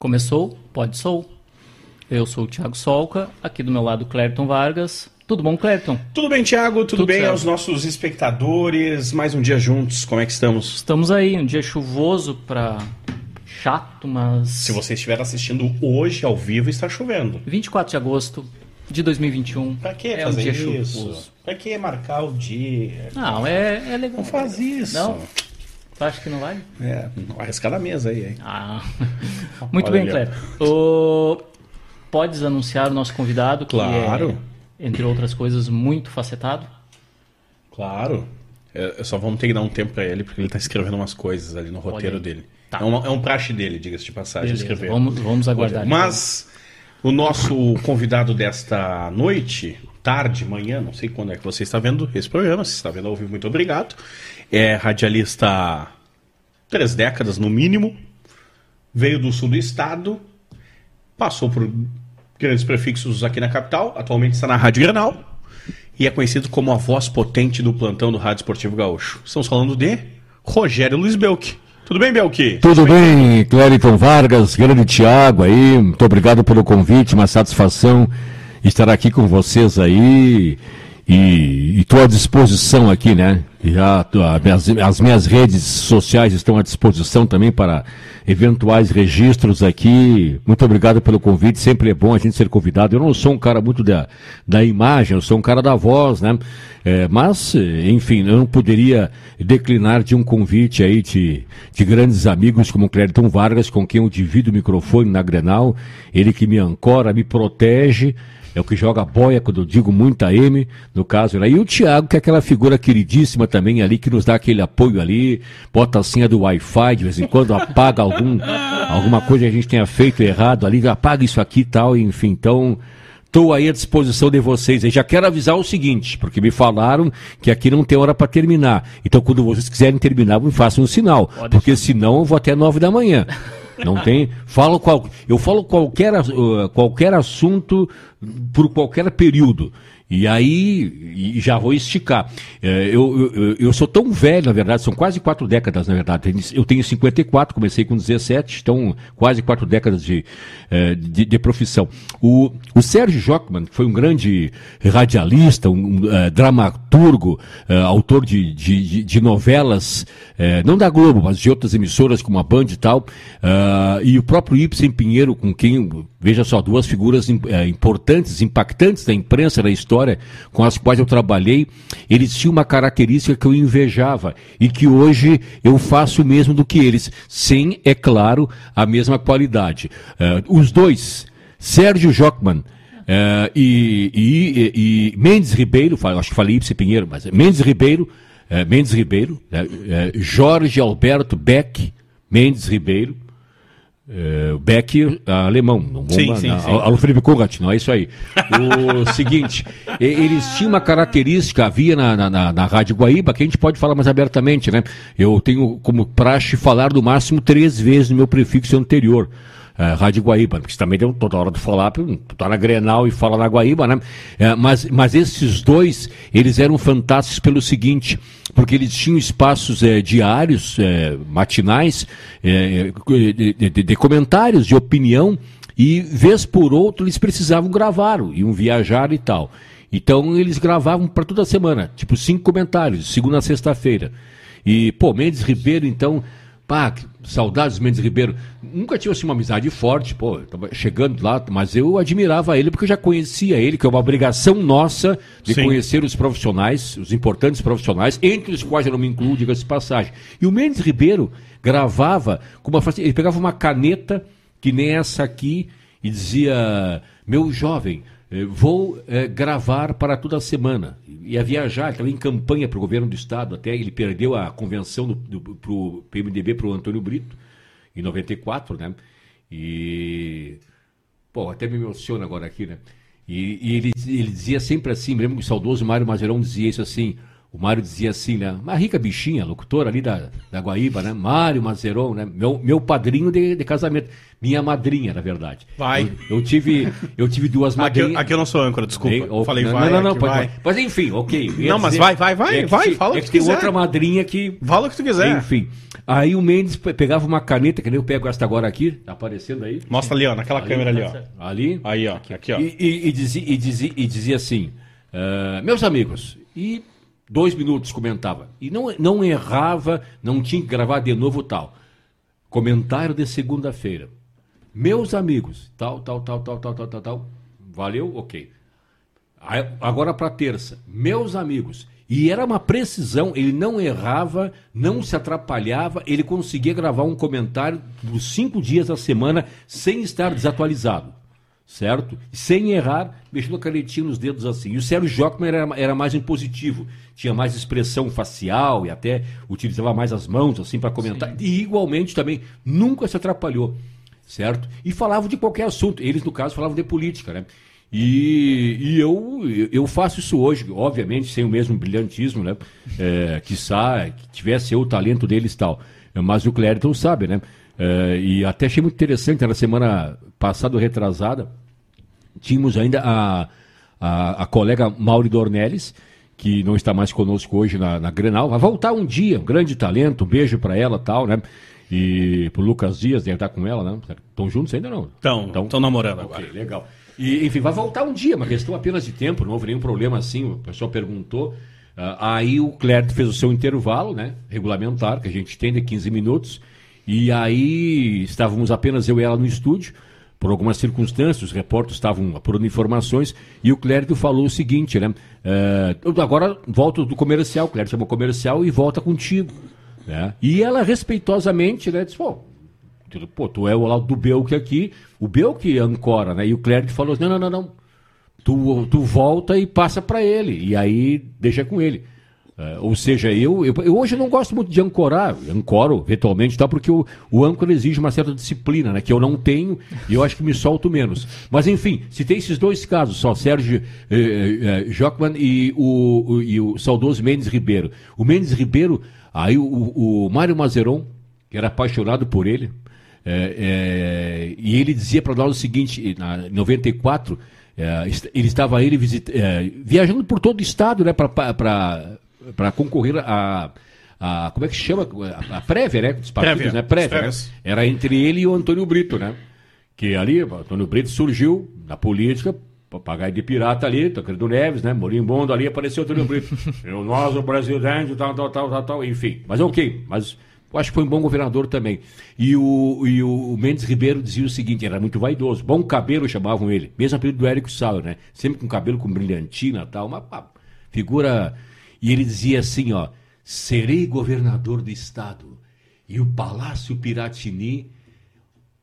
Começou? Pode sou. Eu sou o Thiago Solca, aqui do meu lado Clériton Vargas. Tudo bom, Clériton? Tudo bem, Thiago? Tudo, Tudo bem certo. aos nossos espectadores? Mais um dia juntos, como é que estamos? Estamos aí, um dia chuvoso pra chato, mas Se você estiver assistindo hoje ao vivo, está chovendo. 24 de agosto de 2021. Pra que é um fazer dia isso? chuvoso. Pra que marcar o dia? Não, é, é legal. Não faz isso. Não? Tu acha que não vale? É, vai arriscar na mesa aí, hein? Ah. Muito Olha bem. Clériton. O- Podes anunciar o nosso convidado, que Claro. é, entre outras coisas, muito facetado? Claro. É, só vamos ter que dar um tempo pra ele, porque ele tá escrevendo umas coisas ali no roteiro dele. Tá. É, um, é um praxe dele, diga-se de passagem, Beleza, escrever. vamos, vamos aguardar. então. Mas o nosso convidado desta noite, tarde, manhã, não sei quando é que você está vendo esse programa, se está vendo ao vivo, muito obrigado. É radialista três décadas no mínimo, veio do sul do estado, passou por grandes prefixos aqui na capital, atualmente está na Rádio Granal e é conhecido como a voz potente do plantão do Rádio Esportivo Gaúcho. Estamos falando de Rogério Luiz Belk. Tudo bem, Belk? Tudo bem, Clériton Vargas, grande Thiago aí, muito obrigado pelo convite, uma satisfação estar aqui com vocês aí e estou à disposição aqui, né? Já as, as minhas redes sociais estão à disposição também para eventuais registros aqui. Muito obrigado pelo convite, sempre é bom a gente ser convidado. Eu não sou um cara muito da, da imagem, eu sou um cara da voz, né? É, mas, enfim, eu não poderia declinar de um convite aí de, de grandes amigos como o Clériton Vargas, com quem eu divido o microfone na Grenal, ele que me ancora, me protege, é o que joga boia quando eu digo muita M, no caso. Né? E o Thiago, que é aquela figura queridíssima também ali, que nos dá aquele apoio ali, bota a senha do Wi-Fi, de vez em quando apaga algum, alguma coisa que a gente tenha feito errado ali, apaga isso aqui e tal, enfim. Então, Estou aí à disposição de vocês. E já quero avisar o seguinte, porque me falaram que aqui não tem hora para terminar. Então, quando vocês quiserem terminar, me façam um sinal. porque senão eu vou até nove da manhã. Não tem. Falo qual, eu falo qualquer, uh, qualquer assunto por qualquer período. E aí já vou esticar. É, eu, eu, eu sou tão velho, na verdade, são quase quatro décadas, na verdade. Eu tenho 54, comecei com 17, então quase quatro décadas de, eh, de, de profissão. O, o Sérgio Jockman, que foi um grande radialista, um, um, eh, dramaturgo, eh, autor de, de, de- novelas, eh, não da Globo, mas de outras emissoras como a Band e tal, e o próprio Ibsen Pinheiro, com quem, veja só, duas figuras eh, importantes, impactantes da imprensa, da história, com as quais eu trabalhei, eles tinham uma característica que eu invejava e que hoje eu faço o mesmo do que eles, sem, é claro, a mesma qualidade. Eh, os dois, Sérgio Jockman eh, e, e- e- Mendes Ribeiro, acho que falei Ibsen Pinheiro, mas é Mendes Ribeiro, Mendes Ribeiro, eh, Jorge Alberto Beck, Mendes Ribeiro, é, Beck ah, alemão. Não vou Sim, sim, na- sim. Conrad, não é isso aí. O seguinte, eles tinham uma característica, havia na, na, na, na Rádio Guaíba, que a gente pode falar mais abertamente, né? Eu tenho como praxe falar no máximo três vezes no meu prefixo anterior. eh, Rádio Guaíba, porque também deu toda hora de falar, tá na Grenal e fala na Guaíba, né? Eh, mas, mas esses dois, eles eram fantásticos pelo seguinte, porque eles tinham espaços eh, diários, eh, matinais, eh, de, de- de comentários, de opinião, e vez por outro eles precisavam gravar, iam viajar e tal. Então eles gravavam para toda semana, tipo cinco comentários, segunda a sexta-feira. E, pô, Mendes Ribeiro, então, pá, saudades do Mendes Ribeiro. Nunca tive assim, uma amizade forte, pô, chegando lá, mas eu admirava ele porque eu já conhecia ele, que é uma obrigação nossa de Sim. conhecer os profissionais, os importantes profissionais, entre os quais eu não me incluo, diga-se passagem. E o Mendes Ribeiro gravava com uma ele pegava uma caneta que nem essa aqui e dizia: Meu jovem, vou eh, gravar para toda a semana. Ia viajar, estava em campanha para o governo do estado, até ele perdeu a convenção do, pro PMDB para o Antônio Brito, em 94, né? E. Pô, até me emociona agora aqui, né? E, e ele, ele dizia sempre assim, me lembro que o saudoso Mário Mazerão dizia isso assim: o Mário dizia assim, né? Uma rica bichinha, locutora ali da, da Guaíba, né? Mário Mazeron, né? Meu, meu padrinho de, de casamento. Minha madrinha, na verdade. Vai. Eu, eu tive, eu tive duas Aqui, madrinhas. eu- aqui eu não sou âncora, desculpa. Ô, Falei não, vai. Não, não, aqui pode, vai. Mas enfim, ok. eu Não, mas dizer- vai, vai, vai, é vai, te- fala o é que que tem quiser. outra madrinha que Fala o que tu quiser. enfim. Aí o Mendes pe- pegava uma caneta, que nem eu pego esta agora aqui, tá aparecendo aí. Mostra ali, ó, naquela câmera ali, ó. Ali. Aí, ó. Aqui, ó. E, e- e dizia, e dizia- e dizia assim: "Ah, Meus amigos, e dois minutos comentava. E não, não errava, não tinha que gravar de novo tal. Comentário de segunda-feira. Meus amigos, tal, tal, tal, tal, tal, tal, tal, tal. Valeu? Ok. Agora para terça. Meus amigos. E era uma precisão, ele não errava, não se atrapalhava, ele conseguia gravar um comentário dos cinco dias da semana sem estar desatualizado. Certo? Sem errar, mexendo a canetinha nos dedos assim. E o Sérgio Jockman era, era mais impositivo, tinha mais expressão facial e até utilizava mais as mãos assim para comentar. E igualmente também nunca se atrapalhou certo? E falavam de qualquer assunto. Eles, no caso, falavam de política, né? E, e eu, eu faço isso hoje, obviamente, sem o mesmo brilhantismo, né? É, que que tivesse eu o talento deles e tal. Mas o Clériton sabe, né? É, e até achei muito interessante, na semana passada, ou retrasada, tínhamos ainda a, a, a colega Mauri Dornelles, que não está mais conosco hoje na, na Grenal, vai voltar um dia, um grande talento, um beijo para ela tal, né? E pro Lucas Dias, deve estar com ela, né? Estão juntos ainda não? Estão, estão namorando agora. Ok, legal. E, enfim, vai voltar um dia, uma questão apenas de tempo, não houve nenhum problema assim, o pessoal perguntou. Ah, aí o Clérito fez o seu intervalo, né? Regulamentar, que a gente tem de 15 minutos. E aí estávamos apenas eu e ela no estúdio, por algumas circunstâncias, os repórteres estavam apurando informações, e o Clérito falou o seguinte, né? eu agora volto do comercial, o Clérito chamou comercial e volta contigo. Né? E ela respeitosamente, né, disse, pô, pô, tu é o lado do Belk aqui, o Belk ancora, né? E o Clérito falou não, não, não, não, tu, tu volta e passa para ele, e aí deixa com ele. É, ou seja, eu, eu, eu hoje não gosto muito de ancorar, ancoro virtualmente, tá? porque o, o âncora exige uma certa disciplina, né? que eu não tenho e eu acho que me solto menos. Mas enfim, se tem esses dois casos, só Sérgio eh, eh, eh, Jockman e o, o- e o saudoso Mendes Ribeiro. O Mendes Ribeiro, aí o, o, Mário Mazeron, que era apaixonado por ele, é, é, e ele dizia para nós o seguinte, na- em 94, é, est- ele estava ele visita, é, viajando por todo o estado né, para concorrer a, a. Como é que chama? A, a prévia, né? Dos partidos, Prévia, né? Prévia, né? Era entre ele e o Antônio Brito, né? Que ali, o Antônio Brito surgiu na política, papagaio de pirata ali, Tancredo Neves, né? Morimbondo ali, apareceu o Antônio Brito. Eu, nós, o presidente, tal, tal, tal, tal, tal, enfim. Mas ok, mas eu acho que foi um bom governador também. E o, e o Mendes Ribeiro dizia o seguinte, era muito vaidoso. Bom cabelo chamavam ele, mesmo apelido do Érico Sauer, né? Sempre com cabelo com brilhantina e tal, uma, uma figura... E ele dizia assim, ó, serei governador do estado e o Palácio Piratini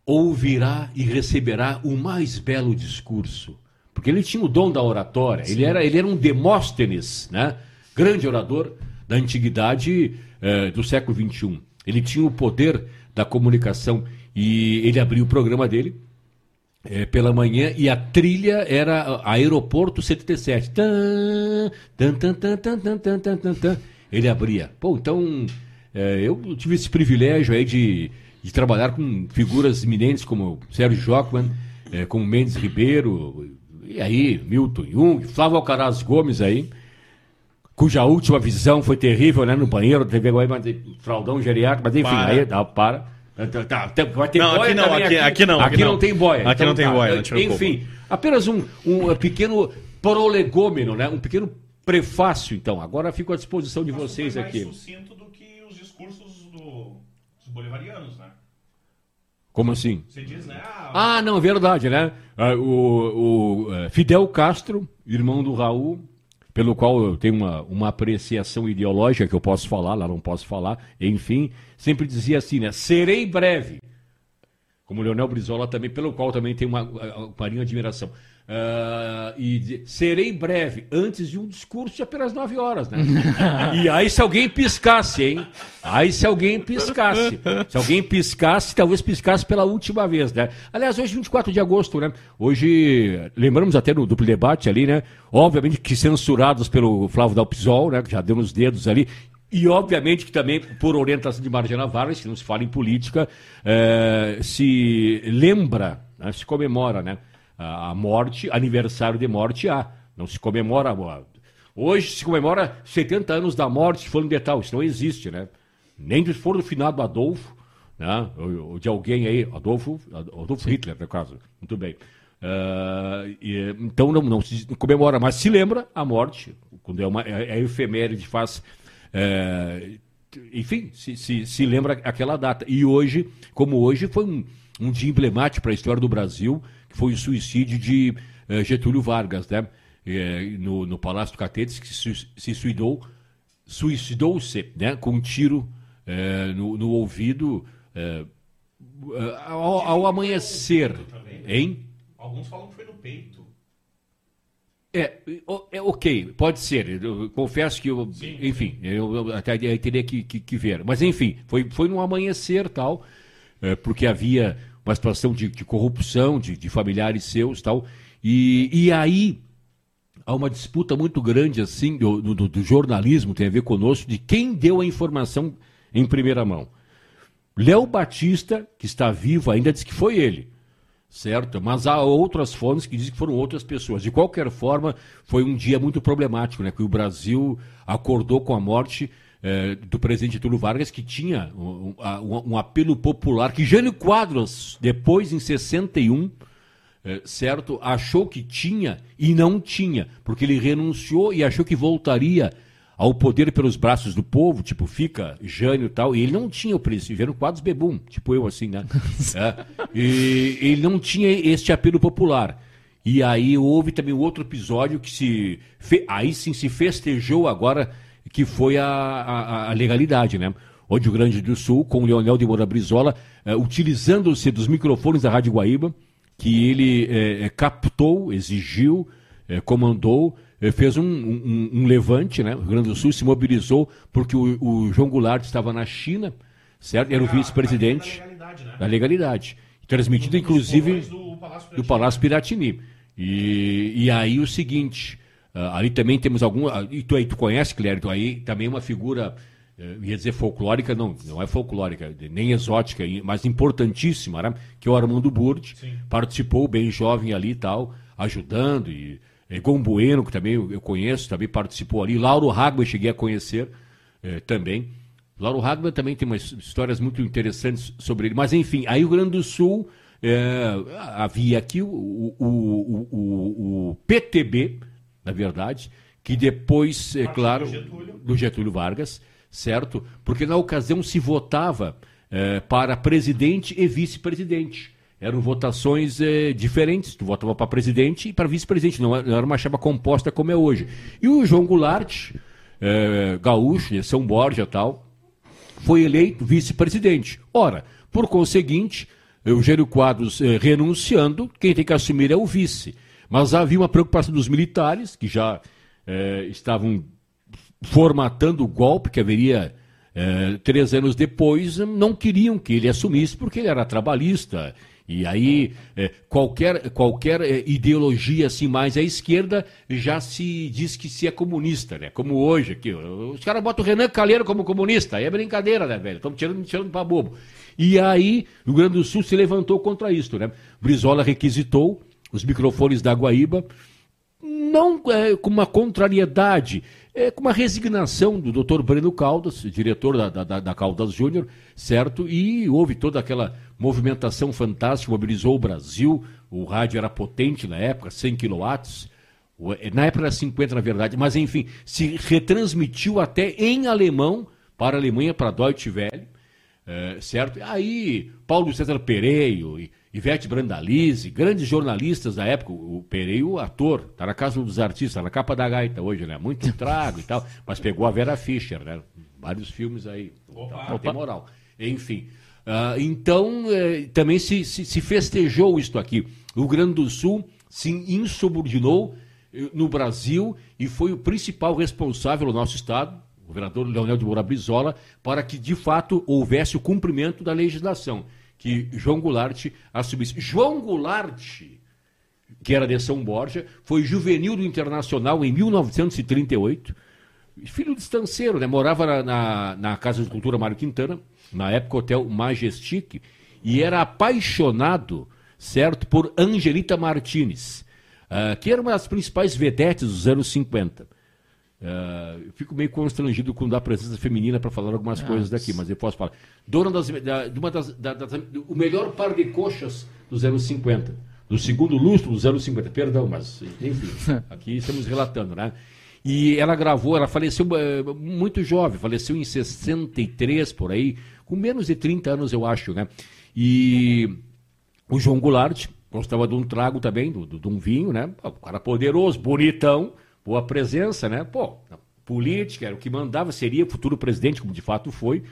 ouvirá e receberá o mais belo discurso. Porque ele tinha o dom da oratória, ele era, ele era um Demóstenes, né? grande orador da antiguidade eh, do século XXI. Ele tinha o poder da comunicação e ele abriu o programa dele eh, pela manhã e a trilha era Aeroporto 77. Tan, tan, tan, tan, tan, tan, tan, tan, tan. Ele abria. Pô, então eh, eu tive esse privilégio aí de, de trabalhar com figuras eminentes como Sérgio Jockman, eh, como Mendes Ribeiro, e aí Milton Jung, Flávio Alcaraz Gomes aí, cuja última visão foi terrível, né? No banheiro, teve agora mas, fraldão geriátrico, mas enfim, Para. aí dá, para. Tá, tá, tem- vai ter Não, boia aqui não, também aqui- aqui não, aqui Aqui não não. tem boia. Aqui não tem boia, não. Enfim, apenas um, um pequeno prolegômeno, né? Um pequeno prefácio, então. Agora fico à disposição de vocês aqui. sucinto do que os discursos do- dos bolivarianos, né? Como assim? Você diz, né? Ah, Ah, não, é verdade, né? Ah, O, o, eh, Fidel Castro, irmão do Raul, pelo qual eu tenho uma, uma apreciação ideológica que eu posso falar, lá não posso falar, enfim, sempre dizia assim, né? Serei breve. como Leonel Brizola também, pelo qual também tem uma, uma carinho admiração. Uh, e de, serei breve, antes de um discurso de apenas nove horas, né? e aí se alguém piscasse, hein? Aí se alguém piscasse. Se alguém piscasse, talvez piscasse pela última vez, né? Aliás, hoje 24 de agosto, né? Hoje, lembramos até no duplo debate ali, né? Obviamente que censurados pelo Flávio Dalpisol, né? Que já deu nos dedos ali. E, obviamente, que também, por orientação de Marjana Vargas, que não se fala em política, eh, se lembra, né? se comemora, né? A morte, aniversário de morte há. Não se comemora. Hoje se comemora 70 anos da morte, falando de tal. Isso não existe, né? Nem se for do finado Adolfo, né? ou de alguém aí, Adolfo, Adolfo Hitler, no caso. Muito bem. Uh, e, então não, não se comemora, mas se lembra a morte, quando é uma é, é efeméride, faz. É, enfim, se, se, se, lembra aquela data. E hoje, como hoje, foi um, um dia emblemático para a história do Brasil foi o suicídio de uh, Getúlio Vargas, né? É, no, no, Palácio do Catetes, que se, se suicidou, suicidou-se né? com um tiro é, no, no, ouvido ao, ao, amanhecer. Hein? Alguns falam que foi no peito. É, é ok, pode ser. Eu confesso que eu, Sim, enfim, eu até teria que, que, que, ver. Mas enfim, foi, foi no amanhecer tal, é, porque havia uma situação de, de corrupção de, de, familiares seus tal. E, e aí há uma disputa muito grande assim do, do, do, jornalismo, tem a ver conosco, de quem deu a informação em primeira mão. Léo Batista, que está vivo ainda, diz que foi ele. Certo? Mas há outras fontes que dizem que foram outras pessoas. De qualquer forma, foi um dia muito problemático, né? Que o Brasil acordou com a morte é, do presidente Túlio Vargas, que tinha um, um, um, apelo popular, que Jânio Quadros, depois em 61, é, certo, achou que tinha e não tinha, porque ele renunciou e achou que voltaria ao poder pelos braços do povo, tipo, fica Jânio e tal, e ele não tinha o princípio, Jânio Quadros bebum, tipo eu assim, né? é, e ele não tinha este apelo popular. E aí houve também outro episódio que se. Fe... Aí sim se festejou agora que foi a, a, a legalidade, né? Onde o Grande do Sul, com o Leonel de Moura Brizola, eh, utilizando-se dos microfones da Rádio Guaíba, que ele eh, captou, exigiu, comandou, fez um, um, um, levante, né? O Rio Grande do Sul se mobilizou porque o, o João Goulart estava na China, certo? Era o vice-presidente da legalidade, né? da legalidade. Transmitido, inclusive, do Palácio Piratini. Do Palácio Piratini. E, e aí o seguinte, ali também temos algum. Uh, e tu aí, tu conhece, Clérito, aí também uma figura, uh, ia dizer folclórica, não, não é folclórica, nem exótica, mas importantíssima, né? que é o Armando Burdi. Participou bem jovem ali e tal, ajudando. E, e Gon Bueno, que também eu, eu, conheço, também participou ali. Lauro Hagman cheguei a conhecer eh, também. Lauro Hagman também tem umas histórias muito interessantes sobre ele. Mas enfim, aí o Rio Grande do Sul. É, havia aqui o, o, o, o PTB, na verdade, que depois, é claro, do Getúlio. do Getúlio. Vargas, certo? Porque na ocasião se votava é, para presidente e vice-presidente. Eram votações é, diferentes. Tu votava para presidente e para vice-presidente. Não era uma chapa composta como é hoje. E o João Goulart, é, gaúcho, de São Borja tal, foi eleito vice-presidente. Ora, por conseguinte, Eugênio Quadros é, renunciando, quem tem que assumir é o vice. Mas havia uma preocupação dos militares, que já é, estavam formatando o golpe, que haveria é, três anos depois, não queriam que ele assumisse, porque ele era trabalhista. E aí, é, qualquer, qualquer ideologia assim mais à esquerda já se diz que se é comunista, né? Como hoje aqui. Os caras botam o Renan Calheiro como comunista. É brincadeira, né, velho? Estamos tirando, tirando para bobo. E aí, o Rio Grande do Sul se levantou contra isso, né? Brizola requisitou os microfones da Guaíba, não é, com uma contrariedade, é, com uma resignação do Dr. Breno Caldas, diretor da, da, da Caldas Júnior, certo? E houve toda aquela movimentação fantástica, mobilizou o Brasil, o rádio era potente na época, 100 kW, é, na época era 50 na verdade, mas enfim, se retransmitiu até em alemão para a Alemanha, para Deutsche Welle, é, certo? Aí Paulo César Pereio e Ivete Brandalize, grandes jornalistas da época, o Pereio, ator, tá na casa dos artistas, na capa da gaita hoje, né? Muito trago e tal, mas pegou a Vera Fischer, né? Vários filmes aí. Opa. Tem moral. Enfim. Ah, então, eh, também se, se, se festejou isto aqui. O Rio Grande do Sul se insubordinou eh, no Brasil e foi o principal responsável no nosso Estado, o governador Leonel de Moura Brizola, para que de fato houvesse o cumprimento da legislação, que João Goulart assumisse. João Goulart, que era de São Borja, foi juvenil do Internacional em 1938, filho de estanceiro, né? morava na, na, na Casa de Cultura Mário Quintana, na época Hotel Majestic, e era apaixonado, certo, por Angelita Martinez, uh, que era uma das principais vedetes dos anos 50. Uh, fico meio constrangido com a presença feminina para falar algumas Nossa. coisas daqui, mas eu posso falar. Dona das, da, de uma das, da, das, o melhor par de coxas dos anos 50, do segundo lustro dos anos 50, perdão, mas enfim, aqui estamos relatando, né? E ela gravou, ela faleceu uh, muito jovem, faleceu em 63 por aí, com menos de 30 anos, eu acho, né? E o João Goulart gostava de um trago também, de, de um vinho, né? O cara poderoso, bonitão, boa presença, né? Pô, política, era o que mandava, seria futuro presidente, como de fato foi.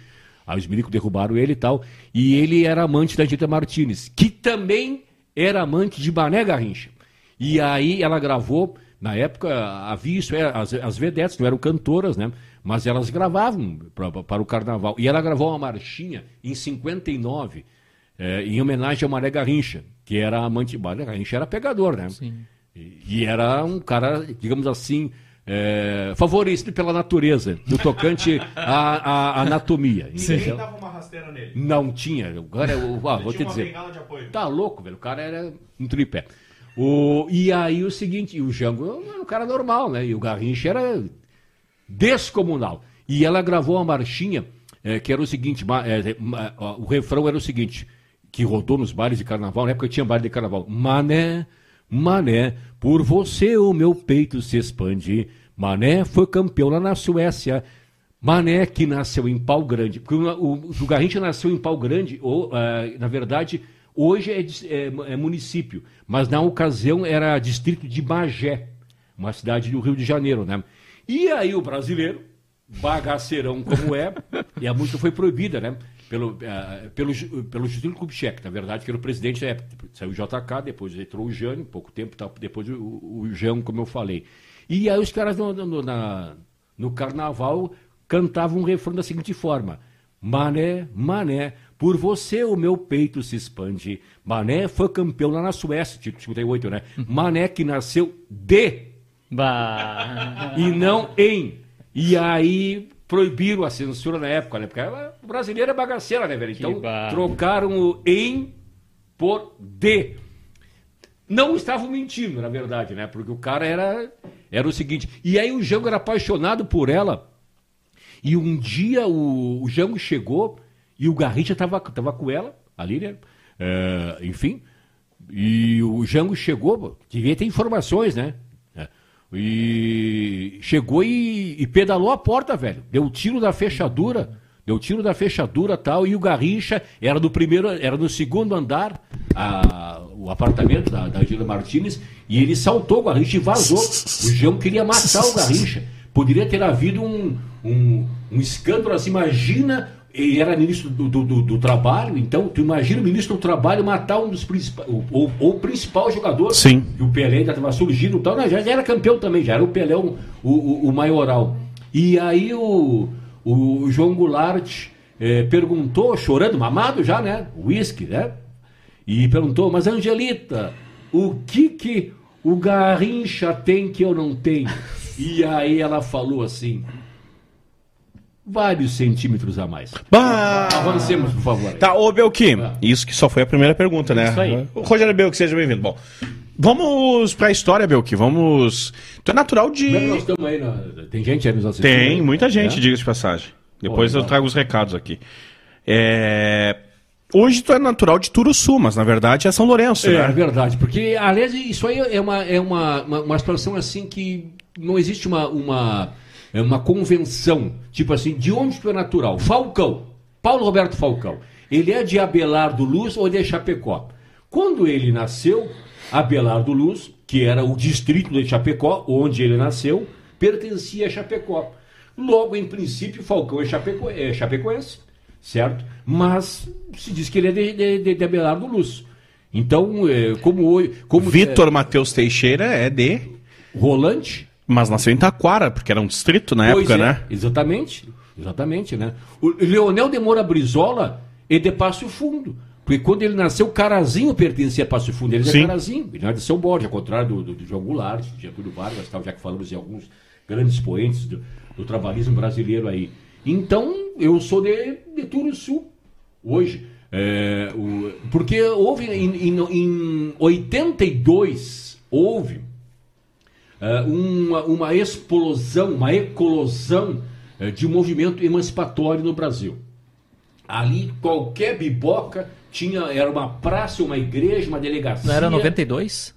Aí os milicos derrubaram ele e tal. E ele era amante da Dita Martinez, que também era amante de Bané Garrincha. E aí ela gravou na época havia isso, é, as, as vedetes não eram cantoras, né? Mas elas gravavam para o carnaval. E ela gravou uma marchinha em 59, é, em homenagem ao Maré Garrincha, que era amante. Maré Garrincha era pegador, né? Sim. E, e era um cara, digamos assim, é, favorecido pela natureza, no tocante à, à anatomia. Ninguém dava uma rasteira nele. Não tinha. O cara, eu, ah, vou te dizer. Tá louco, velho. O cara era um tripé. O, e aí o seguinte, o Jango era um cara normal, né? E o Garrincha era descomunal. E ela gravou uma marchinha é, que era o seguinte, é, é, o refrão era o seguinte, que rodou nos bailes de carnaval, na época tinha baile de carnaval. Mané, Mané, por você o meu peito se expande. Mané foi campeão lá na Suécia. Mané que nasceu em Pau Grande. Porque o, o, nasceu em Pau Grande, ou, uh, na verdade, Hoje é, é, é, município, mas na ocasião era distrito de Magé, uma cidade do Rio de Janeiro, né? E aí o brasileiro, bagaceirão como é, e a música foi proibida, né? Pelo, uh, pelo, pelo Juscelino Kubitschek, na verdade, que era o presidente da época. Saiu o JK, depois entrou o Jânio, pouco tempo, depois o, o Jão, como eu falei. E aí os caras no, no, na, no carnaval cantavam um refrão da seguinte forma: Mané, mané, por você o meu peito se expande. Mané foi campeão lá na Suécia, tipo 58, né? Mané que nasceu de bah. e não em. E aí proibiram a censura na época, né? Porque ela, o brasileiro é bagaceira, né, velho? Então trocaram o em por de. Não estavam mentindo, na verdade, né? Porque o cara era, era o seguinte. E aí o Jango era apaixonado por ela. E um dia o, o Jango chegou e o Garrincha estava tava com ela, ali, né? É, enfim. E o Jango chegou, devia ter informações, né? E chegou e, e, pedalou a porta, velho. Deu tiro da fechadura. Deu tiro da fechadura tal. E o Garrincha era do primeiro, era no segundo andar, a, o apartamento da, da Gila Martinez. E ele saltou o Garrincha e vazou. O Jango queria matar o Garrincha. Poderia ter havido um, um, um escândalo assim. Imagina ele era ministro do, do, do, do, trabalho, então tu imagina o ministro do trabalho matar um dos principais, ou, o principal jogador, Sim. que o Pelé ainda estava surgindo, tal, né? já, já era campeão também, já era o Pelé o, o, o maioral. E aí o, o João Goulart é, perguntou, chorando, mamado já, né? Whisky, né? E perguntou, mas Angelita, o que que o Garrincha tem que eu não tenho? E aí ela falou assim, vários centímetros a mais. Bah! Avancemos, por favor. Tá, ô Belki, ah. isso que só foi a primeira pergunta, né? Isso aí. Rogério Belki, seja bem-vindo. Bom, vamos pra história, Belki, vamos... Tu é natural de... Como é que nós estamos aí? Na... Tem gente aí nos assistindo? Tem, muita gente, é? diga de passagem. Depois eu trago os recados aqui. É... Hoje tu é natural de Turuçu, mas na verdade é São Lourenço, é, né? É verdade, porque, aliás, isso aí é uma, é uma, uma, uma situação assim que não existe uma... uma é uma convenção, tipo assim, de onde tu é natural? Falcão, Paulo Roberto Falcão. Ele é de Abelardo Luz ou de Chapecó? Quando ele nasceu, Abelardo Luz, que era o distrito de Chapecó, onde ele nasceu, pertencia a Chapecó. Logo, em princípio, Falcão é, Chapeco, é chapecoense, certo? Mas se diz que ele é de, de, de, Abelardo Luz. Então, é, como. Como, Vitor Matheus Teixeira é de. é, Rolante. Mas nasceu em Taquara, porque era um distrito na Pois época, é, né? Exatamente. Exatamente, né? O Leonel de Moura Brizola é de Passo Fundo. Porque quando ele nasceu, Carazinho pertencia a Passo Fundo. Ele é Sim. de Carazinho, ele não é de São Borja, ao contrário do, do, do João Goulart, de Getúlio Vargas, tal, já que falamos em alguns grandes poentes do, do trabalhismo brasileiro aí. Então, eu sou de, de Turuçu, hoje. É, o- porque houve, em, em, em 82, houve é, uma, uma explosão, uma eclosão é, de um movimento emancipatório no Brasil. Ali qualquer biboca tinha, era uma praça, uma igreja, uma delegacia. Não era 92?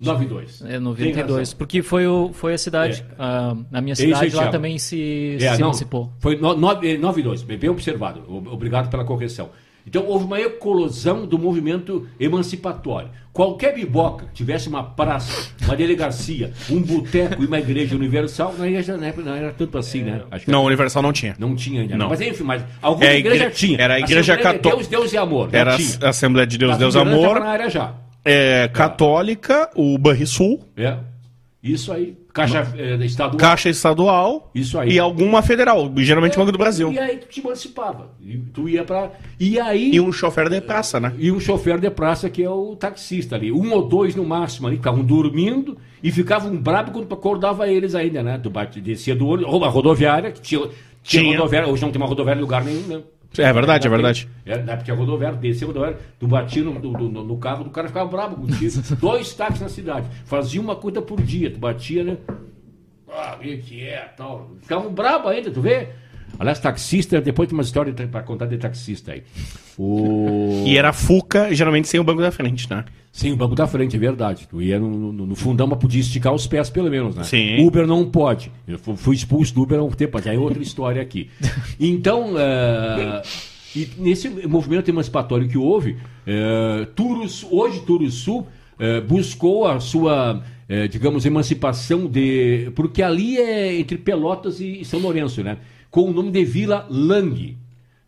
92. É Tem 92, razão. porque foi, o, foi a cidade, É. ah, na minha Esse cidade aí, lá Thiago. também se, É, se não, emancipou. Foi no- no- eh, 92, bem observado. Obrigado pela correção. Então houve uma eclosão do movimento emancipatório. Qualquer biboca tivesse uma praça, uma delegacia, um boteco e uma igreja universal, não era, não era- não era tanto assim, né? Que Não, Universal não tinha. Não tinha ainda. Não. Mas enfim, mas alguma É a igreja igre- tinha. era a igreja Assembleia de Deus, Deus e amor. já Era a Assembleia de Deus, Tá Deus já tava Amor. na área já. É, católica, o Banrisul, É. Isso aí. Caixa eh, estadual. Caixa Estadual Isso aí. e alguma federal, geralmente Banco do Brasil. E aí tu te emancipava. E tu ia pra. E aí. E um chofer de praça, né? E um chofer de praça que é o taxista ali. Um ou dois no máximo ali, ficavam dormindo e ficavam bravos quando acordava eles ainda, né? Tu bate, descia do olho, ou uma rodoviária, que tinha, tinha, Tinha. rodoviária, hoje não tem uma rodoviária em lugar nenhum, né? É verdade, é verdade. É, na época rodoviária, descia a rodoviária, tu batia no, no, no- no carro, o cara ficava bravo contigo. Dois táxis na cidade. Fazia uma coisa por dia, tu batia, né? Ah, o que é, tal. Ficavam bravos ainda, tu vê? Aliás, taxista, depois tem uma história pra contar de taxista aí. O... E era Fuca, geralmente sem o banco da frente, né? Sim, o banco da frente, é verdade. Tu ia no, no, no fundão, mas podia esticar os pés pelo menos, né? Sim. Uber não pode. Eu fu- fui expulso do Uber há um tempo, já é outra história aqui. Então, eh, e nesse movimento emancipatório que houve, eh, Turus, hoje Turuçu eh, buscou a sua, eh, digamos, emancipação de... Porque ali é entre Pelotas e São Lourenço, né? Com o nome de Vila Lang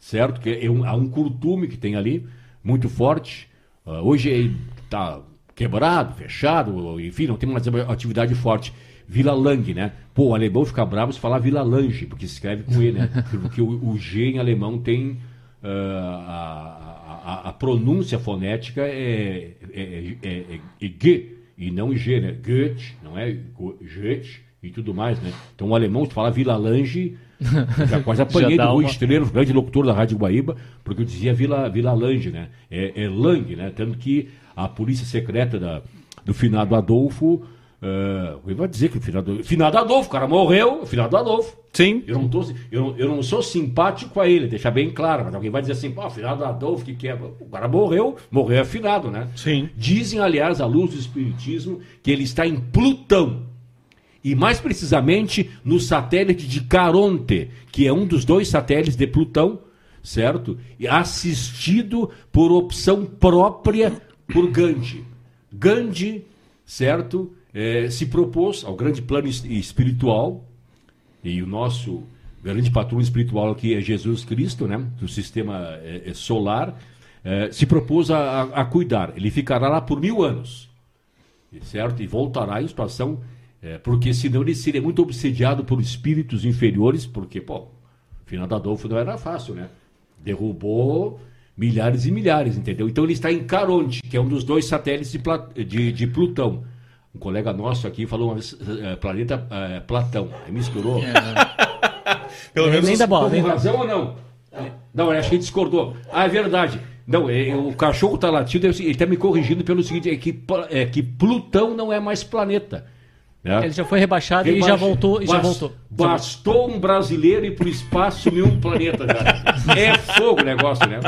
certo? Que é um, há um curtume que tem ali, muito forte. Ah, hoje está quebrado, fechado, enfim, não tem mais uma atividade forte. Vila Lang, né? Pô, o alemão fica bravo se falar Vila Lange, porque se escreve com E, né? Porque o, o G em alemão tem. ah, a, a- a pronúncia fonética é, é, é, é, é G e não G, né? Goethe, não é Go- Goethe e tudo mais, né? Então o alemão, se falar Vila Lange, já quase apanhei Já do Rui uma- Estrela, grande locutor da Rádio Guaíba, porque eu dizia Vila, Vila Lange, né? É, é Lang, né? Tanto que a polícia secreta da, do finado Adolfo. Uh, eu vou dizer que o finado, finado Adolfo, o cara morreu, o finado Adolfo. Sim. Eu não, tô, eu, não, eu não sou simpático a ele, deixar bem claro, mas alguém vai dizer assim, pô, finado Adolfo, que que é? O cara morreu, morreu afinado, né? Sim. Dizem, aliás, à luz do Espiritismo, que ele está em Plutão. E mais precisamente no satélite de Caronte, que é um dos dois satélites de Plutão, certo? E assistido por opção própria por Gandhi. Gandhi, certo? eh, se propôs ao grande plano es- espiritual, e o nosso grande patrão espiritual aqui é Jesus Cristo, né? Do sistema eh, eh, solar, eh, se propôs a, a- a cuidar. Ele ficará lá por mil anos, certo? E voltará em situação, eh, porque senão ele seria muito obsediado por espíritos inferiores, porque, pô, o final da Adolfo não era fácil, né? Derrubou milhares e milhares, entendeu? Então ele está em Caronte, que é um dos dois satélites de, Pla- de- de Plutão. Um colega nosso aqui falou uma vez, eh, planeta eh, Platão. Aí misturou. Pelo menos Nem da bola, Com razão ou não? Não, eu acho que ele discordou. Ah, é verdade. Não, é, o cachorro tá latindo, ele está me corrigindo pelo seguinte, é que, é que Plutão não é mais planeta. Né? Ele já foi rebaixado e Rebaixa- já voltou. E já Bas- voltou. Bastou um brasileiro ir para o espaço e um planeta. Já. É fogo o negócio, né?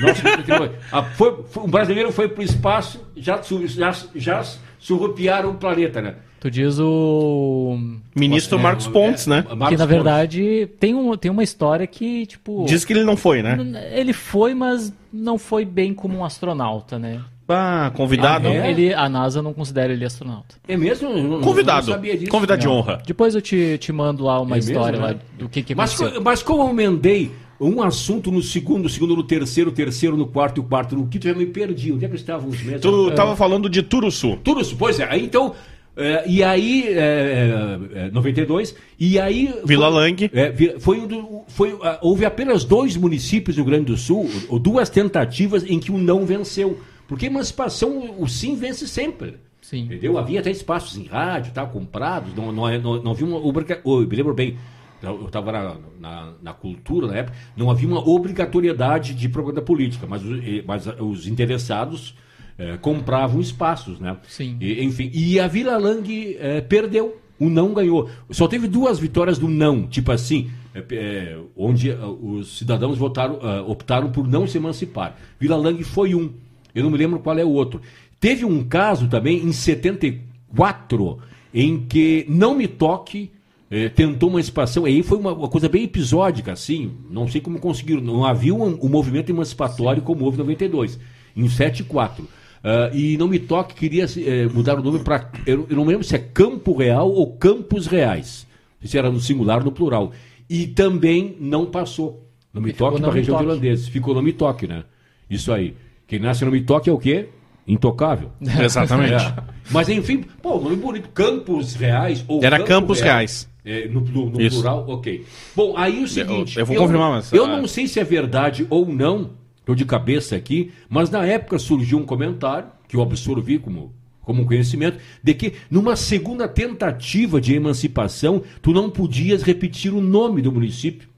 Nossa, a- foi- foi- um brasileiro foi para o espaço, já, já, já surrupiaram o planeta, né? Tu diz o. Ministro É, Marcos é, Pontes, né? Marcos que na verdade tem, um, tem uma história que, tipo. Diz que ele não foi, né? Ele foi, mas não foi bem como um astronauta, né? Ah, convidado. Ah, é? Ele, a NASA não considera ele astronauta. É mesmo? Não- Convidado. não sabia disso. Convidado de honra. Depois eu te, te mando lá uma É mesmo, história né? lá do que, que Mas, aconteceu. co- mas como eu emendei um assunto no segundo, segundo no terceiro, terceiro no quarto e o quarto no quinto, eu já me perdi. Onde é que estávamos mesmo? Tu tava falando de Turuçu. Isso, pois é. Aí, Então, é, e aí, é, é, é, 92, e aí... Vila foi- Lang. é, foi, um do- foi, ah, houve apenas dois municípios do Rio Grande do Sul, ou duas tentativas em que o não venceu. Porque emancipação, o sim vence sempre. Sim. Entendeu? Havia até espaços em rádio, tá, comprados, não, não, não, não havia uma obriga... eu me lembro bem, eu estava na, na, na cultura na época, não havia uma obrigatoriedade de propaganda política, mas, os- eh, mas os interessados eh, compravam espaços, né? Sim. E, enfim, e a Vila Lang eh, perdeu, o não ganhou. Só teve duas vitórias do não, tipo assim, eh, eh, onde os cidadãos votaram, optaram por não se emancipar. Vila Lang foi um, eu não me lembro qual é o outro. Teve um caso também em 74 em que Não Me Toque eh, tentou uma emancipação. Aí foi uma, uma coisa bem episódica, assim. Não sei como conseguiram. Não havia um, um movimento emancipatório como houve em 92, em 74. Ah, e Não Me Toque queria eh, mudar o nome para. Eu, eu não me lembro se é Campo Real ou Campos Reais. Se era no singular ou no plural. E também não passou. Não Me Toque para a região de Toque. holandesa. Ficou Não Me Toque, né? Isso aí. Quem nasce no Me Toque é o quê? Intocável. Exatamente. É. Mas enfim, pô, nome bonito. Campos Reais ou Era Campo Campos. Reais. É, no, no- no plural, ok. Bom, aí o seguinte. eu vou confirmar, mas- Eu ah. não sei se é verdade ou não, estou de cabeça aqui, mas na época surgiu um comentário, que eu absorvi como, como conhecimento, de que numa segunda tentativa de emancipação, tu não podias repetir o nome do município.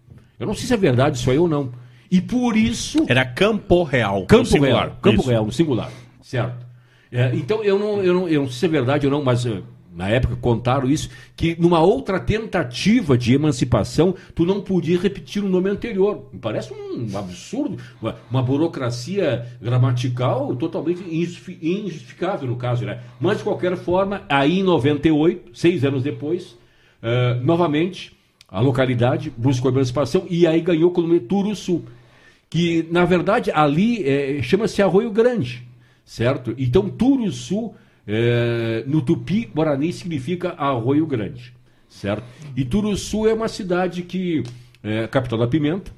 Eu não sei se é verdade isso aí ou não. E por isso. Era Campo Real. Campo. Real. Campo Isso. Real, no singular. Certo. É, então, eu não, eu, não, eu não sei se é verdade ou não, mas eh, na época contaram isso, que numa outra tentativa de emancipação, tu não podia repetir o nome anterior. Me parece um absurdo, uma, uma burocracia gramatical totalmente injusti- injustificável no caso, né? Mas, de qualquer forma, aí em 98, seis anos depois, eh, novamente, a localidade buscou a emancipação e aí ganhou o nome Turuçu que na verdade ali é, chama-se Arroio Grande, certo? Então Turuçu é, no Tupi Guarani significa Arroio Grande, certo? E Turuçu é uma cidade que é capital da pimenta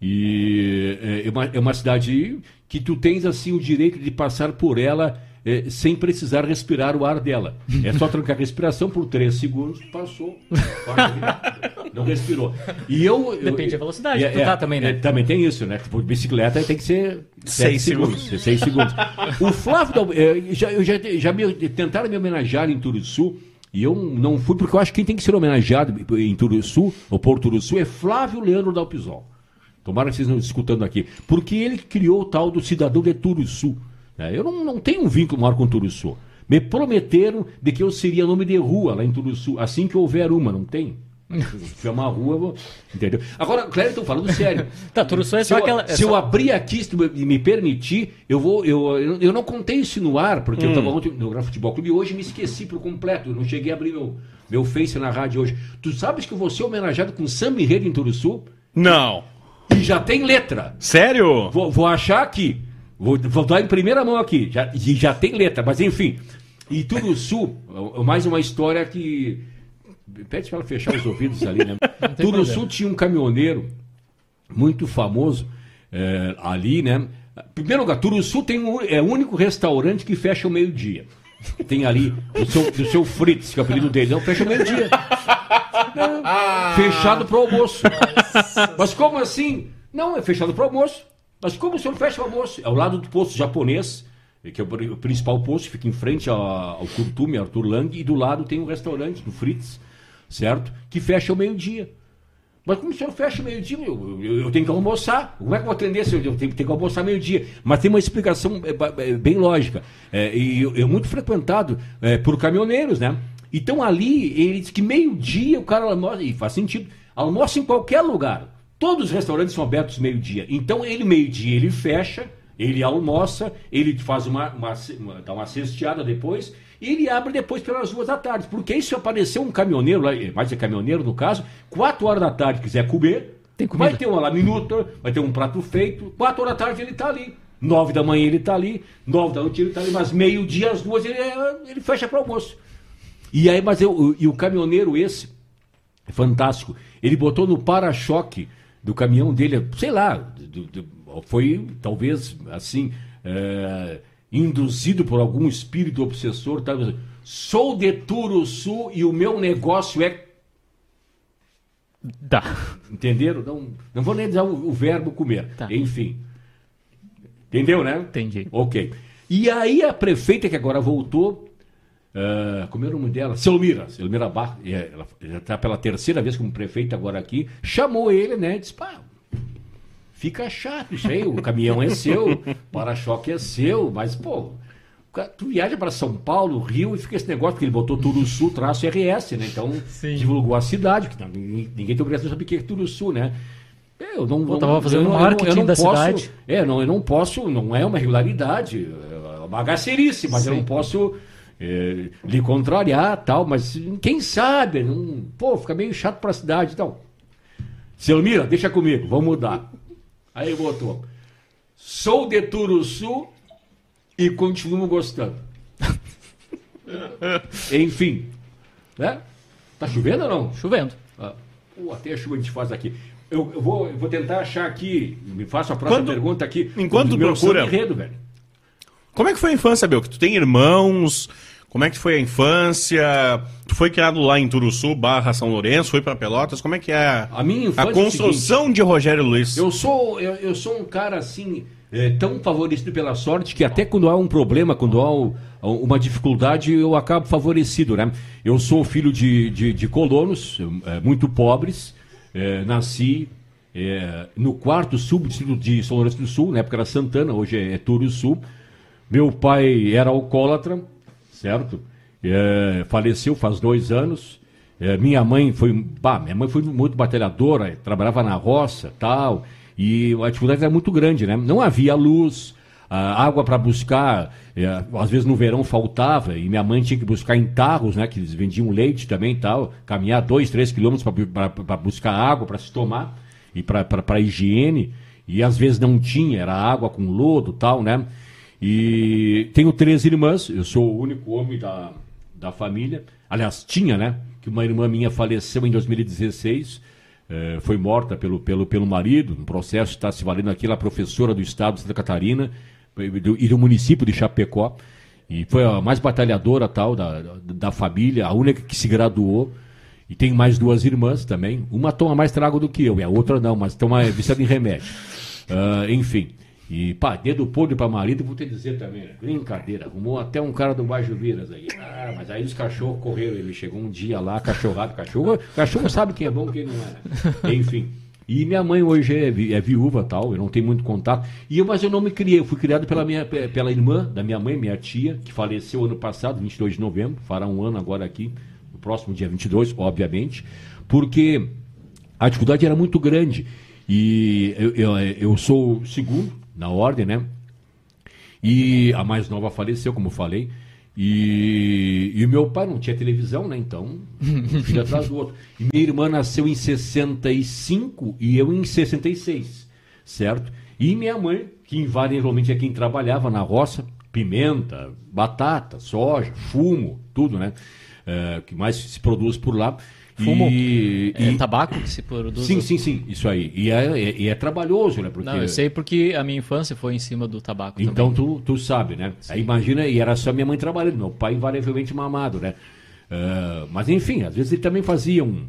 e é, é uma, é uma cidade que tu tens assim o direito de passar por ela é, sem precisar respirar o ar dela. É só trancar a respiração por três segundos, passou, não respirou. E eu, eu- Depende da velocidade tu tá também, né? é, também tem isso, né? Tipo, bicicleta tem que ser Seis sete segundos. Seis segundos. O Flávio, é, já, eu já, já me, tentaram me homenagear em Turuçu, e eu não fui, porque eu acho que quem tem que ser homenageado em Turuçu, ou por Turuçu, é Flávio Leandro Dalpisol. Tomara que vocês não estejam escutando aqui. Porque ele criou o tal do cidadão de Turuçu. Né? Eu não, não tenho um vínculo maior com Turuçu. Me prometeram de que eu seria nome de rua lá em Turuçu, assim que houver uma, não tem? Se tiver uma rua, eu vou... entendeu? Agora, Cléber, estou falando sério. Tá, Turuçu é Se só eu, aquela. é se eu só- abrir aqui se tu me permitir, eu vou. Eu, eu, eu não contei isso no ar, porque eu estava ontem no Futebol Clube e hoje me esqueci por completo. Eu não cheguei a abrir meu, meu Face na rádio hoje. Tu sabes que eu vou ser homenageado com samba enredo em Turuçu? Não. E já tem letra. Sério? Vou, vou achar aqui. Vou, vou dar em primeira mão aqui. Já, já tem letra, mas enfim. E Turuçu, é mais uma história que. Pede para ela fechar os ouvidos ali, né? Turuçu problema. tinha um caminhoneiro muito famoso eh, ali, né? Em primeiro lugar, Turuçu tem um, é o único restaurante que fecha ao meio-dia. Tem ali o seu, do seu Fritz, que é o apelido dele, não fecha ao meio-dia. É, fechado pro almoço. Mas como assim? Não, é fechado pro almoço. Mas como o senhor fecha o almoço? É ao lado do posto japonês, que é o pri- o principal posto, fica em frente ao Curtume, Arthur Lang, e do lado tem um restaurante do Fritz, certo? Que fecha ao meio-dia. Mas como o senhor fecha meio-dia? Eu, eu- eu tenho que almoçar. Como é que eu vou atender se eu tenho, tenho que almoçar meio-dia? Mas tem uma explicação é, é, bem lógica. É, e é muito frequentado é, por caminhoneiros, né? Então ali, ele diz que meio-dia o cara almoça, e faz sentido, almoça em qualquer lugar. Todos os restaurantes são abertos meio-dia. Então ele, meio-dia, ele fecha, ele almoça, ele faz uma, uma, uma- dá uma cesteada depois, e ele abre depois pelas duas da tarde. Porque aí se aparecer um caminhoneiro, eh, mais é caminhoneiro no caso, quatro horas da tarde quiser comer, vai ter uma lá minuta, vai ter um prato feito, quatro horas da tarde ele está ali. Nove da manhã ele está ali, nove da noite ele está ali, mas meio-dia, às duas, ele, é- ele fecha para almoço. E aí, mas eu, e o caminhoneiro esse, é fantástico, ele botou no para-choque do caminhão dele, sei lá, do- do- foi talvez assim, é, induzido por algum espírito obsessor. Tá? Sou de Turuçu e o meu negócio é Tá. Entenderam? Não, não vou nem dizer o, o verbo comer. Tá. Enfim. Entendeu, né? Entendi. Ok. E aí a prefeita que agora voltou, ah, como era o nome dela? Selmira. Selmira Bar, é, ela já está pela terceira vez como prefeita agora aqui, chamou ele, né? Disse, pá, fica chato isso aí, o caminhão é seu, o para-choque é seu, mas, pô, tu viaja para São Paulo, Rio, e fica esse negócio, porque ele botou Turuçu, traço RS, né? Então, Sim. divulgou a cidade, que ninguém, ninguém tem obrigação de saber o que é Turuçu, né? Eu não, Pô, não- tava fazendo eu não- eu não- marketing eu não da posso- cidade. É, não, eu não posso, não é uma irregularidade, é uma bagacerice, mas eu Sim. não posso é, lhe contrariar tal, mas quem sabe, não, pô, fica meio chato pra cidade e tal. Selmira, deixa comigo, vamos mudar. Aí botou, sou de Turuçu e continuo gostando. Enfim, né? Tá chovendo ou não? Chovendo. Ah, pô, até a chuva a gente faz aqui. Eu, eu vou, eu vou tentar achar aqui, me faço a próxima Quando- pergunta aqui. enquanto meu procura- samba enredo, velho. Como é que foi a infância, Belk? Tu tem irmãos? Como é que foi a infância? Tu foi criado lá em Turuçu, barra São Lourenço, foi pra Pelotas? Como é que é A minha infância é a o construção de Rogério Luiz? Eu sou, eu, eu sou um cara assim, é, tão favorecido pela sorte que até quando há um problema, quando há um- uma dificuldade, eu acabo favorecido, né? Eu sou filho de, de, de colonos, é, muito pobres, é, nasci é, no quarto subdistrito de São Lourenço do Sul, na época era Santana, hoje é, é Turuçu. Meu pai era alcoólatra, certo? É, faleceu faz dois anos. É, minha mãe foi, bah, minha mãe foi muito batalhadora, trabalhava na roça, tal, e a dificuldade era muito grande, né? Não havia luz, água para buscar, é, às vezes no verão faltava e minha mãe tinha que buscar em tarros, né? Que eles vendiam leite também, tal, caminhar dois, três quilômetros para buscar água para se tomar e para higiene e às vezes não tinha, era água com lodo, tal, né? E tenho três irmãs, eu sou o único homem da, da família. Aliás, tinha, né? Que uma irmã minha faleceu em 2016, eh, foi morta pelo, pelo, pelo marido, no processo está se valendo aqui, ela é professora do estado de Santa Catarina e do, e do município de Chapecó. E foi a mais batalhadora tal da, da, família, a única que se graduou. E tem mais duas irmãs também. Uma toma mais trago do que eu, e a outra não, mas toma viciada em remédio. Ah, enfim. E, pá, dedo podre pra marido, vou te dizer também, né? brincadeira. Arrumou até um cara do Baixo Viras aí. Ah, mas aí os cachorros correram. Ele chegou um dia lá, cachorrado. Cachorro, cachorro sabe quem é bom e quem não é. né? Enfim. E minha mãe hoje é, vi- é viúva tal, eu não tenho muito contato. E eu, mas eu não me criei, eu fui criado pela, minha, pe- pela irmã da minha mãe, minha tia, que faleceu ano passado, 22 de novembro, fará um ano agora aqui, no próximo dia 22, obviamente, porque a dificuldade era muito grande. E eu, eu, eu sou o segundo na ordem, né? E a mais nova faleceu, como eu falei. E, e o meu pai não tinha televisão, né? Então, um filho atrás do outro. E minha irmã nasceu em 65 e eu em 66, certo? E minha mãe, que invariavelmente é quem trabalhava na roça, pimenta, batata, soja, fumo, tudo, né? É, que mais se produz por lá. Fumo? E, É e- tabaco que se produz. Sim, sim, sim, isso aí. E é, é- é trabalhoso, né? Porque... Não, eu sei porque a minha infância foi em cima do tabaco Então também. tu, tu sabe, né? Aí imagina, e era só minha mãe trabalhando, meu pai invariavelmente mamado, né? Ah, mas enfim, às vezes ele também fazia um.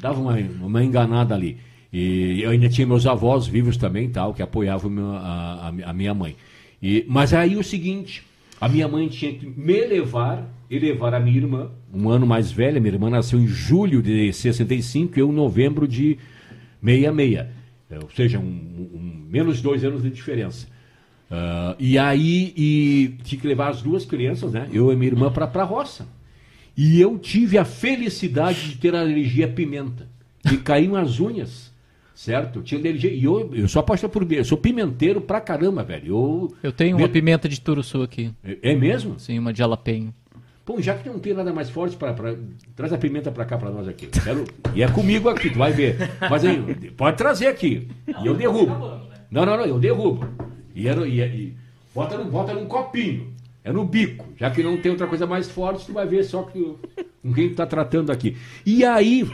dava uma, uma enganada ali. E eu ainda tinha meus avós vivos também, tal, que apoiavam a, a- a minha mãe. E, mas aí o seguinte, a minha mãe tinha que me levar e levar a minha irmã, um ano mais velha, minha irmã nasceu em julho de 65 e eu em novembro de 66. É, Ou seja, um, um- menos de dois anos de diferença. Ah, e aí e tinha que levar as duas crianças, né? Eu e minha irmã para a roça. E eu tive a felicidade de ter alergia à pimenta. E caíam as unhas, certo? Eu tinha alergia. E eu, eu sou apaixonado por eu sou pimenteiro pra caramba, velho. Eu, Eu tenho uma Me- pimenta de turuçu aqui. É é mesmo? Sim, uma de jalapeno. Pô, já que não tem nada mais forte para. Traz a pimenta pra cá pra nós aqui. Quero... E é comigo aqui, tu vai ver. Mas aí, pode trazer aqui. E eu derrubo. Não, não, não, eu derrubo. E, era, e, e- bota, no, bota num copinho. É no bico. Já que não tem outra coisa mais forte, tu vai ver só que, com quem tu tá tratando aqui. E aí,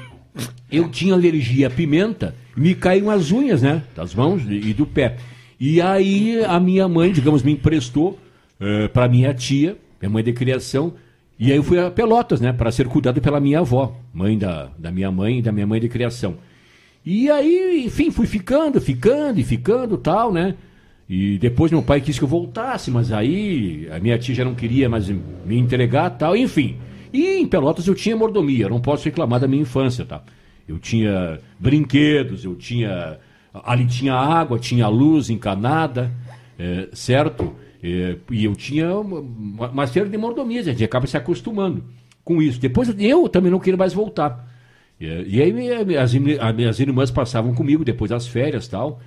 eu tinha alergia à pimenta, me caíam as unhas, né? Das mãos e do pé. E aí a minha mãe, digamos, me emprestou uh, para minha tia, minha mãe de criação, e aí eu fui a Pelotas, né? Para ser cuidado pela minha avó, mãe da, da minha mãe e da minha mãe de criação. E aí, enfim, fui ficando, ficando e ficando tal, né? E depois meu pai quis que eu voltasse, mas aí a minha tia já não queria mais me entregar tal, enfim. E em Pelotas eu tinha mordomia, não posso reclamar da minha infância, tá? Eu tinha brinquedos, eu tinha. Ali tinha água, tinha luz encanada, é, certo? É, e eu tinha uma, uma série de mordomias, a gente acaba se acostumando com isso. Depois eu também não queria mais voltar. É, e aí as, as minhas irmãs passavam comigo depois das férias tal.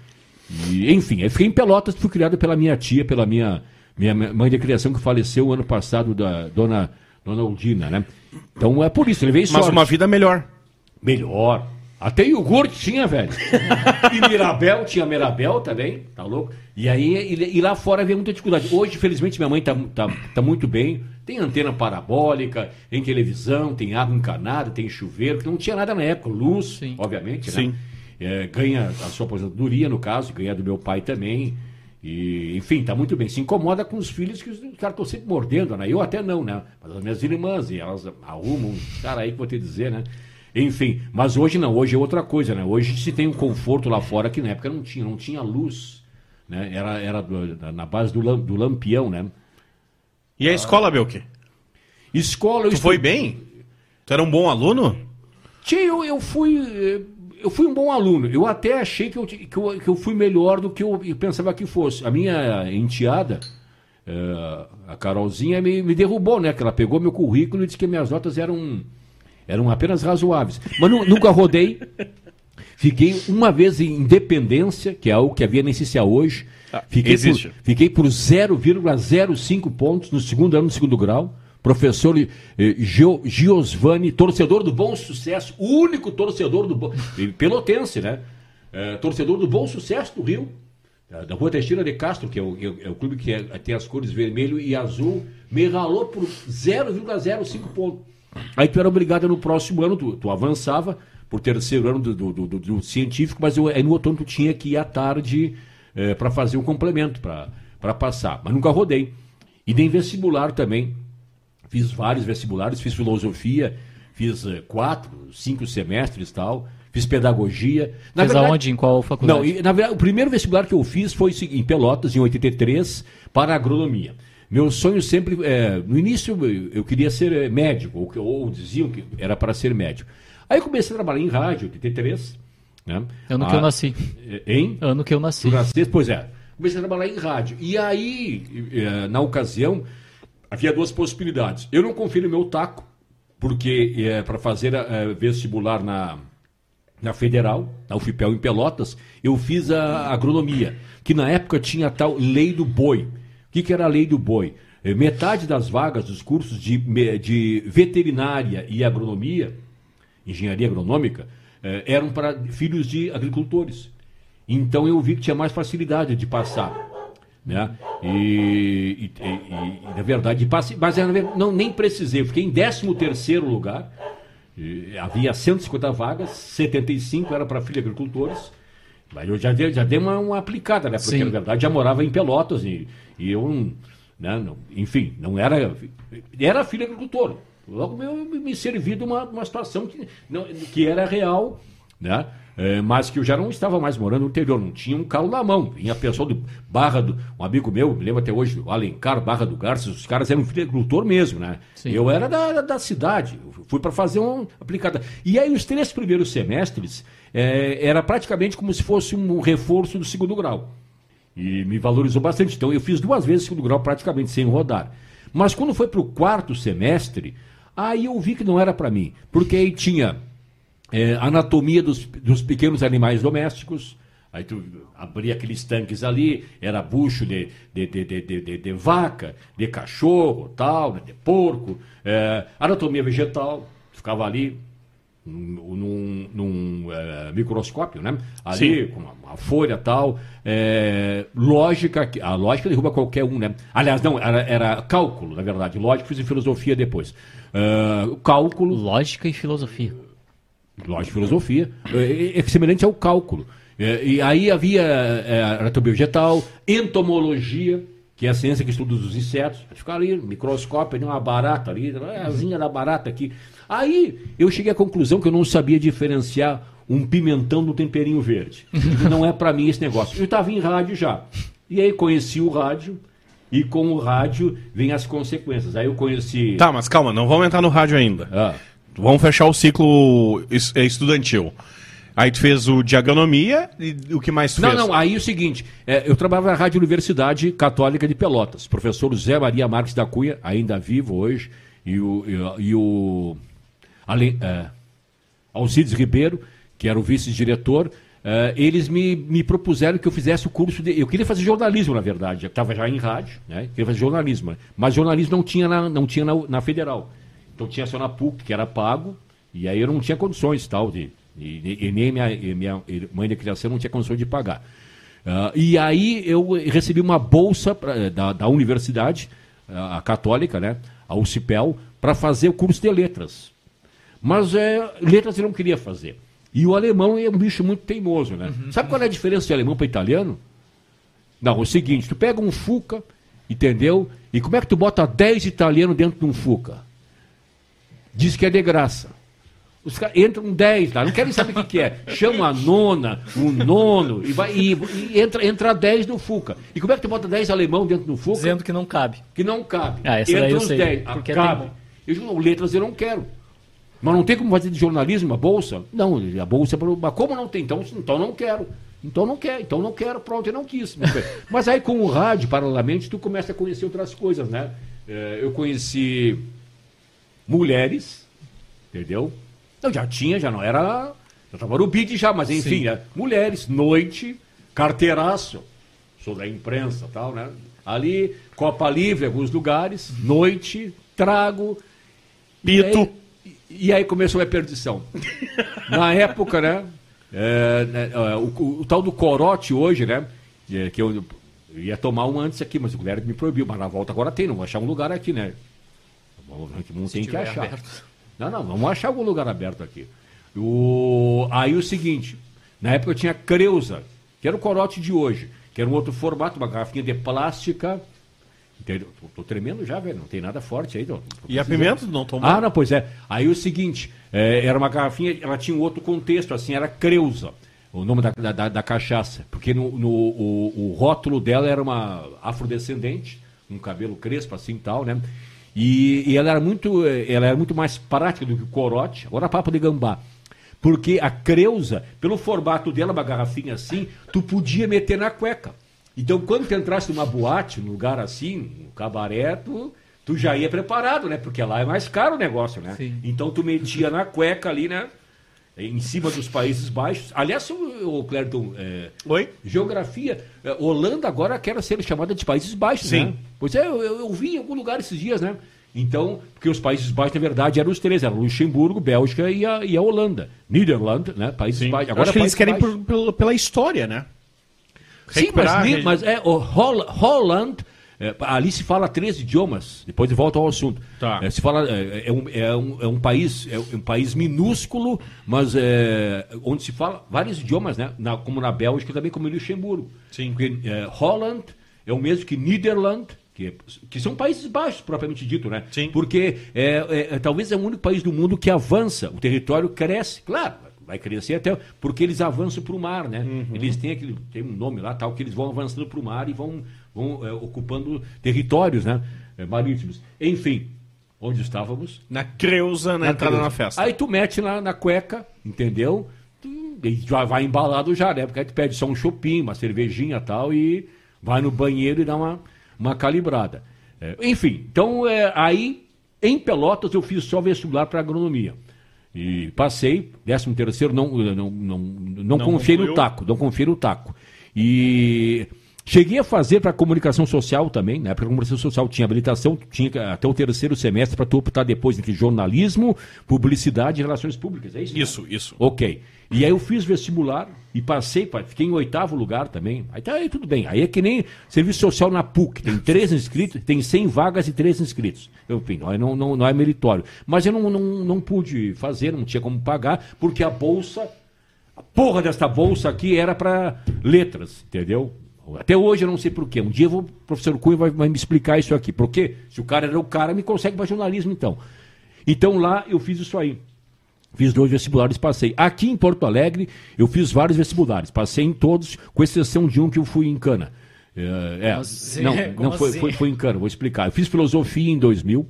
E, enfim, eu fiquei em Pelotas, fui criado pela minha tia, pela minha, minha mãe de criação que faleceu ano passado, da dona, dona Aldina, né? Então é por isso, ele veio Mas uma vida melhor. Melhor. Até iogurte tinha, velho. e Mirabel, tinha Mirabel também, tá louco? E aí, e, e lá fora havia muita dificuldade. Hoje, felizmente, minha mãe tá, tá, tá muito bem. Tem antena parabólica, tem televisão, tem água encanada, tem chuveiro, que não tinha nada na época. Luz, Sim. obviamente, né? Sim. É, ganha a sua aposentadoria, no caso, ganha do meu pai também. E, enfim, tá muito bem. Se incomoda com os filhos que os caras estão sempre mordendo, né? Eu até não, né? Mas as minhas irmãs, e elas arrumam, cara aí que vou te dizer, né? Enfim, mas hoje não, hoje é outra coisa, né? Hoje se tem um conforto lá fora que na época não tinha, não tinha luz, né? Era, era do, na base do, lam, do lampião, né? E a escola, Belke? Escola... Tu estu... foi bem? Tu era um bom aluno? Tia, eu, eu fui... Eu fui um bom aluno. Eu até achei que eu, que eu, que eu fui melhor do que eu, eu pensava que fosse. A minha enteada, uh, a Carolzinha, me, me derrubou, né? Que ela pegou meu currículo e disse que minhas notas eram eram apenas razoáveis. Mas nunca rodei. Fiquei uma vez em Independência, que é algo que havia necessidade hoje. Fiquei, existe. Por, fiquei por 0,05 pontos no segundo ano do segundo grau. Professor eh, Gio, Giosvani, torcedor do Bom Sucesso, único torcedor do Bom... Pelotense, né? É, torcedor do Bom Sucesso do Rio, da Rua Teixeira de Castro, que é o, é o clube que é, tem as cores vermelho e azul, me ralou por 0,05 pontos. Aí tu era obrigado no próximo ano, tu, tu avançava por terceiro ano do, do, do, do científico, mas eu, aí no outono tu tinha que ir à tarde é, para fazer o um complemento, para passar. Mas nunca rodei. E nem vestibular também. Fiz vários vestibulares, fiz filosofia, fiz é, quatro, cinco semestres e tal. Fiz pedagogia. Na Fez verdade, aonde? Em qual faculdade? Não, na verdade, o primeiro vestibular que eu fiz foi em Pelotas, em 83, para agronomia. Meu sonho sempre, é, no início eu queria ser é, médico, ou, ou diziam que era para ser médico. Aí eu comecei a trabalhar em rádio, 83. Né? Ano ah, que eu ah, nasci. É, hein? Ano que eu nasci. nasci. Pois é. Comecei a trabalhar em rádio. E aí, é, na ocasião, havia duas possibilidades. Eu não confio no meu taco, porque é, para fazer é, vestibular na, na Federal, na UFPEL em Pelotas, eu fiz a agronomia, que na época tinha a tal lei do boi que, que era a lei do boi? Eh, metade das vagas dos cursos de, de veterinária e agronomia, engenharia agronômica, eh, eram para filhos de agricultores. Então eu vi que tinha mais facilidade de passar. Né? E, e, e, e na verdade, passei, mas não, nem precisei, eu fiquei em 13 terceiro lugar. havia 150 vagas, 75 era para filhos de agricultores. Mas eu já dei, já dei uma, uma aplicada, né? Porque Sim. na verdade já morava em Pelotas e, e eu, né, não, enfim, não era. Era filho agricultor. Logo eu me servi de uma, uma situação que, não, que era real, né? É, mas que eu já não estava mais morando no interior, não tinha um carro na mão. Vinha a pessoa do Barra do. Um amigo meu, me lembro até hoje, o Alencar, Barra do Garças, os caras eram filho agricultor mesmo, né? Sim. Eu era da, da cidade, fui para fazer um aplicada. E aí, os três primeiros semestres, é, era praticamente como se fosse um reforço do segundo grau. E me valorizou bastante. Então, eu fiz duas vezes segundo grau praticamente sem rodar. Mas quando foi para o quarto semestre, aí eu vi que não era para mim. Porque aí tinha é, anatomia dos, dos pequenos animais domésticos. Aí tu abria aqueles tanques ali, era bucho de, de, de, de, de, de vaca, de cachorro, tal, de porco, é, anatomia vegetal, ficava ali num, num é, microscópio, né? Ali, Sim. com uma, uma, folha tal. É, lógica, a lógica derruba qualquer um, né? Aliás, não, era, era cálculo, na verdade. Lógica, fiz em filosofia depois. Uh, cálculo. Lógica e filosofia. Lógico, filosofia. É, é semelhante ao cálculo. E aí havia é, anatomia vegetal, entomologia, que é a ciência que estuda os insetos. Ficar ali, microscópio, uma barata ali, a asinha da barata aqui. Aí eu cheguei à conclusão que eu não sabia diferenciar um pimentão do temperinho verde. não é para mim esse negócio. Eu estava em rádio já. E aí conheci o rádio, e com o rádio vem as consequências. Aí eu conheci. Tá, mas calma, não vamos entrar no rádio ainda. Ah. Vamos fechar o ciclo es- estudantil. Aí tu fez o de agronomia e o que mais tu Não, fez? não, aí é o seguinte, é, eu trabalhava na Rádio Universidade Católica de Pelotas. Professor José Maria Marques da Cunha, ainda vivo hoje, e o, e e o Ale- é, Alcides Ribeiro, que era o vice-diretor, é, eles me, me propuseram que eu fizesse o curso de. Eu queria fazer jornalismo, na verdade. Estava já em rádio, né? Queria fazer jornalismo. Mas jornalismo não tinha na, não tinha na, na federal. Então tinha só na PUC, que era pago, e aí eu não tinha condições tal de. E, e nem minha, e minha mãe de criação não tinha condições de pagar. Ah, e aí eu recebi uma bolsa pra- da, da universidade, ah, a católica, né? A UCIPEL, para fazer o curso de letras. Mas é, letras eu não queria fazer. E o alemão é um bicho muito teimoso, né? Sabe qual é a diferença de alemão para italiano? Não, é o seguinte, tu pega um Fuca, entendeu? E como é que tu bota 10 italianos dentro de um Fuca? Diz que é de graça. Os caras entram 10 lá, não querem saber o que, que é. Chama a nona, o nono, e, vai, e, e entra, entra 10 no Fuca. E como é que tu bota 10 alemão dentro do Fuca? Dizendo que não cabe. que não cabe. Ah, essa daí Entra eu os sei, 10. porque cabe. teimão. Eu digo, não, letras eu não quero. Mas não tem como fazer de jornalismo a bolsa? Não, a bolsa é para. Mas como não tem? Então, então não quero. Então não quero, então não quero, pronto, eu não quis. Mas aí com o rádio, paralelamente, tu começa a conhecer outras coisas, né? Eh, Eu conheci mulheres, entendeu? Eu já tinha, já não era. Já estava no bid já, mas enfim, né? mulheres, noite, carteiraço, sobre a imprensa e tal, né? Ali, Copa Livre, alguns lugares, noite, trago. Pito. E aí, começou a perdição. Na época, né? é, né, é, o, o- o tal do corote hoje, né? é, que eu, eu ia tomar um antes aqui, mas o Guilherme me proibiu. Mas na volta agora tem, não vou achar um lugar aqui, né? Não tem que achar. aberto. Não, não, vamos achar algum lugar aberto aqui. O, aí o seguinte, na época eu tinha Creuza, que era o corote de hoje, que era um outro formato, uma garrafinha de plástica. Tô, tô tremendo já, velho, não tem nada forte aí. Não, E a pimenta não tomou? ah, não, pois é. Aí o seguinte, é, era uma garrafinha, ela tinha um outro contexto, assim, era Creuza, o nome da, da, da- cachaça. Porque no, no- o, o rótulo dela era uma afrodescendente, um cabelo crespo, assim e tal, né? E, e ela, era muito, eh, ela era muito mais prática do que o corote. Agora papo de gambá. Porque a Creuza, pelo formato dela, uma garrafinha assim, tu podia meter na cueca. Então, quando tu entrasse numa boate, num lugar assim, um cabaré, tu, tu já ia preparado, né? Porque lá é mais caro o negócio, né? Sim. Então, tu metia na cueca ali, né? Em cima dos Países Baixos. Aliás, o, o é, Oi? geografia, é, Holanda agora quer ser chamada de Países Baixos, Sim. né? Pois é, eu, eu, eu vi em algum lugar esses dias, né? Então, porque os Países Baixos, na verdade, eram os três, eram Luxemburgo, Bélgica e a, e a Holanda. Niederland, né? Países Sim. Baixos. Eu acho que eles Países querem por- pela história, né? Sim, mas, mas é, o Hol- Holland, é, ali se fala três idiomas, depois de volta ao assunto. Tá. É, se fala, é, é um, é, um, é um país, é um país minúsculo, mas é, onde se fala vários idiomas, né? Na- como na Bélgica, também como em Luxemburgo. Sim. Porque é, Holland é o mesmo que Niederland, que, que são países baixos, propriamente dito, né? Sim. Porque é, é, é, talvez é o único país do mundo que avança, o território cresce, claro, vai crescer até porque eles avançam para o mar, né? Uhum. Eles têm aquele tem um nome lá tal que eles vão avançando para o mar e vão, vão é, ocupando territórios, né? é, marítimos. Enfim, onde estávamos? Na Creuza, na, entrada Creuza. na festa. Aí tu mete lá na cueca, entendeu? Tu- E já vai embalado já, né? Porque aí tu pede só um chopinho, uma cervejinha e tal, e vai no banheiro e dá uma, uma calibrada. É, enfim, então é, aí em Pelotas eu fiz só vestibular para agronomia. E passei, 13 terceiro, não, não, não, não, Não confiei no taco, não confiei no taco. E, Cheguei a fazer para comunicação social também, né? Para comunicação social tinha habilitação, tinha até o terceiro semestre para tu optar depois entre jornalismo, publicidade e relações públicas. É isso? né? Isso, isso. Ok. E aí eu fiz vestibular e passei, pa- fiquei em oitavo lugar também. Aí tá aí tudo bem. Aí é que nem serviço social na PUC, tem três inscritos, tem 100 vagas e três inscritos. Enfim, aí não, não, não é meritório. Mas eu não, não, não pude fazer, não tinha como pagar, porque a bolsa, a porra desta bolsa aqui era para letras, entendeu? Até hoje eu não sei por quê. Um dia eu vou, o professor Cunha vai, vai me explicar isso aqui. Por quê? Se o cara era o cara, me consegue para jornalismo então. Então lá eu fiz isso aí. Fiz dois vestibulares, passei. Aqui em Porto Alegre, eu fiz vários vestibulares. Passei em todos, com exceção de um que eu fui em Cana. É, é, Você- não, não foi, assim? foi, foi em Cana, vou explicar. Eu fiz filosofia em 2000.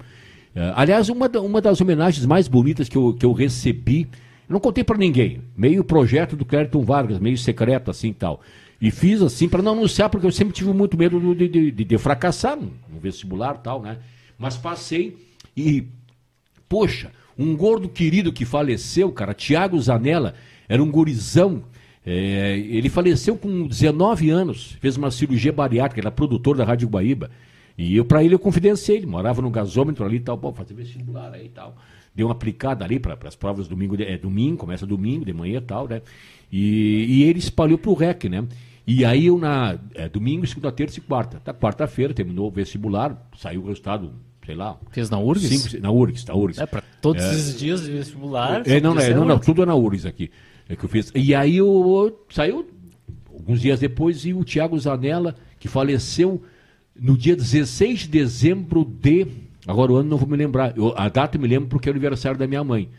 É, aliás, uma, da- uma das homenagens mais bonitas que eu, que eu recebi, eu não contei pra ninguém. Meio projeto do Clériton Vargas, meio secreto assim e tal. E fiz assim para não anunciar, porque eu sempre tive muito medo do- de, de, de, de fracassar no, no vestibular e tal, né? Mas passei e Poxa, um gordo querido que faleceu, cara, Tiago Zanella, era um gurizão. é, ele faleceu com 19 anos, fez uma cirurgia bariátrica, era produtor da Rádio Guaíba. E eu, pra ele, eu confidenciei, ele morava no gasômetro ali e tal, pô, fazer vestibular aí e tal. Deu uma aplicada ali para as provas domingo, é, domingo, começa domingo, de manhã e tal, né? E, e ele espalhou pro REC, né? E aí eu na é, domingo, segunda, terça e quarta. Da quarta-feira terminou o vestibular, saiu o resultado, sei lá, Fez na URGS? Cinco, na URGS, na URGS. É, pra todos esses dias de vestibular. É, não, é, não, não, tudo é na URGS aqui. É que eu fiz. E aí eu, eu- saiu alguns dias depois e o Tiago Zanella, que faleceu no dia 16 de dezembro de. Agora o ano não vou me lembrar. Eu- a data eu me lembro porque é o aniversário da minha mãe,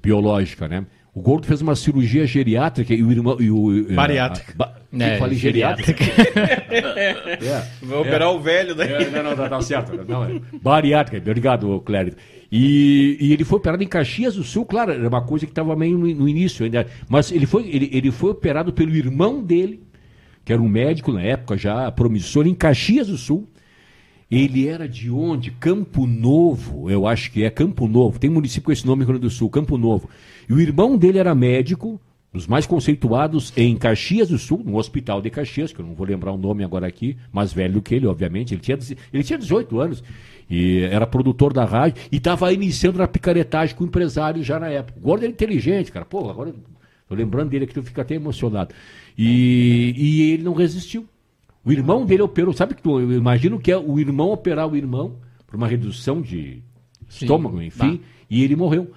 biológica, né? O Gordo fez uma cirurgia geriátrica e o irmão. E o, Bariátrica. a- ba- É, eu falei geriátrica. é. Vai operar o velho daí. É, não, não, tá, tá certo. Não, é. Bariátrica, obrigado, Clérito. E, e ele foi operado em Caxias do Sul, claro, era uma coisa que estava meio no, no início ainda. Mas ele foi, ele, ele foi operado pelo irmão dele, que era um médico na época já promissor, em Caxias do Sul. Ele era de onde? Campo Novo, eu acho que é Campo Novo. Tem município com esse nome no Rio Grande do Sul, Campo Novo. E o irmão dele era médico, dos mais conceituados em Caxias do Sul, no hospital de Caxias, que eu não vou lembrar o nome agora aqui, mais velho do que ele, obviamente. Ele tinha, ele tinha 18 anos e era produtor da rádio e estava iniciando na picaretagem com empresários já na época. O Gordo era inteligente, cara. Pô, agora tô lembrando dele aqui, tu fica até emocionado. E, e ele não resistiu. O irmão dele operou, sabe que tu, eu imagino que é o irmão operar o irmão por uma redução de Sim. estômago, enfim, e ele morreu.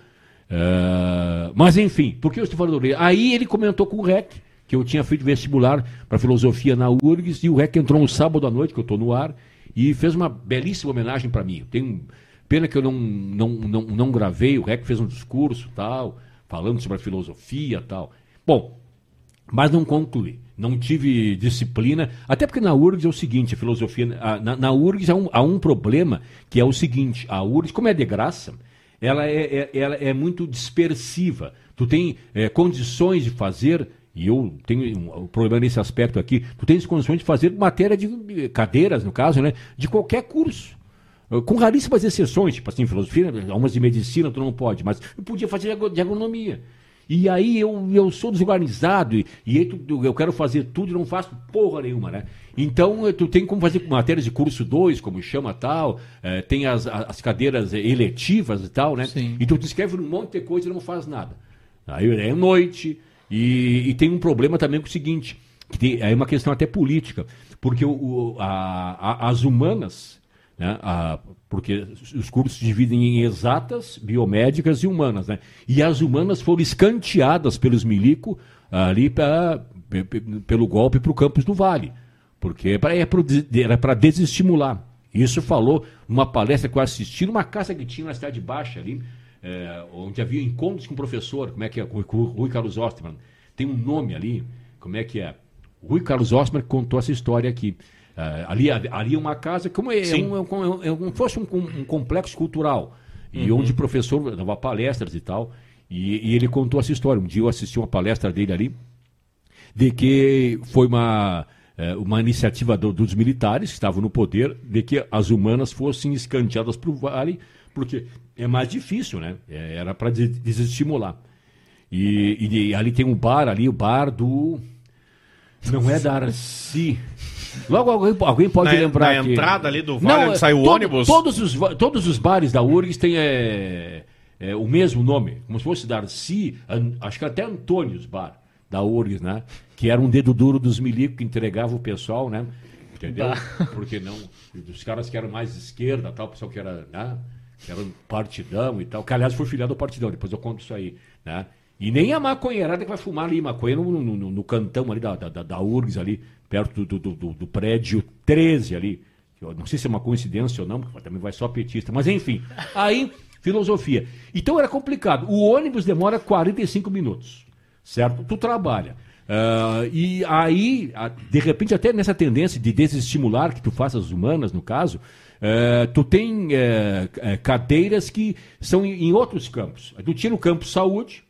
Ah, mas enfim, por que eu estou falando dele? Aí ele comentou com o REC, que eu tinha feito vestibular para filosofia na URGS, e o REC entrou um sábado à noite, que eu estou no ar, e fez uma belíssima homenagem para mim. Tem pena que eu não, não, não, não gravei, o REC fez um discurso tal, falando sobre a filosofia tal. Bom, mas não concluí. Não tive disciplina. Até porque na URGS é o seguinte, a filosofia. a- Na, na URGS há um, há um problema que é o seguinte: a URGS, como é de graça, ela é, é- ela é muito dispersiva. Tu tem é, condições de fazer, e eu tenho um, problema nesse aspecto aqui, tu tens condições de fazer matéria de cadeiras, no caso, né? De qualquer curso. Com raríssimas exceções, tipo assim, filosofia, algumas de medicina tu não pode, mas eu podia fazer de agronomia. E aí eu, eu sou desorganizado e, e tu- eu quero fazer tudo e não faço porra nenhuma, né? Então eh, tu tem como fazer matérias de curso 2, como chama tal, eh, tem as, as cadeiras eh, eletivas e tal, né? Sim. Então tu escreve um monte de coisa e não faz nada. Aí é noite e, e tem um problema também com o seguinte, que tem, é uma questão até política, porque o, o- a- a- as humanas né? A- porque os cursos se dividem em exatas, biomédicas e humanas. Né? E as humanas foram escanteadas pelos milico ali pra, pe- pe- pelo golpe para o campus do Vale, porque é é era para desestimular. Isso falou numa palestra que eu assisti numa casa que tinha na Cidade Baixa ali, é, onde havia encontros com o professor, como é que é, com o Rui Carlos Ostman. Tem um nome ali, como é que é? Rui Carlos Ostman contou essa história aqui. Ah, ali, ali é uma casa como é, é, Sim. um, é, um, é como fosse um, um complexo cultural. E onde o professor dava palestras e tal. E, e ele contou essa história. Um dia eu assisti uma palestra dele ali de que foi uma eh, uma iniciativa do- dos militares que estavam no poder de que as humanas fossem escanteadas para o vale porque é mais difícil né? É, era para desestimular. E, e ali tem um bar ali o bar do não é Darcy Logo alguém, alguém pode Na- lembrar na que... entrada ali do vale onde é, sai o todo- ônibus? Todos os, todos os bares da URGS têm é, é, o mesmo nome, como se fosse Darcy, An- acho que até Antônios Bar, da URGS, né? Que era um dedo duro dos milicos que entregava o pessoal, né? Entendeu? Porque não, dos caras que eram mais esquerda, tal, o pessoal que era, né? Que era um partidão e tal, que aliás foi filiado ao partidão, depois eu conto isso aí, né? E nem a maconheirada que vai fumar ali maconha no, no, no- no cantão ali da, da, da- da URGS ali, perto do, do, do- do prédio 13 ali. Eu não sei se é uma coincidência ou não, porque também vai só petista, mas enfim. Aí, filosofia. Então era complicado. O ônibus demora 45 minutos, certo? Tu trabalha. Ah, e aí, de repente, até nessa tendência de desestimular que tu faças humanas, no caso, eh, tu tem eh, eh, cadeiras que são em outros campos. Tu tira o campo saúde.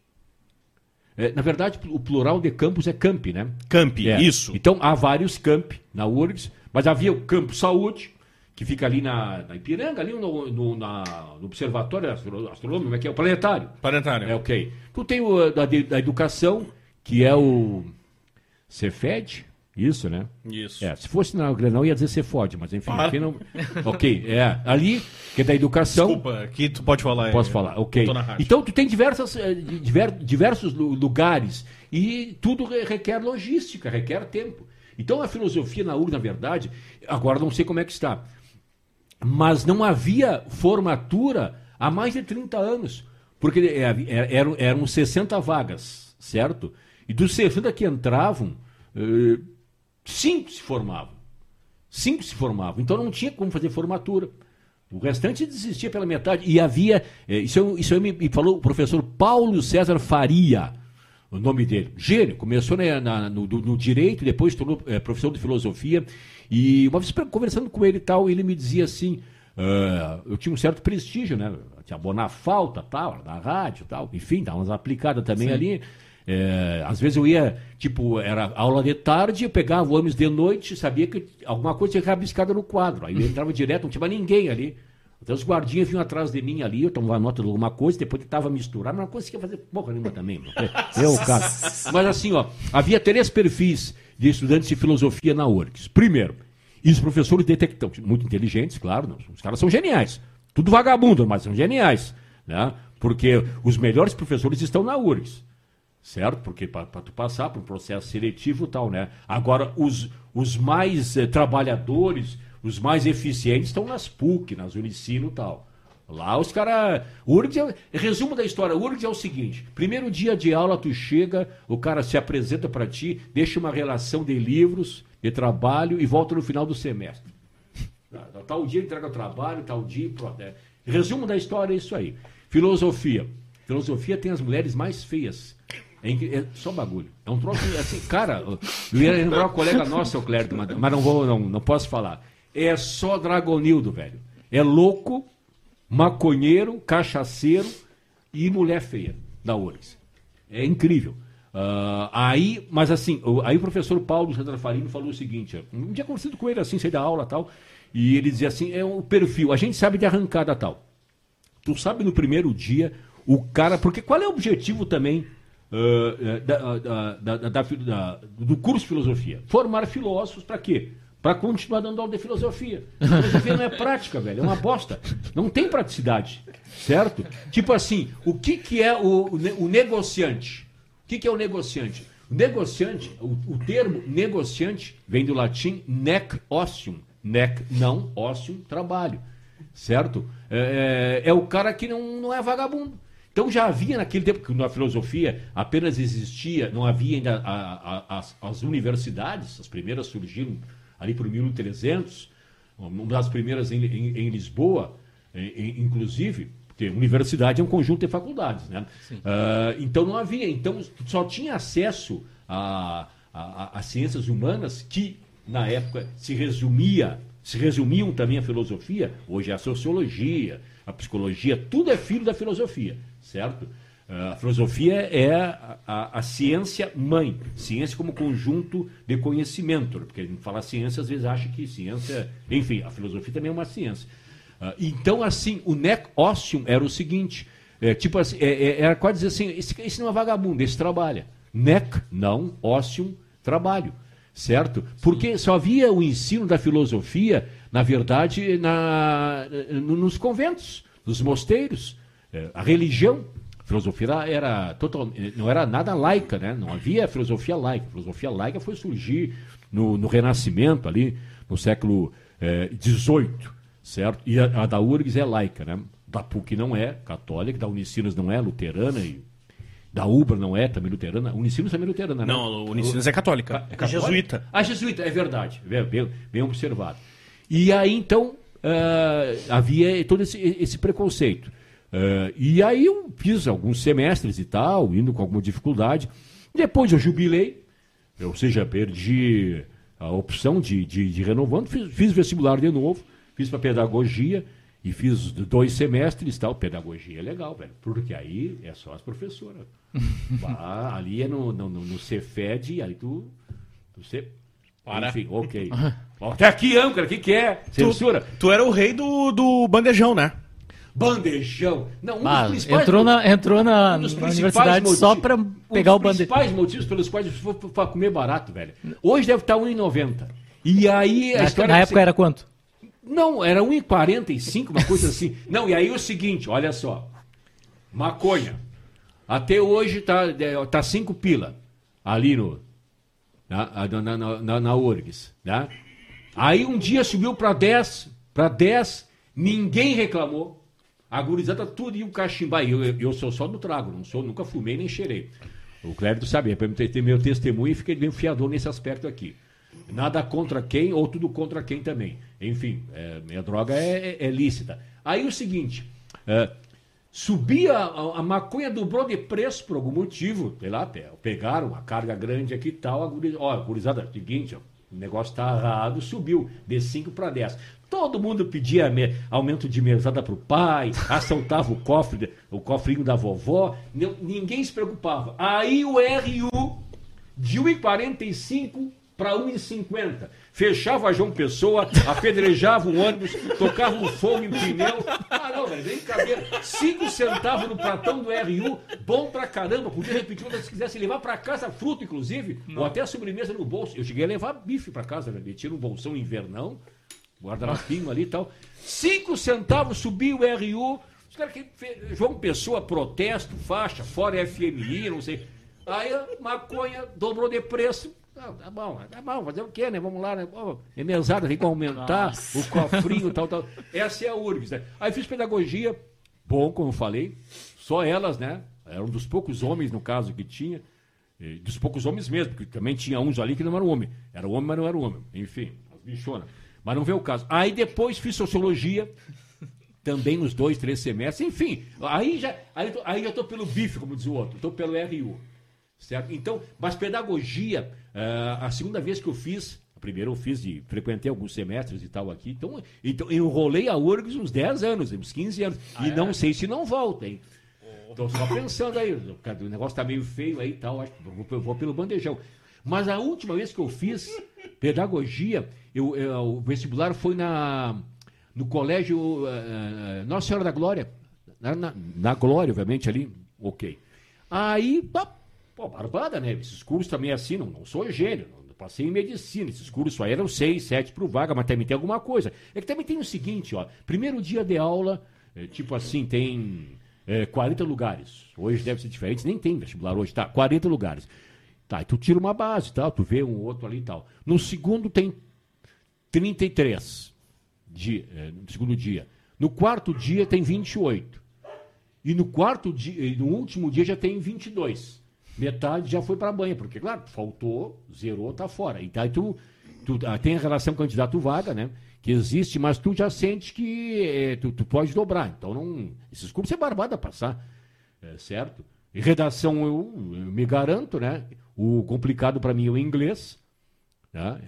Eh, na verdade, o plural de campos é camp, né? Campi, É. isso. Então há vários campi na URGS, mas havia o Campo Saúde, que fica ali na, na Ipiranga, ali no, no- na- no Observatório Astro- Astronômico, como é que é? O Planetário. Planetário. É, ok. Tu tem o da, da educação, que é o Cefed, isso, né? Isso. É, se fosse na Grenal ia dizer Cefod, mas enfim, Para. aqui não... Ok, é, ali, que é da educação... Desculpa, aqui tu pode falar. Posso é, falar, ok. Então tu tem diversas, eh, diver- diversos lu- lugares e tudo re- requer logística, requer tempo. Então a filosofia na URG, na verdade, agora não sei como é que está, mas não havia formatura há mais de 30 anos, porque havia- eh, eram, eram 60 vagas, certo? E dos 60 que entravam, eh, cinco se formavam. Cinco se formavam. Então não tinha como fazer formatura. O restante desistia pela metade. E havia. eh, isso eu- isso me, me falou o professor Paulo César Faria, o nome dele. Gênio. Começou na- na- no, no direito, depois tornou eh, professor de filosofia. E uma vez conversando com ele e tal, ele me dizia assim. ah, eu tinha um certo prestígio, né? Tinha abonar falta, tal, na rádio tal. Enfim, dava umas aplicadas também ali. É, às vezes eu ia, tipo, era aula de tarde, eu pegava o ônibus de noite, sabia que alguma coisa tinha rabiscada no quadro. Aí eu entrava direto, não tinha mais ninguém ali. Então os guardinhas vinham atrás de mim ali, eu tomava nota de alguma coisa, depois tentava misturar, mas não conseguia fazer porra nenhuma também. mano. Eu, cara. Mas assim, ó, havia três perfis de estudantes de filosofia na URGS. Primeiro, e os professores detectam, muito inteligentes, claro, não, os caras são geniais. Tudo vagabundo, mas são geniais. Né? Porque os melhores professores estão na URGS certo? Porque para tu passar por um processo seletivo tal, né? Agora, os, os mais eh, trabalhadores, os mais eficientes estão nas PUC, nas Unicino e tal. Lá os caras. É, resumo da história: URGS é o seguinte: primeiro dia de aula, tu chega, o cara se apresenta para ti, deixa uma relação de livros, de trabalho e volta no final do semestre. Tá, Tal dia entrega o trabalho, tal dia. Pronto, é. Resumo da história é isso aí. Filosofia. Filosofia tem as mulheres mais feias. É, é só bagulho. É um troço assim, cara. Eu ia lembrar um colega nosso, o Clérito, mas, não vou, não, não posso falar. É só Dragonildo, velho. É louco, maconheiro, cachaceiro e mulher feia da URGS. É incrível. Ah, aí, mas assim, aí o professor Paulo César Farino falou o seguinte: um dia conversando com ele assim, saí da aula tal, e ele dizia assim: é o perfil, a gente sabe de arrancada tal. Tu sabe no primeiro dia, o cara. Porque qual é o objetivo também da- da- da- da- da- do curso de filosofia? Formar filósofos para quê? Para continuar dando aula de filosofia. Filosofia não é prática, velho, é uma bosta. Não tem praticidade, certo? Tipo assim, o que, que é o, o ne- o negociante? O que, que é o negociante? O negociante, o, o termo negociante vem do latim nec ostium. Nec não, ostium, trabalho certo? É, é- é o cara que não, não é vagabundo. Então já havia naquele tempo que na filosofia apenas existia, não havia ainda a- a- as, as universidades, as primeiras surgiram ali por 1300, uma das primeiras em, em- em Lisboa, em- inclusive, porque universidade é um conjunto de faculdades, né? Ah, então não havia, então só tinha acesso a ciências humanas que na época se resumia, se resumiam também a filosofia, hoje é a sociologia, a psicologia, tudo é filho da filosofia, certo? Ah, A filosofia é a, a- a ciência mãe, ciência como conjunto de conhecimento, porque a gente fala ciência, às vezes acha que ciência, enfim, a filosofia também é uma ciência. Ah, então, assim, o nec ostium era o seguinte, é, tipo assim, é, é, era quase dizer assim, esse, esse não é vagabundo, esse trabalha. Nec, não, ostium, trabalho. certo? Porque só havia o ensino da filosofia, na verdade, na, nos conventos, nos mosteiros. É, a religião, filosofia era, total, não era nada laica, né? Não havia filosofia laica. A filosofia laica foi surgir no, no Renascimento, ali no século XVIII, é, certo? E a, a da URGS é laica, né? Da PUC não é católica, da Unicinos não é luterana e da UBRA não é também luterana. Unicinos também é luterana, né? Não, Unicinos é católica. É, católica? jesuíta. Ah, jesuíta, é verdade. Bem, bem observado. E aí, então, uh, havia todo esse, esse preconceito. Uh, e aí eu fiz alguns semestres e tal, indo com alguma dificuldade. Depois eu jubilei, ou seja, perdi a opção de, de, de renovando, fiz, fiz vestibular de novo, fiz para pedagogia e fiz dois semestres tal. Pedagogia é legal, velho, porque aí é só as professoras. bah, ali é no, no, no, no Cefed, aí tu, tu se... Para. Enfim, ok. Até aqui, âncora, o que, que é? Censura. Tu, tu era o rei do, do bandejão, né? Bandejão. Não, um ah, entrou na, entrou na, um na universidade motivos, só para pegar um o bandejão. Os principais motivos pelos quais eu fui para comer barato, velho. Hoje deve estar R$1,90. E aí a na. Na época você... era quanto? Não, era 1,45, uma coisa assim. Não, e aí o seguinte, olha só. Maconha. Até hoje tá, é, tá 5 pila. Ali no. Na, na, na, na, na URGS. Né? Aí um dia subiu para 10, para 10, ninguém reclamou. A gurizada tudo ia cachimbar. Eu, eu, eu sou só do trago, não sou, nunca fumei nem cheirei. O sabia, para ter meu testemunho e fiquei bem fiador nesse aspecto aqui. Nada contra quem ou tudo contra quem também. Enfim, é, minha droga é, é, é, lícita. Aí o seguinte, é, subia, a, a, maconha dobrou de preço por algum motivo, sei lá, pegaram uma carga grande aqui e tal, a gurizada, ó, a gurizada, seguinte, ó, o negócio está errado, subiu de 5 para 10. Todo mundo pedia aumento de mesada para o pai, assaltava o cofre, o cofrinho da vovó, ninguém se preocupava. Aí o RU de 1,45 para 1,50. Fechava João Pessoa, apedrejava o ônibus, tocava um fogo em pneu. Ah, não, velho, vem caber. 5 centavos no pratão do RU, bom pra caramba. Podia repetir quando se quisesse levar para casa fruta, inclusive, não. ou até a sobremesa no bolso. Eu cheguei a levar bife para casa, velho. Metia no bolsão invernão, guarda-rapinho ali e tal. 5 centavos subia o RU. Os caras que. João Pessoa, protesto, faixa, fora FMI, não sei. Aí a maconha dobrou de preço não, tá bom, tá bom, fazer o quê, né? Vamos lá, né? Pô, é mesada, tem que aumentar Nossa. o cofrinho tal, tal. Essa é a URGS, né? Aí fiz pedagogia, bom, como eu falei, só elas, né? Era um dos poucos homens, no caso, que tinha. Dos poucos homens mesmo, porque também tinha uns ali que não eram homem. Era homem, mas não era homem. Enfim, as bichonas. Mas não veio o caso. Aí depois fiz sociologia, também nos dois, três semestres. Enfim, aí já, aí, aí já estou pelo bife, como diz o outro. Estou pelo RU. Certo? Então, mas pedagogia, uh, a segunda vez que eu fiz, a primeira eu fiz de frequentei alguns semestres e tal aqui, então, então eu enrolei a URGS uns 10 anos, uns 15 anos, ah, e é? não sei se não volta, hein? Estou só pensando aí, o negócio tá meio feio aí e tal, acho que vou, vou, pelo bandejão. Mas a última vez que eu fiz pedagogia, eu, eu o vestibular foi na, no colégio uh, Nossa Senhora da Glória, na, na, na Glória, obviamente, ali, ok. Aí, pá, Pô, barbada, né? Esses cursos também é assim, não, não sou gênio, não passei em medicina, esses cursos só eram seis, sete pro vaga, mas também tem alguma coisa. É que também tem o seguinte, ó, primeiro dia de aula, é, tipo assim, tem é, 40 lugares. Hoje deve ser diferente, nem tem vestibular hoje, tá? 40 lugares. Tá, e tu tira uma base tal, tu vê um outro ali e tal. No segundo tem 33 de, é, no segundo dia. No quarto dia tem 28. E no quarto dia, no último dia já tem 22 metade já foi para a banha, porque, claro, faltou, zerou, tá fora. Então, aí tu, tu ah, tem a relação candidato-vaga, né? Que existe, mas tu já sente que é, tu, tu pode dobrar. Então, não, esses cursos é barbada passar, é, certo? E redação eu, eu, me garanto, né? O complicado para mim é o inglês. Né?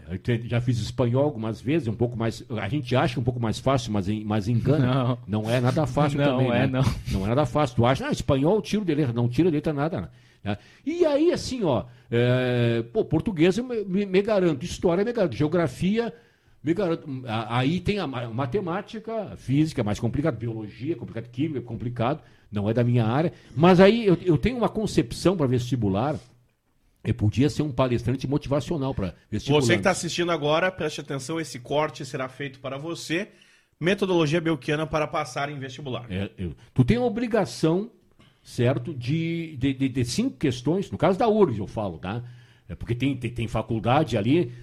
Já fiz espanhol algumas vezes, um pouco mais. A gente acha um pouco mais fácil, mas, mas engana. Não, não é nada fácil não também. É, né? não. não é nada fácil. Tu acha, ah, espanhol, tiro de letra. Não tira de letra nada. Né? Né? E aí, assim, ó, é, pô, português eu me, me, garanto, história me garanto, geografia me garanto. Aí tem a matemática, física é mais complicado, biologia é complicado, química é complicado, não é da minha área. Mas aí eu, eu tenho uma concepção para vestibular Ele podia ser um palestrante motivacional para Você que está assistindo agora, preste atenção, esse corte será feito para você. Metodologia Belkiana para passar em vestibular. É, eu- tu tem a obrigação, certo, de, de, de- de cinco questões, no caso da URGS eu falo, tá? É porque tem, tem, tem faculdade ali,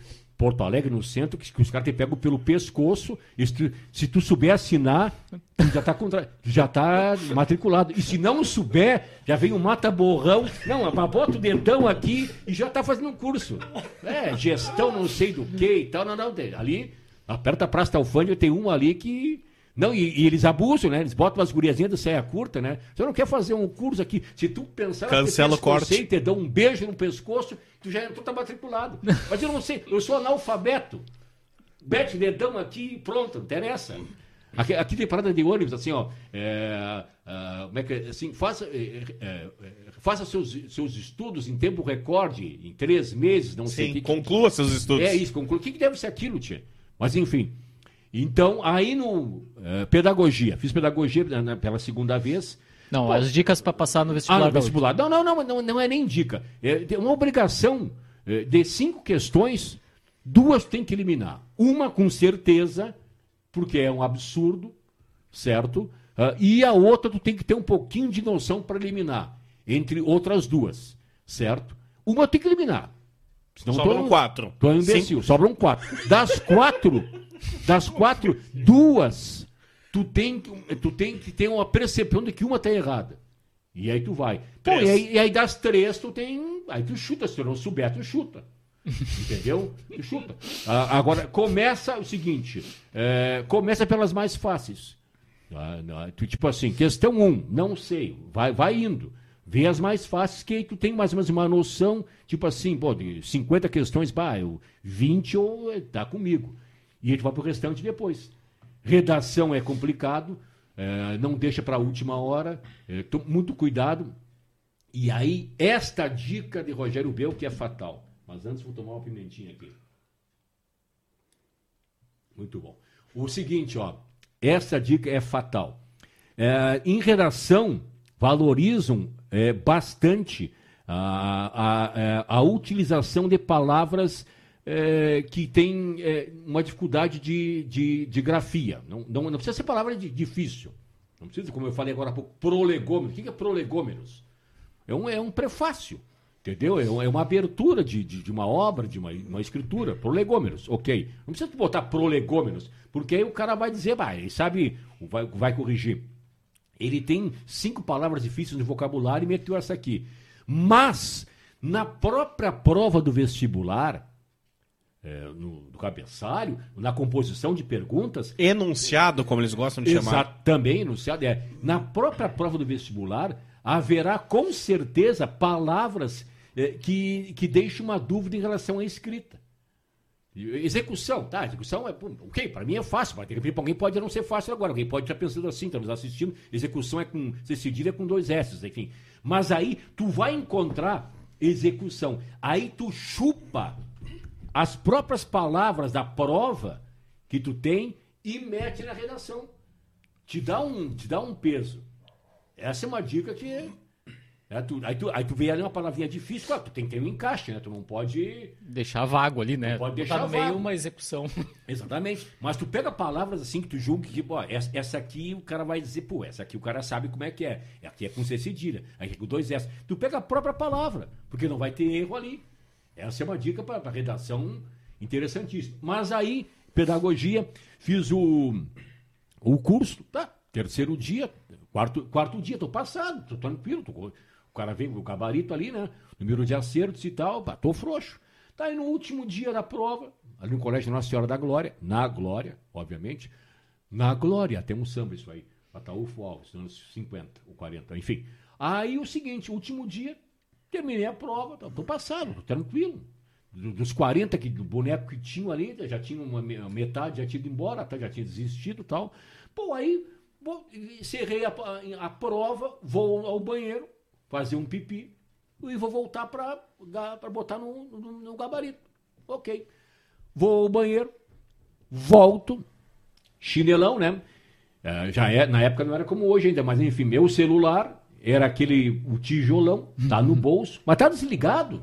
Porto Alegre, no centro, que, que os caras te pegam pelo pescoço, se tu, se tu souber assinar, tu já tá, contra, já tá matriculado. E se não souber, já vem um mata-borrão, não, bota o dedão aqui e já tá fazendo um curso. É, gestão não sei do que e tal, não, não, ali, aperta a Praça Alfândega, tem um ali que... Não, e, e eles abusam, né? Eles botam umas guriazinhas de saia curta, né? Você não quer fazer um curso aqui. Se tu pensar Cancela o corte. e te dão um beijo no pescoço, tu já entrou, tá matriculado. Mas eu não sei, eu sou analfabeto. Bete dedão aqui e pronto, não interessa. Aqui, aqui tem parada de ônibus, assim, ó. é, ah, como é que é? Assim, faça, é, é, é, faça seus, seus estudos em tempo recorde, em três meses, não sei o Sim, que. conclua seus estudos. É isso, conclui. O que, que deve ser aquilo, tia? Mas enfim. Então, aí no. eh, pedagogia. Fiz pedagogia né, pela segunda vez. Não, Pô, as dicas para passar no ah, vestibular. no da URGS. vestibular. Não, não, não, não, não é nem dica. É tem uma obrigação eh, de cinco questões, duas tem que eliminar. Uma com certeza, porque é um absurdo, certo? Ah, e a outra tu tem que ter um pouquinho de noção para eliminar, entre outras duas, certo? Uma tem que eliminar. Senão Sobram tu- quatro. Tu é um imbecil, sobram quatro. Das quatro, das quatro, duas, tu tem, que- tu tem que ter uma percepção de que uma tá errada. E aí tu vai. Pô, e, aí, e aí das três, tu tem. Aí tu chuta, se tu não souber, tu chuta. Entendeu? Tu chuta. Ah, agora, começa o seguinte: é, começa pelas mais fáceis. Ah, não, tu, tipo assim, questão 1, um, não sei, vai, vai indo. Vê as mais fáceis, que aí tu tem mais ou menos uma noção, tipo assim, pô, de 50 questões, bah, eu, 20 ou eh, tá comigo. E aí tu vai pro restante depois. Redação é complicado, eh, não deixa para a última hora, to- muito cuidado. E aí, esta dica de Rogério Bel que é fatal. Mas antes vou tomar uma pimentinha aqui. Muito bom. O seguinte, ó, essa dica é fatal. É, em redação, valorizam é, bastante a, a, é, a utilização de palavras é, que têm é, uma dificuldade de, de, de grafia. Não, não, não precisa ser palavra de- difícil. Não precisa, como eu falei agora há pouco, prolegômenos. O que é prolegômenos? É um, é um prefácio, entendeu? É, um- é uma abertura de, de, de uma obra, de uma, uma escritura. Prolegômenos, ok. Não precisa botar prolegômenos, porque aí o cara vai dizer, vai, ele sabe, vai, vai corrigir. Ele tem cinco palavras difíceis no vocabulário e meteu essa aqui. Mas, na própria prova do vestibular, é, no, do cabeçalho, na composição de perguntas, Enunciado, como eles gostam de chamar. Também enunciado. É, na própria prova do vestibular, haverá com certeza palavras eh, que, que deixem uma dúvida em relação à escrita. Execução, tá? Execução é. Ok, para mim é fácil, mas de repente pra alguém pode não ser fácil agora. Alguém pode estar pensando assim, estamos assistindo. Execução é com. Se cedilha é com dois S, enfim. Mas aí tu vai encontrar execução. Aí tu chupa as próprias palavras da prova que tu tem e mete na redação. Te dá um, te dá um peso. Essa é uma dica que. é, tu- aí, tu, aí tu vê ali uma palavrinha difícil, claro, tu tem que ter um encaixe, né? Tu não pode. Deixar vago ali, né? Pode Botar deixar no meio vago. uma execução. Exatamente. Mas tu pega palavras assim que tu julga que, pô, essa, essa aqui o cara vai dizer, pô, essa aqui o cara sabe como é que é. Aqui é com C cedilha, aqui é com dois S. Tu pega a própria palavra, porque não vai ter erro ali. Essa é uma dica para redação interessantíssima. Mas aí, pedagogia, fiz o, o curso, tá? Terceiro dia, quarto, quarto dia, tô passado, tô tranquilo, tô, o cara vem com o gabarito ali, né? Número de acertos e tal, pá, tô frouxo. Tá aí no último dia da prova, ali no Colégio Nossa Senhora da Glória, na Glória, obviamente, na Glória, tem um samba isso aí, Ataúfo Alves, nos anos 50 ou 40, enfim. Aí o seguinte, último dia, terminei a prova, tô, tô passado, tô tranquilo. Do- Dos 40 que, boneco que tinham ali, já tinha uma me- metade, já tinha ido embora, tá, já tinha desistido tal. Pô, aí vou- encerrei a, a prova, vou ao banheiro, fazer um pipi e vou voltar para botar no, no- no gabarito. Ok. Vou ao banheiro, volto, chinelão, né? É, já é, na época não era como hoje ainda, mas enfim, meu celular era aquele o tijolão, tá no bolso, mas tá desligado.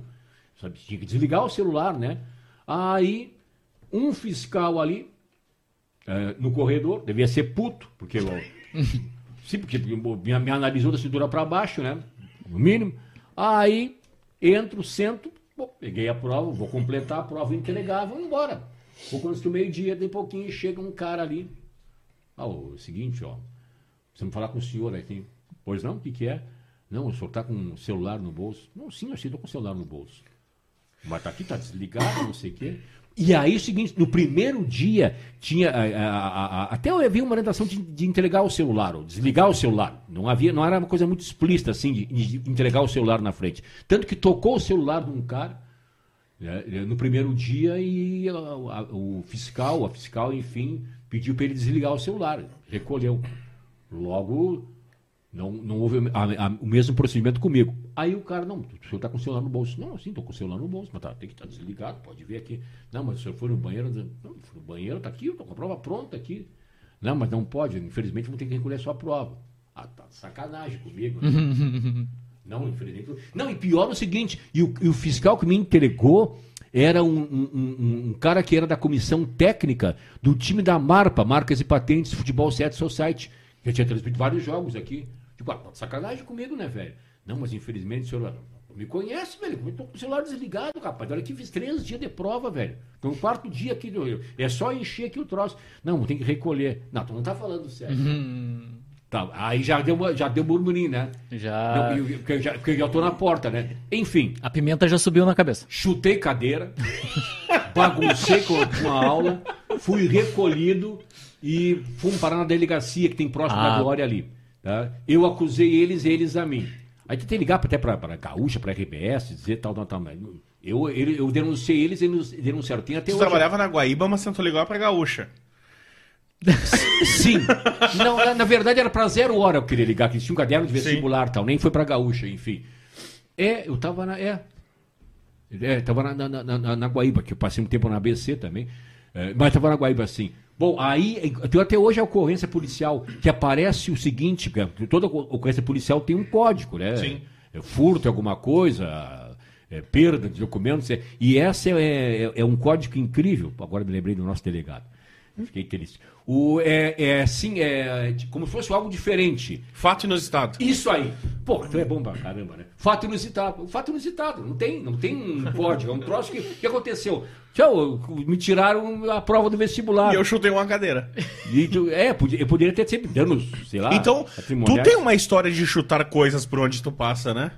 Sabe? Tinha que desligar o celular, né? Aí, um fiscal ali, eh, no corredor, devia ser puto, porque eu, sim, porque me, me analisou da cintura para baixo, né? No mínimo. Aí, entro, sento, pô, peguei a prova, vou completar a prova, entregar, vou embora. Pouco antes do meio-dia, de pouquinho, chega um cara ali. Ah, o seguinte, ó, precisamos falar com o senhor aqui. Pois não? O que, que é? Não, o senhor está com o celular no bolso. Não, sim, eu estou com o celular no bolso. Mas tá aqui, tá desligado, não sei o quê. E aí, o seguinte, no primeiro dia, tinha. a- a- a- até havia uma orientação de, de entregar o celular, ou desligar o celular. Não havia, não era uma coisa muito explícita, assim, de, de entregar o celular na frente. Tanto que tocou o celular de um cara né, no primeiro dia e a- o fiscal, a fiscal, enfim, pediu para ele desligar o celular. Recolheu. Logo, não, não houve a- a- o mesmo procedimento comigo. Aí o cara, não, o senhor está com o celular no bolso. Não, sim, estou com o celular no bolso, mas tá, tem que estar desligado, pode ver aqui. Não, mas o senhor foi no banheiro. Não, fui no banheiro, está aqui, estou com a prova pronta aqui. Não, mas não pode, infelizmente vou ter que recolher a sua prova. Ah, tá sacanagem comigo. né? Não, infelizmente. Não, e pior é o seguinte: e o, e o fiscal que me entregou era um, um- um- cara que era da comissão técnica do time da Marpa, Marcas e Patentes Futebol 7 Society, que tinha transmitido vários jogos aqui. Tipo, ah, tá de sacanagem comigo, né, velho? Não, mas infelizmente o senhor me conhece, velho. Eu tô com o celular desligado, rapaz. Olha aqui, fiz três dias de prova, velho. Então, o quarto dia aqui, eu- é só encher aqui o troço. Não, tem que recolher. Não, tu não tá falando sério. Tá, aí já deu, já deu burburinho, né? Já. Não, eu- porque, eu já, porque eu já tô na porta, né? Enfim, A pimenta já subiu na cabeça. chutei cadeira, baguncei com a aula, fui recolhido e fomos parar na delegacia que tem próximo da Ah. Glória ali. Tá? Eu acusei eles eles a mim. Aí tentei ligar até para a Gaúcha, para a RBS, dizer tal, tal, tal. Eu, eu, eu denunciei eles eles denunciaram. Tem até Tu hoje. trabalhava na Guaíba, mas tentou ligar pra Gaúcha. Sim. Não, na, na verdade era pra zero hora eu queria ligar, que tinha um caderno de vestibular e tal, nem foi pra gaúcha, enfim. É, eu tava na. É. É, tava na, na, na, na- na Guaíba, que eu passei um tempo na ABC também. É, mas tava na Guaíba assim. Bom, aí tem até hoje a ocorrência policial, que aparece o seguinte, que toda ocorrência policial tem um código, né? Sim. É furto, alguma coisa, é perda de documentos. é- e essa é, é, é um código incrível. Agora me lembrei do nosso delegado. Fiquei triste. O, é, é assim, é como se fosse algo diferente. Fato inusitado. Isso aí. Pô, então é bom pra caramba, né? Fato inusitado. Fato inusitado. Não tem, não tem um código. É um troço que, que aconteceu. Tchau, me tiraram a prova do vestibular. E eu chutei uma cadeira. E tu- é, podia- eu poderia ter sempre danos, sei lá. então, tu patrimoniais. tem uma história de chutar coisas por onde tu passa, né?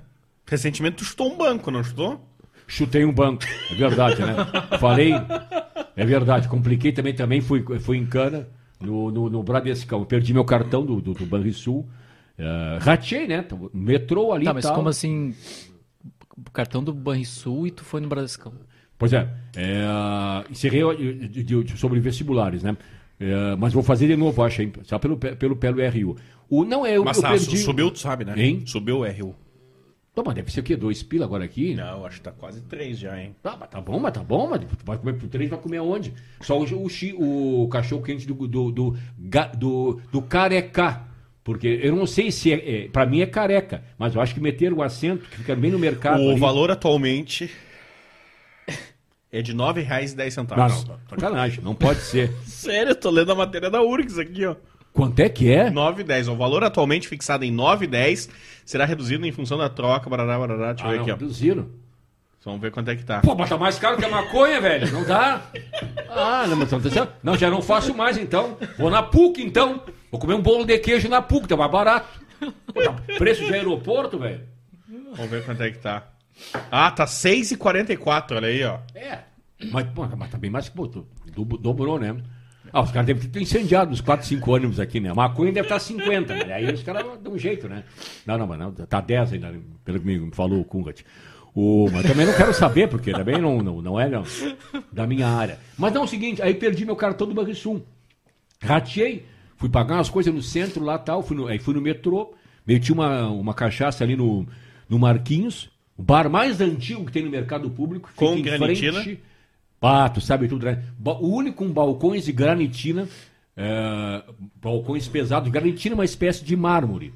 Recentemente tu chutou um banco, não chutou? Chutei um banco. É verdade, né? Falei. É verdade. Compliquei também, também fui, fui em cana no, no, no Bradescão. Perdi meu cartão do, do, do Banrisul. Uh, ratei, né? No Metrô ali Tá, mas tal. como assim? Cartão do Banrisul e tu foi no Bradescão. Pois é. é encerrei eh, de- de- de- sobre vestibulares, né? É, mas vou fazer de novo, acho, hein? Só pelo, pe- pelo, pelo RU. O, não é, eu, Mas eu tá, perdi... subiu, tu sabe, né? Hein? Subiu o RU. Não, mas deve ser o quê? Dois pila agora aqui? Não, acho que tá quase três já, hein? Tá, mas tá bom, mas tá bom, mas tu vai comer por três, vai comer aonde? Só o, o, o cachorro quente do, do, do, do, do careca. Porque eu não sei se é, é. Pra mim é careca, mas eu acho que meter o acento, que fica bem no mercado. O ali- valor atualmente é de R$ 9,10. Não, não, sacanagem, não pode ser. Sério, eu tô lendo a matéria da URGS aqui, ó. Quanto é que é? 9,10. O valor atualmente fixado em 9,10 será reduzido em função da troca, barará, barará. Deixa eu Ah, ver não, aqui, ó. reduziram. Vamos ver quanto é que tá. Pô, mas tá mais caro que a maconha, velho. Não dá? Ah, não, mas tá. Não, já não faço mais então. Vou na PUC então. Vou comer um bolo de queijo na PUC, tá mais barato. Pô, tá preço de aeroporto, velho. Vamos ver quanto é que tá. Ah, tá 6,44, olha aí, ó. É. Mas, pô, mas tá bem mais que pô, dobrou, né? Ah, os caras devem ter incendiado os 4, 5 ônibus aqui, né? A maconha deve estar 50, né? Aí os caras dão um jeito, né? Não, não, mas não, tá 10 ainda, pelo que me falou o Kungat. O, mas também não quero saber, porque também não, não, não é não, da minha área. Mas não, é o seguinte, aí perdi meu cartão do Banrisul. Ratei, fui pagar umas coisas no centro lá tal, fui no, aí fui no metrô, meti uma, uma cachaça ali no, no Marquinhos, o bar mais antigo que tem no mercado público. Com em granitina? frente- Tu sabe tudo, né? O único com balcões de granitina, é, balcões pesados, granitina é uma espécie de mármore.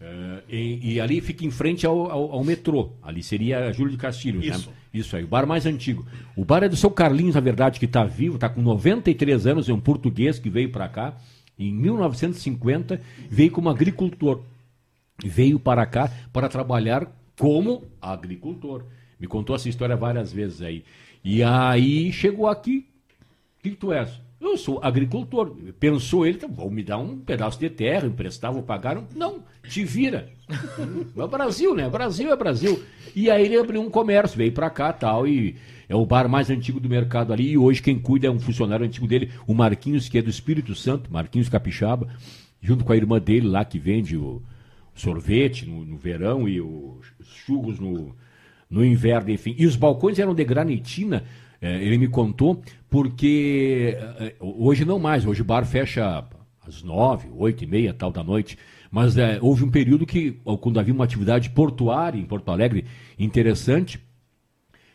É, e, e ali fica em frente ao, ao, ao metrô. Ali seria a Júlio de Castilhos, Isso. né? Isso aí, o bar mais antigo. O bar é do seu Carlinhos, na verdade, que está vivo, está com 93 anos, é um português que veio para cá em 1950, veio como agricultor. Veio para cá para trabalhar como agricultor. Me contou essa história várias vezes aí. E aí chegou aqui. O que, tu és? Eu sou agricultor. Pensou ele, então, vou me dar um pedaço de terra, emprestar, vou pagar. Não, te vira. É o Brasil, né? Brasil é Brasil. E aí ele abriu um comércio, veio pra cá tal, e é o bar mais antigo do mercado ali. E hoje quem cuida é um funcionário antigo dele, o Marquinhos, que é do Espírito Santo, Marquinhos Capixaba, junto com a irmã dele lá que vende o sorvete no, no verão e os churros no, no inverno, enfim. E os balcões eram de granitina, é, ele me contou, porque é, hoje não mais, hoje o bar fecha às nove, oito e meia, tal da noite. Mas é, houve um período que, quando havia uma atividade portuária em Porto Alegre interessante,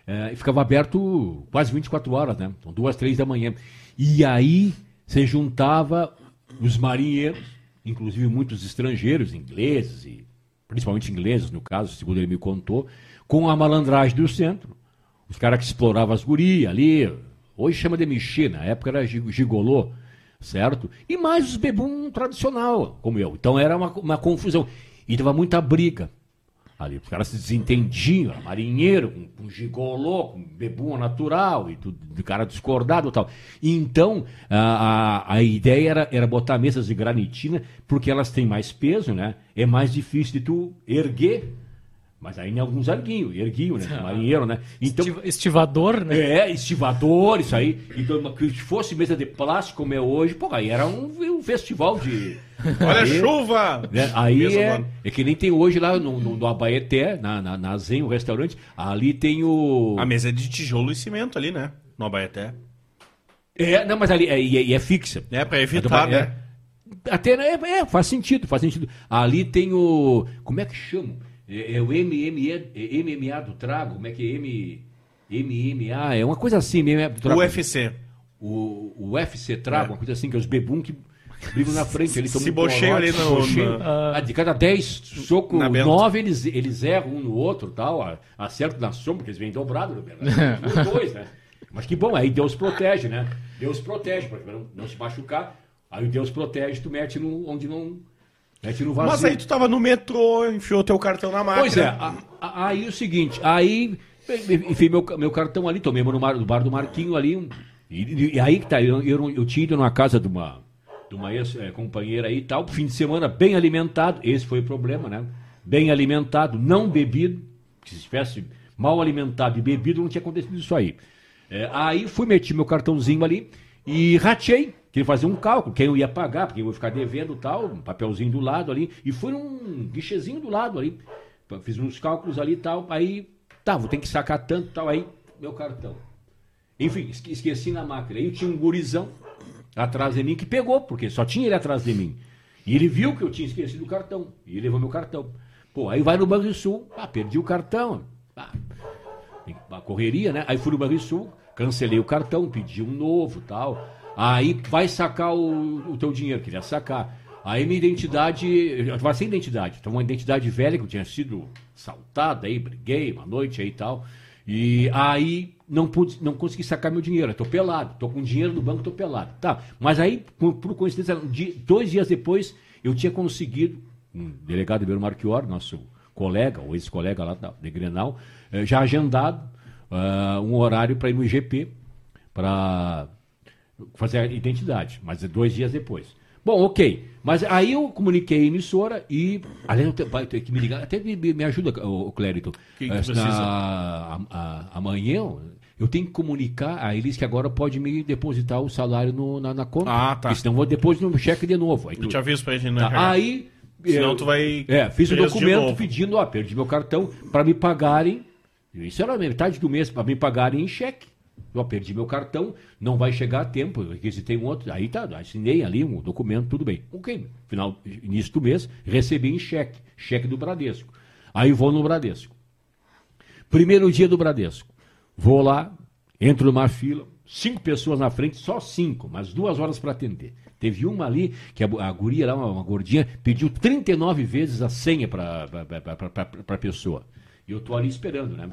é, ficava aberto quase 24 horas, né? Então, duas, três da manhã. E aí se juntava os marinheiros, inclusive muitos estrangeiros, ingleses, e principalmente ingleses, no caso, segundo ele me contou, com a malandragem do centro. Os caras que exploravam as gurias ali, hoje chama de mexer, na época era gigolô, certo? E mais os bebum tradicional, como eu. Então era uma, uma confusão. E tava muita briga. Ali, os caras se desentendiam, marinheiro, com, com gigolô, com bebum natural, e tudo, de cara discordado e tal. Então, a, a, a, ideia era, era botar mesas de granitina, porque elas têm mais peso, né? É mais difícil de tu erguer mas aí em alguns erguiam, erguiam, né? Ah. Marinheiro, né? Então, estivador, né? É, estivador, isso aí. Então, se fosse mesa de plástico como é hoje, pô, aí era um, um festival de. Olha a chuva! Né? Aí é, é, que nem tem hoje lá no, no, no Abaeté, na, na, na Zen, o restaurante, ali tem o. A mesa é de tijolo e cimento ali, né? No Abaeté. É, não, mas ali é, é, é fixa. É, pra evitar, é, né? Até, é, é, faz sentido, faz sentido. Ali tem o. Como é que chama? É, é o MMA, é MMA do trago, como é que é M, MMA? É uma coisa assim mesmo. O UFC. O, o UFC trago, é. uma coisa assim, que é os bebum que brigam na frente. Eles se bocheiam ali no... no... Ah, de cada 10 socos, 9 eles, eles erram um no outro tal, acertam na sombra, porque eles vêm dobrados, né? Os dois, né? Mas que bom, aí Deus protege, né? Deus protege, para não, não se machucar. Aí Deus protege, tu mete no, onde não No vazio. Mas aí tu tava no metrô, enfiou teu cartão na máquina. Pois é, a, a, aí o seguinte, aí enfim, meu, meu cartão ali, tomei no, mar, no bar do Marquinho ali, um, e, e, aí que tá, eu, eu, eu tinha ido numa casa de uma, de uma ex-companheira é, aí e tal, fim de semana bem alimentado, esse foi o problema, né? Bem alimentado, não bebido, se estivesse mal alimentado e bebido, não tinha acontecido isso aí. É, aí fui, meti meu cartãozinho ali e ratei Queria fazer um cálculo, quem eu ia pagar, porque eu ia ficar devendo tal, um papelzinho do lado ali. E foi um guichezinho do lado ali. Fiz uns cálculos ali e tal. Aí, tá, vou ter que sacar tanto tal. Aí, meu cartão. Enfim, esqueci na máquina. Aí tinha um gurizão atrás de mim que pegou, porque só tinha ele atrás de mim. E ele viu que eu tinha esquecido o cartão. E levou meu cartão. Pô, aí vai no Banco Sul. Ah, perdi o cartão. Ah, a correria, né? Aí fui no Banco Sul, cancelei o cartão, pedi um novo tal. Aí vai sacar o, o teu dinheiro, queria sacar. Aí minha identidade, eu estava sem identidade, então uma identidade velha que eu tinha sido saltada aí, briguei uma noite aí e tal. E aí não pude, não consegui sacar meu dinheiro, estou pelado, estou com dinheiro no banco, estou pelado. Tá, mas aí, por, por coincidência, dois dias depois, eu tinha conseguido, um delegado Ribeiro Marchior, nosso colega, ou ex-colega lá de Grenal, eh, já agendado uh, um horário para ir no IGP, para fazer a identidade, mas é dois dias depois. Bom, ok. Mas aí eu comuniquei a emissora e. Aliás, eu tenho, tenho que me ligar. Até me, me ajuda, o, Clérito. Que que precisa? Na, a, a, amanhã eu tenho que comunicar a eles que agora pode me depositar o salário no, na, na, conta. Ah, tá. Senão eu vou depois no cheque de novo. Aí eu tu, te aviso pra gente, né? Tá, aí. Senão tu vai. É, fiz um documento pedindo, ó, perdi meu cartão, para me pagarem. Isso era metade do mês, para me pagarem em cheque. Eu perdi meu cartão, não vai chegar a tempo, requisitei um outro. Aí tá, assinei ali um documento, tudo bem. Ok, final, início do mês, recebi em cheque, cheque do Bradesco. Aí vou no Bradesco. Primeiro dia do Bradesco. Vou lá, entro numa fila, cinco pessoas na frente, só cinco, mas duas horas para atender. Teve uma ali, que a, a guria lá, uma, uma gordinha, pediu 39 vezes a senha para a pessoa. E eu tô ali esperando, né?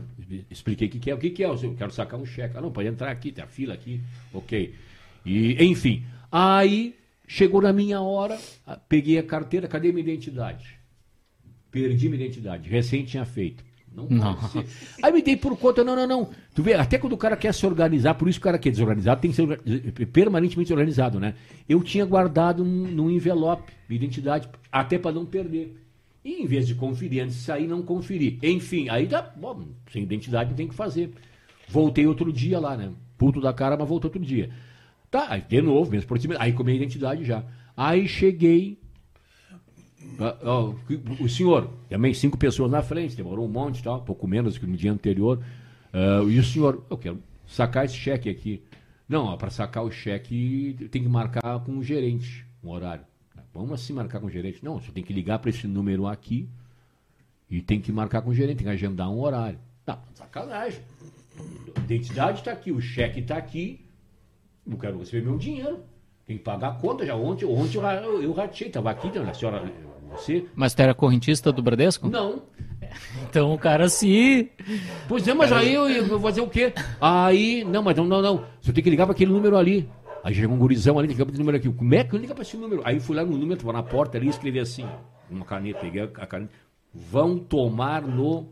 Expliquei o que, que é. O que, que é? Eu quero sacar um cheque. Ah, não, pode entrar aqui, tem a fila aqui. Ok. E, enfim. Aí chegou na minha hora, peguei a carteira, cadê minha identidade? Perdi minha identidade. Recém tinha feito. Não Não. pode ser. Aí me dei por conta, não, não, não. Tu vê, até quando o cara quer se organizar, por isso que o cara que é desorganizado tem que ser orga- permanentemente organizado, né? Eu tinha guardado num, num envelope minha identidade, até para não perder. E em vez de conferir antes de sair, não conferi. Enfim, aí dá, bom, sem identidade tem que fazer. Voltei outro dia lá, né? Puto da cara, mas voltou outro dia. Tá, aí de novo, mesmo procedimento. Aí com a identidade já. Aí cheguei, ah, ó, o senhor, também cinco pessoas na frente, demorou um monte, tal, pouco menos que no dia anterior. Ah, e o senhor, eu quero sacar esse cheque aqui. Não, para sacar o cheque tem que marcar com o gerente um horário. Vamos assim marcar com o gerente? Não, você tem que ligar para esse número aqui e tem que marcar com o gerente, tem que agendar um horário. Não, sacanagem. A identidade está aqui, o cheque está aqui, eu quero receber meu dinheiro. Tem que pagar a conta já. Ontem, ontem eu, eu, eu ratei, estava aqui, né, a senhora, você? Mas tu era correntista do Bradesco? Não. Então o cara se. Pois é, mas aí eu, eu vou fazer o quê? Aí, não, mas não, não, não. Você tem que ligar para aquele número ali. Aí chegou um gurizão ali, liga para esse número aqui. Como é que eu ligo para esse número? Aí fui lá no número, na porta ali e escrevi assim, uma caneta, peguei a caneta. Vão tomar no.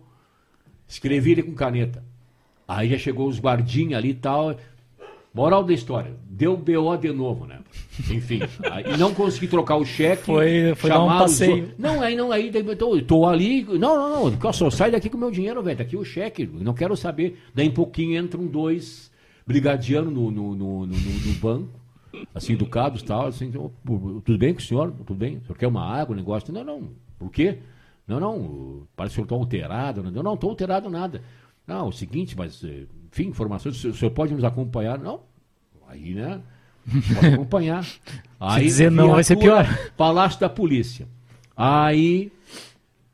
Escrevi ele com caneta. Aí já chegou os guardinhas ali e tal. Moral da história, deu BO de novo, né? Enfim, aí não consegui trocar o cheque. Foi- foi um chamar os passeio. outros. Não, aí não, aí tô, eu tô ali. Não, não, não. Só sai daqui com o meu dinheiro, velho. Tá aqui o cheque. Não quero saber. Daí em pouquinho entram dois brigadianos no, no, no, no, banco, assim, educados e tal. Assim, então, "Pô, tudo bem com o senhor? Tudo bem? O senhor quer uma água, um negócio? Não, não. Por quê? Não, não. Parece que o senhor está alterado. Não, não, estou alterado nada. Não, é o seguinte, mas, eh, enfim, informações, o senhor- pode nos acompanhar? Não. Aí, né? Pode acompanhar. Aí, dizer não, vai ser pior. Palácio da Polícia. Aí.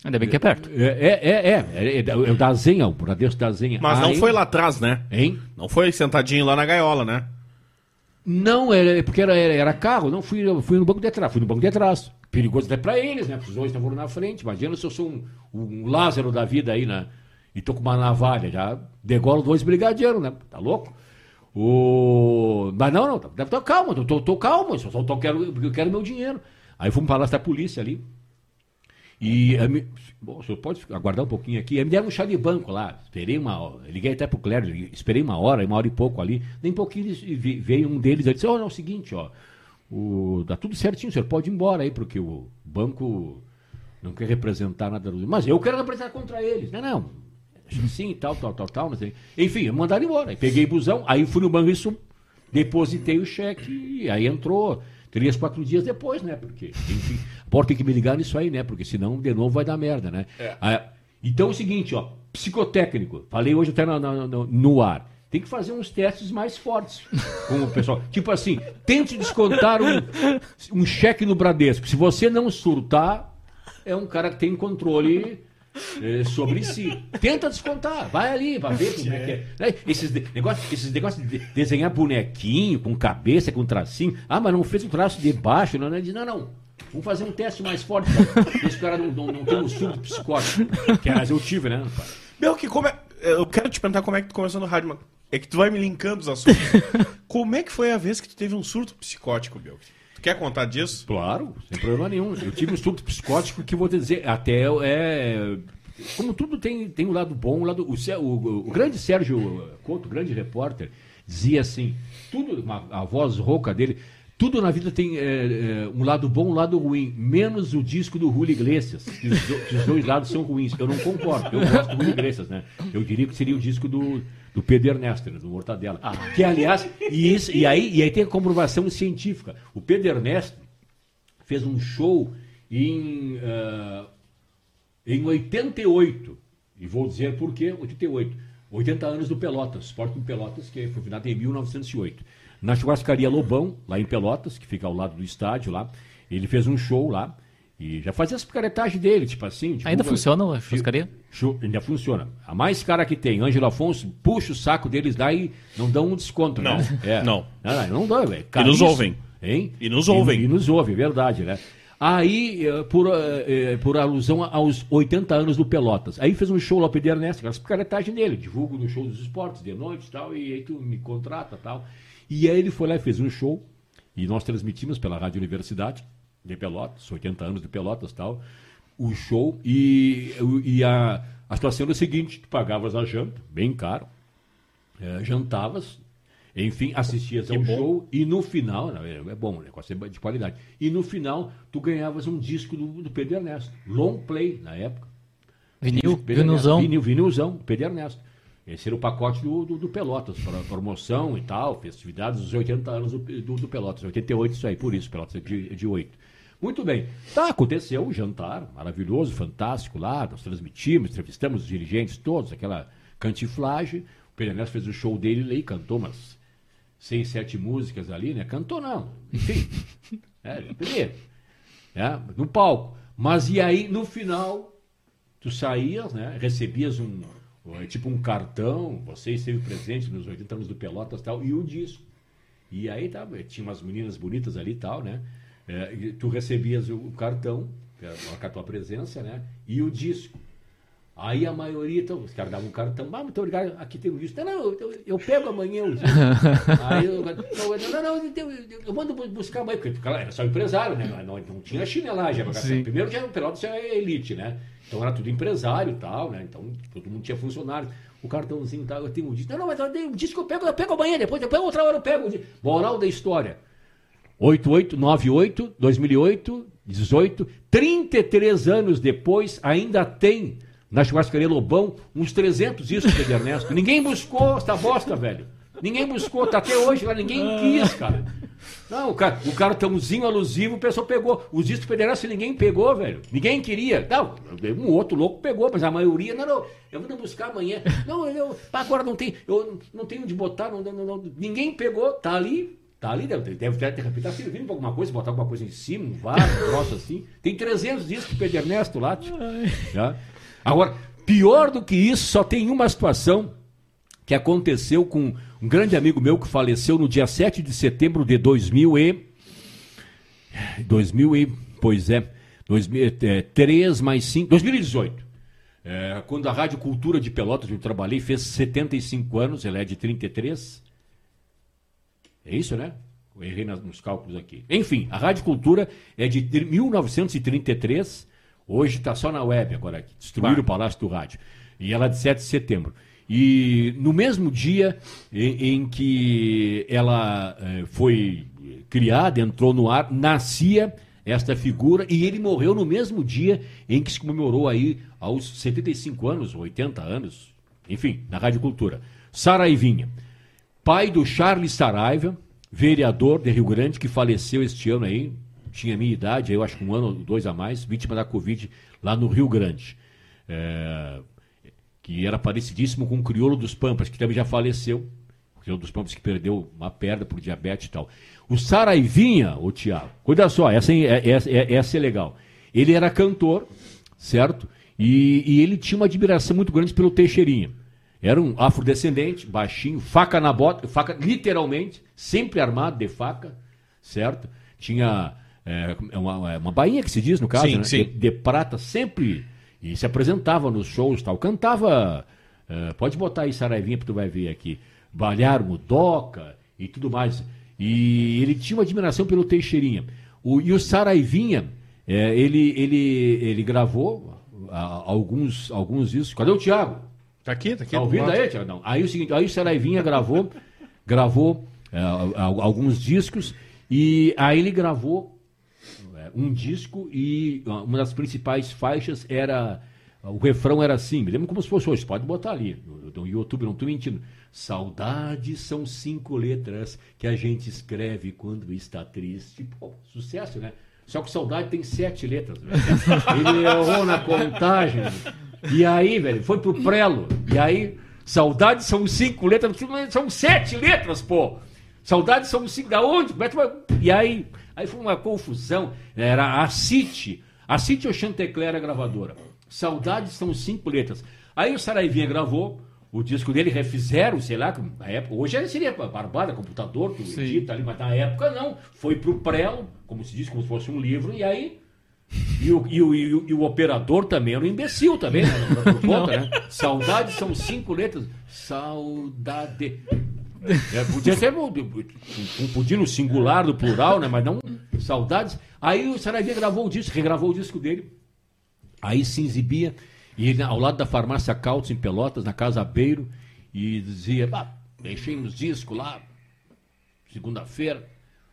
Ainda bem que é perto. É, é, é, é, é, é o da Zenha, o Bradesco da Zenha. Mas não foi lá atrás, né? Hein? Não foi sentadinho lá na gaiola, né? Não, era, porque era, era, era carro, não fui, fui no banco de trás, fui no banco de trás. Perigoso até pra eles, né? Porque os dois estavam na frente. Imagina se eu sou um, um Lázaro da vida aí, né? E tô com uma navalha, já degolo dois brigadianos, né? Tá louco? O... Mas não, não, deve estar calmo, tô, tô, tô calmo, só, só tô, quero, eu quero meu dinheiro. Aí fomos para lá da polícia ali. E mi- bom, o senhor pode aguardar um pouquinho aqui. Aí me deram um chá de banco lá. Esperei uma. Liguei até pro Clério, esperei uma hora, uma hora e pouco ali. Nem pouquinho veio um deles e disse: não, é o seguinte, ó. O, tá tudo certinho, o senhor pode ir embora aí, porque o banco não quer representar nada. Mas eu quero representar contra eles. Não, não. Sim, tal, tal, tal, tal. Enfim, me mandaram embora. Peguei busão, aí fui no banco isso, depositei o cheque, aí entrou. Três, quatro dias depois, né? Porque, enfim, pode ter que me ligar nisso aí, né? Porque senão de novo vai dar merda, né? Ah, então é o seguinte, ó, psicotécnico, falei hoje até no, no- no- ar. Tem que fazer uns testes mais fortes com o pessoal. Tipo assim, tente descontar um, um cheque no Bradesco. Se você não surtar, é um cara que tem controle sobre si. Tenta descontar, vai ali, vai ver como é que é. Né? Esses, de- negócios, esses negócios de desenhar bonequinho com cabeça, com tracinho. Ah, mas não fez o traço de baixo, não, não, não, não. Vamos fazer um teste mais forte. Esse cara não, não, não tem um surto psicótico. Que aliás eu tive, né? pai? Meu, que como é... Eu quero te perguntar como é que tu começou no rádio, mas é que tu vai me linkando os assuntos. como é que foi a vez que tu teve um surto psicótico, meu? Quer contar disso? Claro, sem problema nenhum. Eu tive um surto psicótico que vou dizer, até é. Como tudo tem, tem um lado bom, um lado. O, o- o grande Sérgio Couto, grande repórter, dizia assim: tudo, uma- a voz rouca dele, tudo na vida tem é, é, um lado bom um lado ruim, menos o disco do Julio Iglesias. que Os, do- que os dois lados são ruins. Eu não concordo, eu gosto do Julio Iglesias, né? Eu diria que seria o disco do, do Pedro Ernesto, né? do Mortadela. Que, aliás, e, isso, e, aí, e aí tem a comprovação científica. O Pedro Ernesto fez um show em, ah, em 88. E vou dizer por quê 88. 80 anos do Pelotas, Sporting Pelotas, que foi fundado em 1908. Na churrascaria Lobão, lá em Pelotas, que fica ao lado do estádio lá, ele fez um show lá e já fazia as picaretagens dele, tipo assim. tipo, Ainda funciona a churrascaria? Chu- Ainda funciona. A mais cara que tem, Ângelo Afonso, puxa o saco deles lá e não dão um desconto, Não, né? É. não. Não, não, não dá, velho. E nos ouvem. Hein? E nos ouvem. E, nos ouvem, verdade, né? Aí, eh, por, eh, eh, por alusão aos 80 anos do Pelotas. Aí fez um show lá pro Ernesto, aquelas picaretagens dele, divulgo no show dos esportes de noite e tal, e aí tu me contrata e tal. E aí ele foi lá e fez um show, e nós transmitimos pela Rádio Universidade de Pelotas, 80 anos de Pelotas e tal, o show, e, e a, a situação era a seguinte, tu pagavas a janta, bem caro, eh, jantavas, enfim, assistias Que ao bom. show e no final, não, é é bom, o negócio é de qualidade. E no final, tu ganhavas um disco do, do Pedro Ernesto. Long play, na época. Vinil, vinilzão. Vinil, vinilzão, Pedro Ernesto. Esse era o pacote do, do, do Pelotas, para promoção e tal, festividades dos 80 anos do, do, do Pelotas. 88, isso aí, por isso, Pelotas é de, de 8. Muito bem. Tá, aconteceu o jantar, maravilhoso, fantástico lá, nós transmitimos, entrevistamos os dirigentes todos, aquela cantiflagem. O Pedro fez o show dele e cantou umas seis, sete músicas ali, né? Cantou não, enfim. é, primeiro, né? no palco. Mas e aí, no final, tu saías, né? Recebias um, um, tipo um cartão, você esteve presente nos 80 anos do Pelotas tal, e o disco. E aí tá, tinha umas meninas bonitas ali e tal, né? É, tu recebias o, cartão, marcar a tua presença, né? E o disco. Aí a maioria, então, os caras davam um cartão, ah, muito obrigado, aqui tem o disco. Não, não, eu, eu pego amanhã o. Aí eu, não, não, não, eu, mando bu- buscar amanhã, porque cara, era só empresário, né? Não, não, tinha chinelagem. Primeiro já o Pelotas era elite, né? Então era tudo empresário e tal, né? Então todo mundo tinha funcionário. O cartãozinho tal, eu tenho um disco. Não, não, mas eu tenho um disco que eu pego, eu pego amanhã, depois, depois outra hora eu pego. disco. Moral da história. 8898, 2008, 18, 33 anos depois, ainda tem na churrascaria Lobão uns 300 discos de Ernesto. Ninguém buscou essa bosta, velho. Ninguém buscou, tá até hoje lá, ninguém quis, cara. Não, o, cara, o cartãozinho alusivo, o pessoal pegou. Os discos federais ninguém pegou, velho. Ninguém queria. Não, um outro louco pegou, mas a maioria, não, não, eu vou buscar amanhã. Não, eu, agora não tem, eu não tenho onde botar, não, não, não, ninguém pegou, tá ali, tá ali, deve, deve ter, repente, tá servindo pra alguma coisa, botar alguma coisa em cima, um vaso, um troço assim. Tem 300 discos do Pedro Ernesto lá, tio. Agora, pior do que isso, só tem uma situação que aconteceu com um grande amigo meu que faleceu no dia 7 de setembro de 2000 e 2000 e pois é, 2003 mais 5, 2018. É, quando a Rádio Cultura de Pelotas, eu trabalhei, fez 75 anos, ela é de 33. É isso, né? Eu errei nos cálculos aqui. Enfim, a Rádio Cultura é de tri- 1933, hoje está só na web agora, destruíram Claro. o Palácio do Rádio. E ela é de 7 de setembro. E no mesmo dia em, em que ela eh, foi criada, entrou no ar, nascia esta figura e ele morreu no mesmo dia em que se comemorou aí aos 75 anos, 80 anos, enfim, na Rádio Cultura. Saraivinha pai do Charles Saraiva, vereador de Rio Grande, que faleceu este ano aí, tinha minha idade, eu acho que um ano ou dois a mais, vítima da Covid lá no Rio Grande. É, que era parecidíssimo com o Crioulo dos Pampas, que também já faleceu. O Crioulo dos Pampas que perdeu uma perna por diabetes e tal. O Saraivinha, o Tiago, cuida só, essa, é, essa, é- essa é legal. Ele era cantor, certo? E, e ele tinha uma admiração muito grande pelo Teixeirinha. Era um afrodescendente, baixinho, faca na bota, faca literalmente, sempre armado de faca, certo? Tinha é, uma, uma bainha que se diz no caso, Sim, né? sim. De, de prata, sempre, e se apresentava nos shows tal. Cantava, é, pode botar aí Saraivinha que tu vai ver aqui, Balhar Mudoca e tudo mais. E ele tinha uma admiração pelo Teixeirinha. O, e o Saraivinha, é, ele, ele, ele gravou ah, alguns, alguns discos. Cadê o Thiago? Tá aqui, tá aqui. Tá do ouvindo aí, Tiago? Não. Aí o seguinte, aí o Saraivinha gravou, gravou é, al- alguns discos e aí ele gravou é, um disco e uma das principais faixas era o refrão era assim, me lembro como se fosse hoje, pode botar ali no, no YouTube, não estou mentindo. Saudades são cinco letras que a gente escreve quando está triste. Pô, sucesso, né? Só que saudade tem sete letras. velho. Ele errou na contagem. E aí, velho, foi pro prelo. E aí, saudades são cinco letras, são sete letras, pô. Saudades são cinco, da onde? Como é que vai- E aí, aí foi uma confusão. Era a City, a City ou Chantecler a gravadora. Saudades são cinco letras. Aí o Saraivinha gravou o disco dele, refizeram, sei lá, na época. Hoje seria barbada, computador, tu Sim. edita ali, mas na época não. Foi pro prelo, como se diz, como se fosse um livro, e aí E o, e, o, e, o, e o operador também era um imbecil também, né? Conta, né? Saudade são cinco letras. Saudade. É, podia ser um, singular, no plural, né? Mas não saudades. Aí o Saravia gravou o disco, regravou o disco dele. Aí se exibia, e ele, ao lado da farmácia Cautz em Pelotas, na Casa Beiro, e dizia, deixei uns discos lá, segunda-feira,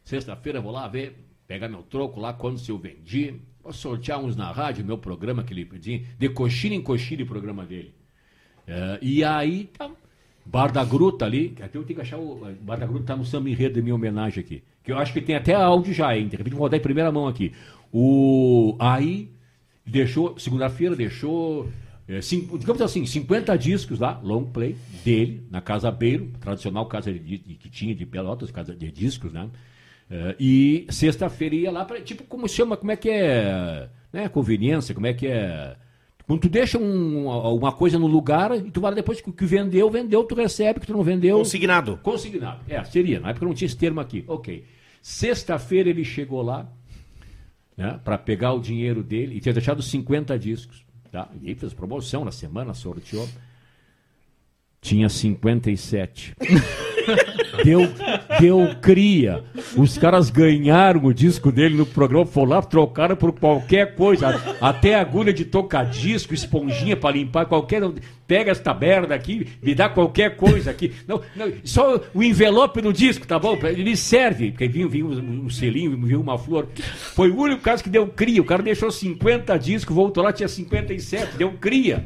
sexta-feira vou lá ver, pegar meu troco lá, quando se eu vendi, vou sortear uns na rádio, meu programa que ele pedia, de coxilha em coxilha o programa dele. É, e aí, tá, Bar da Gruta ali, até eu tenho que achar o Bar da Gruta tá no samba enredo de minha homenagem aqui, que eu acho que tem até áudio já, hein, de repente vou rodar em primeira mão aqui. O, aí, deixou, segunda-feira deixou é, cinco, digamos assim, 50 discos lá, long play, dele, na Casa Beiro, tradicional casa de, de, que tinha de Pelotas, casa de discos, né? É, e sexta-feira ia lá para tipo, como chama, como é que é, né, conveniência, como é que é... Quando tu deixa um, uma coisa no lugar e tu vai depois que vendeu, vendeu, tu recebe, que tu não vendeu... Consignado. Consignado, é, seria, na época não tinha esse termo aqui, ok. Sexta-feira ele chegou lá, né, para pegar o dinheiro dele e tinha deixado 50 discos. Tá? E aí fez promoção na semana, sorteou. Tinha 57. deu, deu cria. Os caras ganharam o disco dele no programa, foram lá, trocaram por qualquer coisa. Até agulha de tocar-disco, esponjinha para limpar qualquer. Pega esta merda aqui, me dá qualquer coisa aqui. Não, não, só o envelope no disco, tá bom? Ele serve. Porque vinha, vinha um, um selinho, vinha uma flor. Foi o único caso que deu cria. O cara deixou 50 discos, voltou lá, tinha 57, deu cria.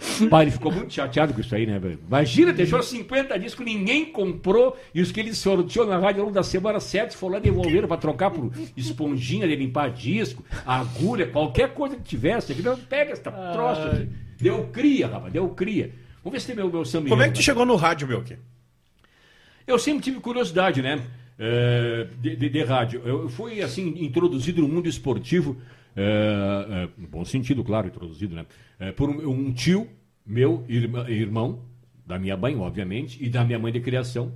Pai, ele ficou muito chateado com isso aí, né, velho? Imagina, deixou 50 discos, ninguém comprou, e os que ele sorteou na rádio ao longo da semana 7 foram lá devolveram para trocar por esponjinha de limpar disco, agulha, qualquer coisa que tivesse. Não, pega essa troça. Deu cria, rapaz, deu cria. Vamos ver se tem meu, meu samba. Como é que tu chegou no rádio, meu? Eu sempre tive curiosidade, né? É, de, de, de, rádio. Eu fui, assim, introduzido no mundo esportivo, é, é, bom sentido, claro, introduzido, né? É, por um, um, tio meu, irmã, irmão, da minha mãe, obviamente, e da minha mãe de criação,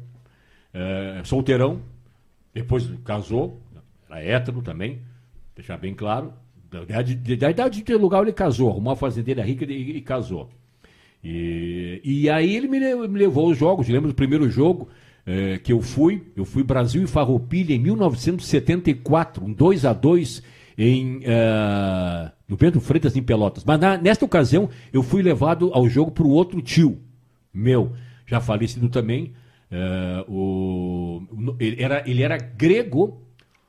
é, solteirão, depois casou, era hétero também, deixar bem claro, da idade de ter lugar, ele casou, arrumou uma fazendeira rica e, e casou. E, e aí ele me, me levou aos jogos. Lembro do primeiro jogo é, que eu fui. Eu fui Brasil e Farroupilha em 1974, um 2 a 2 em, uh, no Pedro Freitas, em Pelotas. Mas na, nesta ocasião, eu fui levado ao jogo por outro tio meu, já falecido também. Uh, o, ele, era, ele era grego,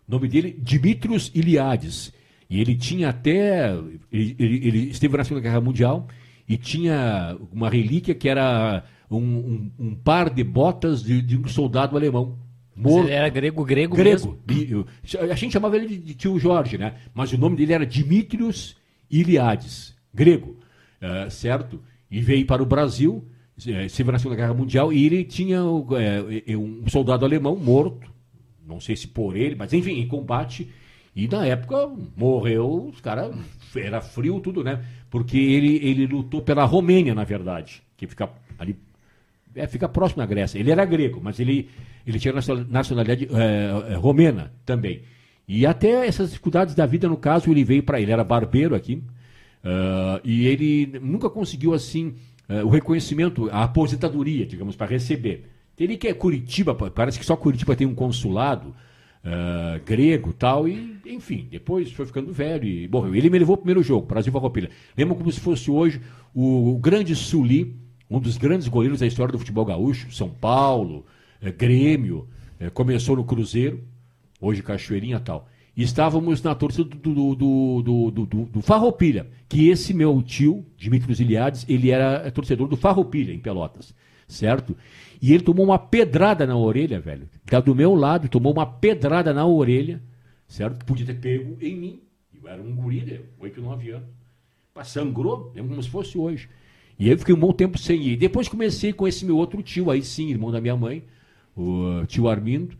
nome dele Dimitrios Iliades. E ele tinha até. Ele, ele, ele, esteve na Segunda Guerra Mundial e tinha uma relíquia que era um, um, um par de botas de, de, um soldado alemão. Ele era grego, grego, grego. Mesmo. A gente chamava ele de tio Jorge, né? Mas o nome dele era Dimitrios Iliades, grego, uh, certo? E veio para o Brasil, eh, esteve na Segunda Guerra Mundial, e ele tinha uh, um soldado alemão morto, não sei se por ele, mas enfim, em combate e na época morreu, os caras. Era frio tudo, né? Porque ele, ele lutou pela Romênia, na verdade, que fica ali. É, fica próximo da Grécia. Ele era grego, mas ele, ele tinha nacionalidade é, romena também. E até essas dificuldades da vida, no caso, ele veio para. Ele era barbeiro aqui. Uh, e ele nunca conseguiu, assim, uh, o reconhecimento, a aposentadoria, digamos, para receber. Ele que é Curitiba, parece que só Curitiba tem um consulado uh, grego tal, e enfim, depois foi ficando velho e morreu. Ele me levou o primeiro jogo, Brasil Farroupilha. Lembro como se fosse hoje o, grande Suli, um dos grandes goleiros da história do futebol gaúcho, São Paulo, é, Grêmio, é, começou no Cruzeiro, hoje Cachoeirinha tal. Estávamos na torcida do, do, do, do, Farroupilha, que esse meu tio, Dimitrios Iliades, ele era torcedor do Farroupilha, em Pelotas, certo? E ele tomou uma pedrada na orelha, velho. Tá do meu lado, tomou uma pedrada na orelha, certo? Podia ter pego em mim. Eu era um guri de 8, 9 anos. Sangrou, lembro como se fosse hoje. E aí eu fiquei um bom tempo sem ir. Depois comecei com esse meu outro tio, aí sim, irmão da minha mãe, o tio Armindo.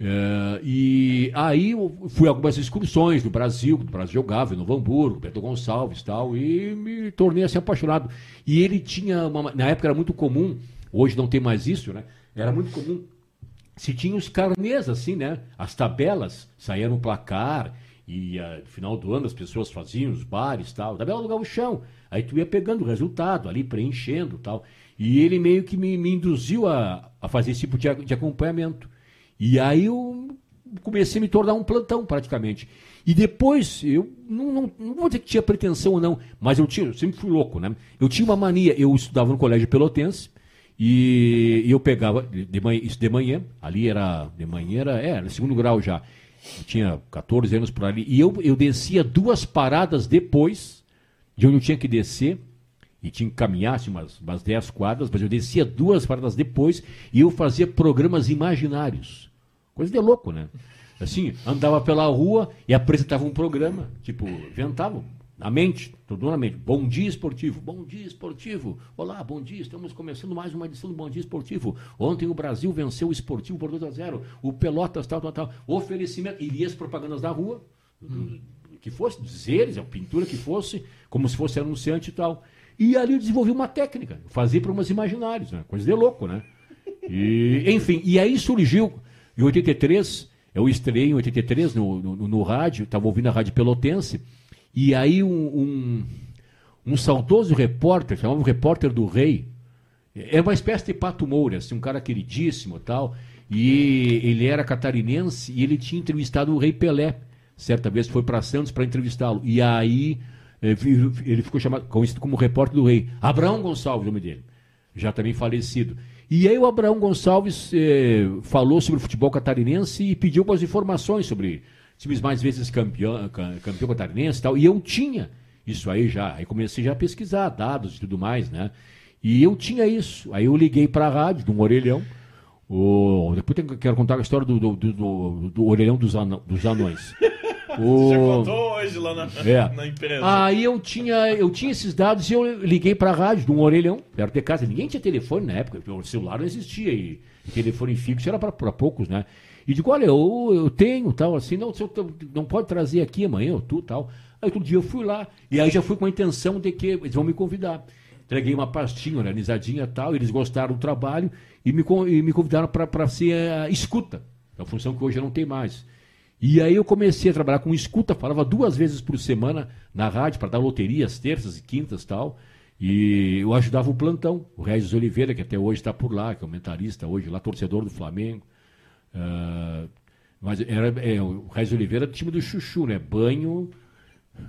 Uh, e aí fui a algumas excursões no Brasil, no Brasil jogava, no Hamburgo, Beto Gonçalves tal, e me tornei assim apaixonado. E ele tinha, uma, na época era muito comum Hoje não tem mais isso, né? Era muito comum. Se tinha os carnês, assim, né? As tabelas saíam no placar E ah, no final do ano as pessoas faziam os bares tal, tabela do gauchão. Aí tu ia pegando o resultado ali, preenchendo tal. E ele meio que me, me induziu a, a fazer esse tipo de, de acompanhamento. E aí eu comecei a me tornar um plantão praticamente. E depois, eu não, não, não vou dizer que tinha pretensão ou não, mas eu tinha, eu sempre fui louco, né? Eu tinha uma mania, eu estudava no colégio pelotense, e eu pegava, de manhã, isso de manhã, ali era, de manhã era, é, era segundo grau já, eu tinha 14 anos por ali, e eu, eu descia duas paradas depois, de onde eu tinha que descer, e tinha que caminhar assim, umas, umas 10 quadras, mas eu descia duas paradas depois, e eu fazia programas imaginários. Coisa de louco, né? Assim, andava pela rua e apresentava um programa, tipo, inventava na mente, tudo na mente. Bom dia esportivo, bom dia esportivo. Olá, bom dia, estamos começando mais uma edição do Bom Dia Esportivo. Ontem o Brasil venceu o esportivo por 2 a 0 O Pelotas, tal, tal, tal. Oferecimento, iria as propagandas da rua, hum. que fosse, dizeres, a pintura que fosse, como se fosse anunciante e tal. E ali eu desenvolvi uma técnica, fazia para umas imaginários, né? coisa de louco, né? E, enfim, e aí surgiu, em 83, eu estreiei em 83 no, no, no rádio, estava ouvindo a Rádio Pelotense, e aí um, um, um saudoso repórter, chamava o repórter do rei, é uma espécie de Pato Moura, assim, um cara queridíssimo tal, e ele era catarinense e ele tinha entrevistado o rei Pelé, certa vez foi para Santos para entrevistá-lo, e aí ele ficou chamado, conhecido como repórter do rei, Abraão Gonçalves, o nome dele, já também falecido. E aí o Abraão Gonçalves eh, falou sobre o futebol catarinense e pediu algumas informações sobre times mais vezes campeão, campeão catarinense e tal. E eu tinha isso aí já. Aí comecei já a pesquisar dados e tudo mais, né? E eu tinha isso. Aí eu liguei para a rádio, de um orelhão. O... Depois eu quero contar a história do, do, do, do orelhão dos, anão, dos anões. O... Você contou hoje lá na, é. na empresa. Aí eu tinha, eu tinha esses dados e eu liguei para a rádio de um orelhão, perto de casa. Ninguém tinha telefone na época, o celular não existia e, telefone fixo era para poucos, né? E digo, olha, eu, eu tenho tal, assim, não, você não pode trazer aqui amanhã, ou tu tal. Aí outro dia eu fui lá, e aí já fui com a intenção de que eles vão me convidar. Entreguei uma pastinha organizadinha tal, eles gostaram do trabalho e me, e me convidaram para ser uh, escuta, é uma função que hoje eu não tenho mais. E aí eu comecei a trabalhar com escuta, falava duas vezes por semana na rádio para dar loterias, terças e quintas tal. E eu ajudava o plantão, o Regis Oliveira, que até hoje está por lá, que é o mentalista hoje, lá torcedor do Flamengo. Uh, mas era, é, o Regis Oliveira é time do Chuchu, né? Banho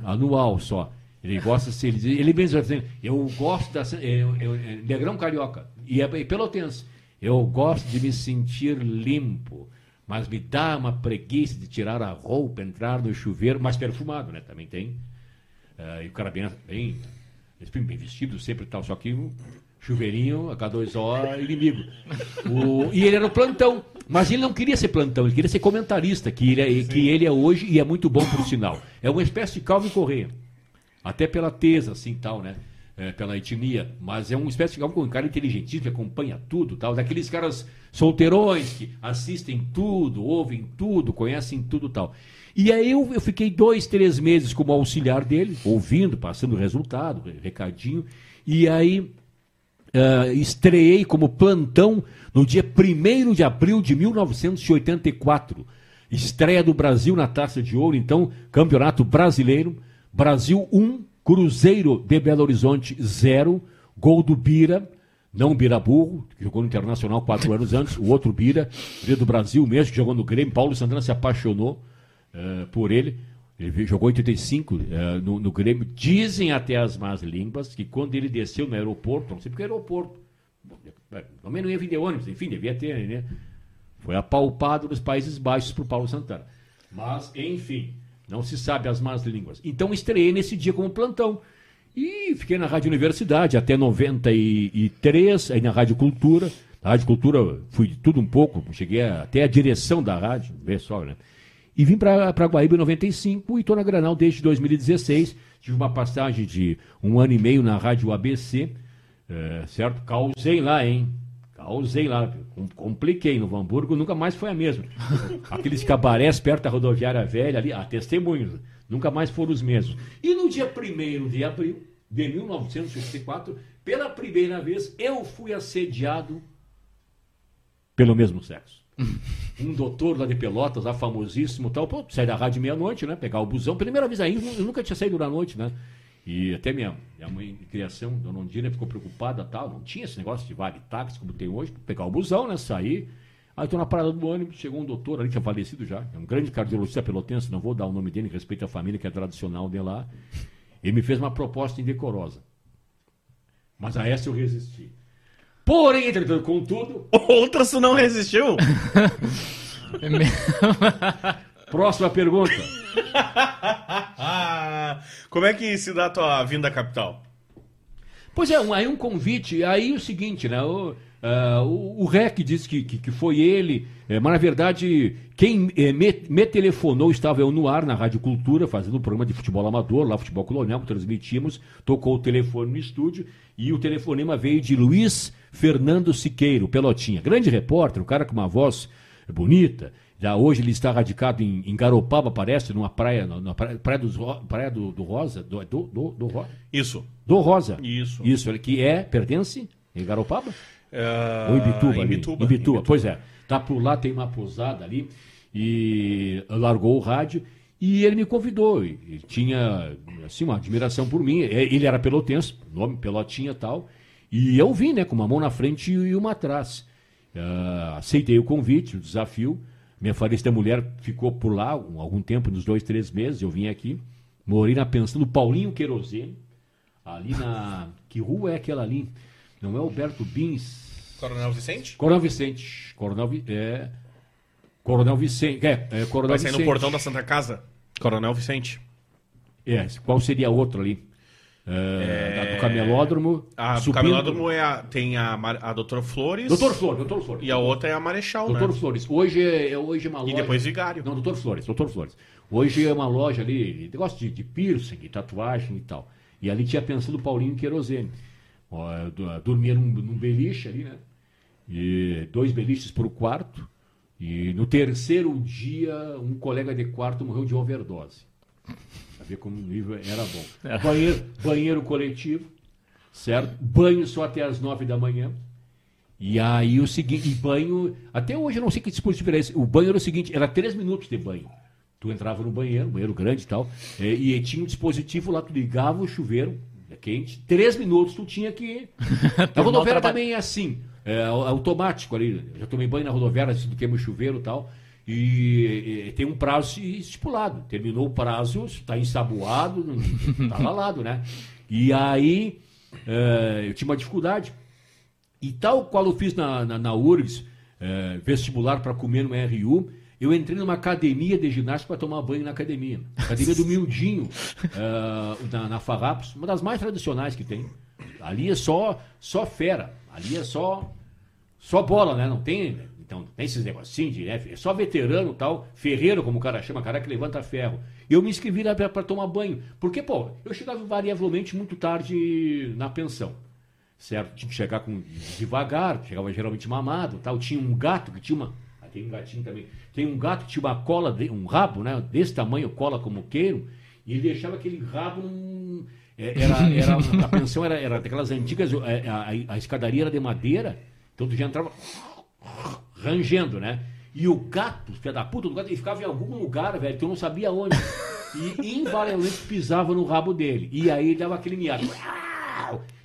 anual só. Ele gosta, ele, ele mesmo assim, eu gosto da. Eu, eu, Negrão Carioca e, é, e Pelotense. Eu gosto de me sentir limpo mas me dá uma preguiça de tirar a roupa, entrar no chuveiro, mais perfumado, né? Também tem. Uh, e o cara bem, bem, bem vestido sempre tal, só que um chuveirinho a cada duas horas, inimigo. O, e ele era o plantão, mas ele não queria ser plantão, ele queria ser comentarista, que ele, é, que ele é hoje e é muito bom por sinal. É uma espécie de Calvin Correia. Até pela tesa, assim, tal, né? É, pela etnia, mas é uma espécie de um cara inteligentíssimo que acompanha tudo, tal, daqueles caras solteirões que assistem tudo, ouvem tudo, conhecem tudo tal. E aí eu, eu fiquei dois, três meses como auxiliar dele, ouvindo, passando resultado, recadinho, e aí uh, estreiei como plantão no dia 1 de abril de 1984. Estreia do Brasil na Taça de Ouro, então, Campeonato Brasileiro, Brasil 1, Cruzeiro de Belo Horizonte, zero. Gol do Bira, não Bira Burro, que jogou no Internacional quatro anos antes. O outro Bira, Bira do Brasil mesmo, que jogou no Grêmio. Paulo Santana se apaixonou uh, por ele. Ele jogou em 85 uh, no, no, Grêmio. Dizem até as más línguas que quando ele desceu no aeroporto, não sei porque é aeroporto, também não ia vir ônibus, enfim, devia ter, né? Foi apalpado nos Países Baixos por Paulo Santana. Mas, enfim, não se sabe as más línguas. Então estreiei nesse dia como plantão. E fiquei na Rádio Universidade até 93, aí na Rádio Cultura. Na Rádio Cultura fui de tudo um pouco, cheguei até a direção da rádio, vê só, né? E vim para Guaíba em 95 e estou na Granal desde 2016. Tive uma passagem de um ano e meio na Rádio ABC, é, certo? Causei lá, hein? Causei lá, compliquei no Hamburgo, nunca mais foi a mesma. Aqueles cabarés perto da rodoviária velha ali, ah, testemunhos, nunca mais foram os mesmos. E no dia 1 de abril de 1964, pela primeira vez, eu fui assediado pelo mesmo sexo. Um doutor lá de Pelotas, lá famosíssimo tal. Pô, sai da rádio meia-noite, né? Pegar o busão. Primeira vez aí, eu nunca tinha saído da noite, né? E até minha, minha mãe de criação, Dona Ondina, ficou preocupada tal. Não tinha esse negócio de vale táxi como tem hoje. Pegar o busão, né? Sair. Aí tô na parada do ônibus, chegou um doutor ali, tinha falecido já, é um grande cardiologista pelotense, não vou dar o nome dele, respeito à família que é tradicional de lá. Ele me fez uma proposta indecorosa. Mas a essa eu resisti. Porém, entretanto, contudo, Outras tu não resistiu? É próxima pergunta. Como é que se dá a tua vinda à capital? Pois é, um, aí um convite, aí o seguinte, né? O, ah, o, o REC disse que, que, que foi ele, eh, mas na verdade quem eh, me, me telefonou estava eu no ar na Rádio Cultura, fazendo um programa de futebol amador, lá Futebol Colonial, que transmitimos, tocou o telefone no estúdio e o telefonema veio de Luiz Fernando Siqueiro, Pelotinha, grande repórter, um cara com uma voz bonita. Já hoje ele está radicado em, em Garopaba, parece, numa praia, na, praia, praia, dos praia do, do Rosa, do, do, do, do Ro- Isso. do Rosa. Isso. Isso, ele que é, pertence em Garopaba? Ah, Ou em Bituba? Em? Bituba. Em Bituba, pois é. Tá por lá, tem uma pousada ali, e largou o rádio, e ele me convidou. e- tinha, assim, uma admiração por mim. É, Ele era pelotense, nome Pelotinha e tal, e eu vim, né, com uma mão na frente e uma atrás. Ah, aceitei o convite, o desafio. Minha falecida mulher ficou por lá um- algum tempo, nos dois, três meses, eu vim aqui. Morei na pensão do Paulinho Querosene, ali na... Que rua é aquela ali? Não é Alberto Bins... Coronel Vicente? Coronel Vicente. Coronel, é, Coronel Vicente. É, é Coronel Vai sair Vicente. no portão da Santa Casa? Coronel Vicente. É, qual seria outro ali? É, da- do Camelódromo. A do subindo- Camelódromo é a, tem a, a Doutora Flores. Doutor Flores, Doutor Flores. E a outra é a Marechal, Doutor né? Flores. Hoje é, é- hoje é uma loja. E depois Vigário. Não, Doutor Flores, Doutor Flores. Hoje é uma loja ali, negócio de, de piercing, de tatuagem e tal. E ali tinha pensado o Paulinho Querosene. Dormia num, num beliche ali, né? E dois beliches por quarto. E no terceiro dia, um colega de quarto morreu de overdose. Como o nível era bom. Banheiro, banheiro coletivo, certo? Banho só até as nove da manhã. E aí o seguinte, e banho, até hoje eu não sei que dispositivo era esse. O banho era o seguinte, era três minutos de banho. Tu entrava no banheiro, banheiro grande e tal, eh, e, tinha um dispositivo lá, tu ligava o chuveiro, é quente, três minutos tu tinha que. A rodoviária também é assim, é au- automático ali. Eu já tomei banho na rodoviária, assim, do queima o chuveiro e tal. E, e tem um prazo estipulado. Terminou o prazo, está ensaboado, está ralado, né? E aí eh, eu tinha uma dificuldade. E tal qual eu fiz na, na, na URGS, eh, vestibular para comer no RU, eu entrei numa academia de ginástica para tomar banho na academia. Academia do Mildinho, eh, na, na Farrapos, uma das mais tradicionais que tem. Ali é só, só fera, ali é só, só bola, né? Não tem, então, tem esses negocinhos de, né? É só veterano tal, ferreiro, como o cara chama, cara que levanta ferro. Eu me inscrevi lá para tomar banho, porque, pô, eu chegava invariavelmente muito tarde na pensão certo? Tinha que chegar com devagar, chegava geralmente mamado, tal. Tinha um gato que tinha uma, ah, tem um gatinho também. Tem um gato que tinha uma cola, de- um rabo, né? Desse tamanho, cola como queiro, e ele deixava aquele rabo num, é, era, era a pensão era, era daquelas antigas, é, a, a- a escadaria era de madeira, então tu já entrava rangendo, né? E o gato, filho da puta do gato, ele ficava em algum lugar, velho, que eu não sabia onde. E invariavelmente pisava no rabo dele. E aí ele dava aquele miado.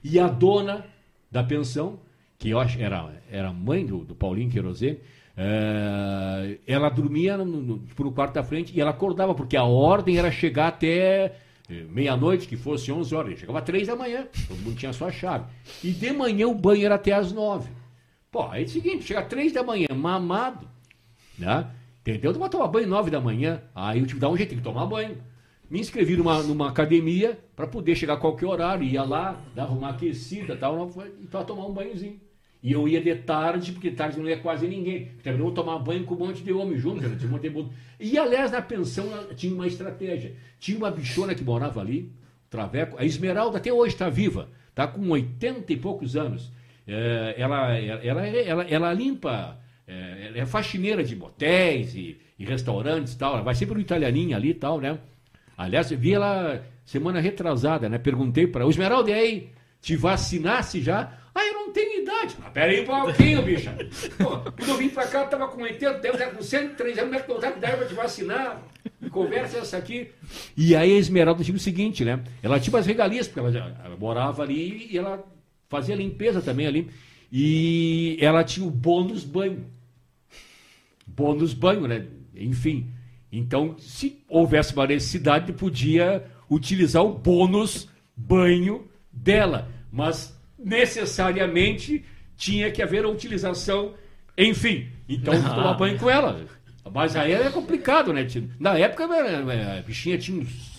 E a dona da pensão, que eu acho era, era mãe do, do Paulinho Querosene, eh, ela dormia no, no, tipo, no quarto da frente e ela acordava, porque a ordem era chegar até eh, meia-noite, que fosse 11 horas. Ele Chegava às 3 da manhã, todo mundo tinha a sua chave. E de manhã o banho era até às 9. Pô, aí é o seguinte, chega 3 da manhã, mamado, né? Entendeu? Tu vai tomar banho 9 da manhã, aí eu tive que dar um jeito, tem que tomar banho. Me inscrevi numa, numa academia para poder chegar a qualquer horário, ia lá, dava uma aquecida e tal, e para tomar um banhozinho. E eu ia de tarde, porque tarde não ia quase ninguém. Também não vou tomar banho com um monte de homem junto, cara, tinha um monte de mundo. E aliás, na pensão tinha uma estratégia. Tinha uma bichona que morava ali, Traveco, a Esmeralda até hoje está viva, está com 80 e poucos anos. É, ela, ela, ela, ela, limpa, é, ela é faxineira de motéis e, e restaurantes e tal. Ela vai sempre no italianinho ali e tal, né? Aliás, eu vi ela semana retrasada, né? Perguntei para o Esmeralda, e aí, te vacinasse já? Ah, eu não tenho idade. Ah, pera aí um pouquinho, bicha. Pô, quando eu vim pra cá, eu tava com 80, eu tava com 103 anos, como é que eu tava idade pra te vacinar? Conversa essa aqui? E aí a Esmeralda tinha o seguinte, né? Ela tinha umas regalias, porque ela, já- ela morava ali e ela fazia limpeza também ali. E ela tinha o bônus banho. Bônus banho, né? Enfim. Então, se houvesse uma necessidade, podia utilizar o bônus banho dela. Mas necessariamente tinha que haver a utilização, enfim. Então, tomar banho com ela. Mas aí era complicado, né? Na época, a bichinha tinha uns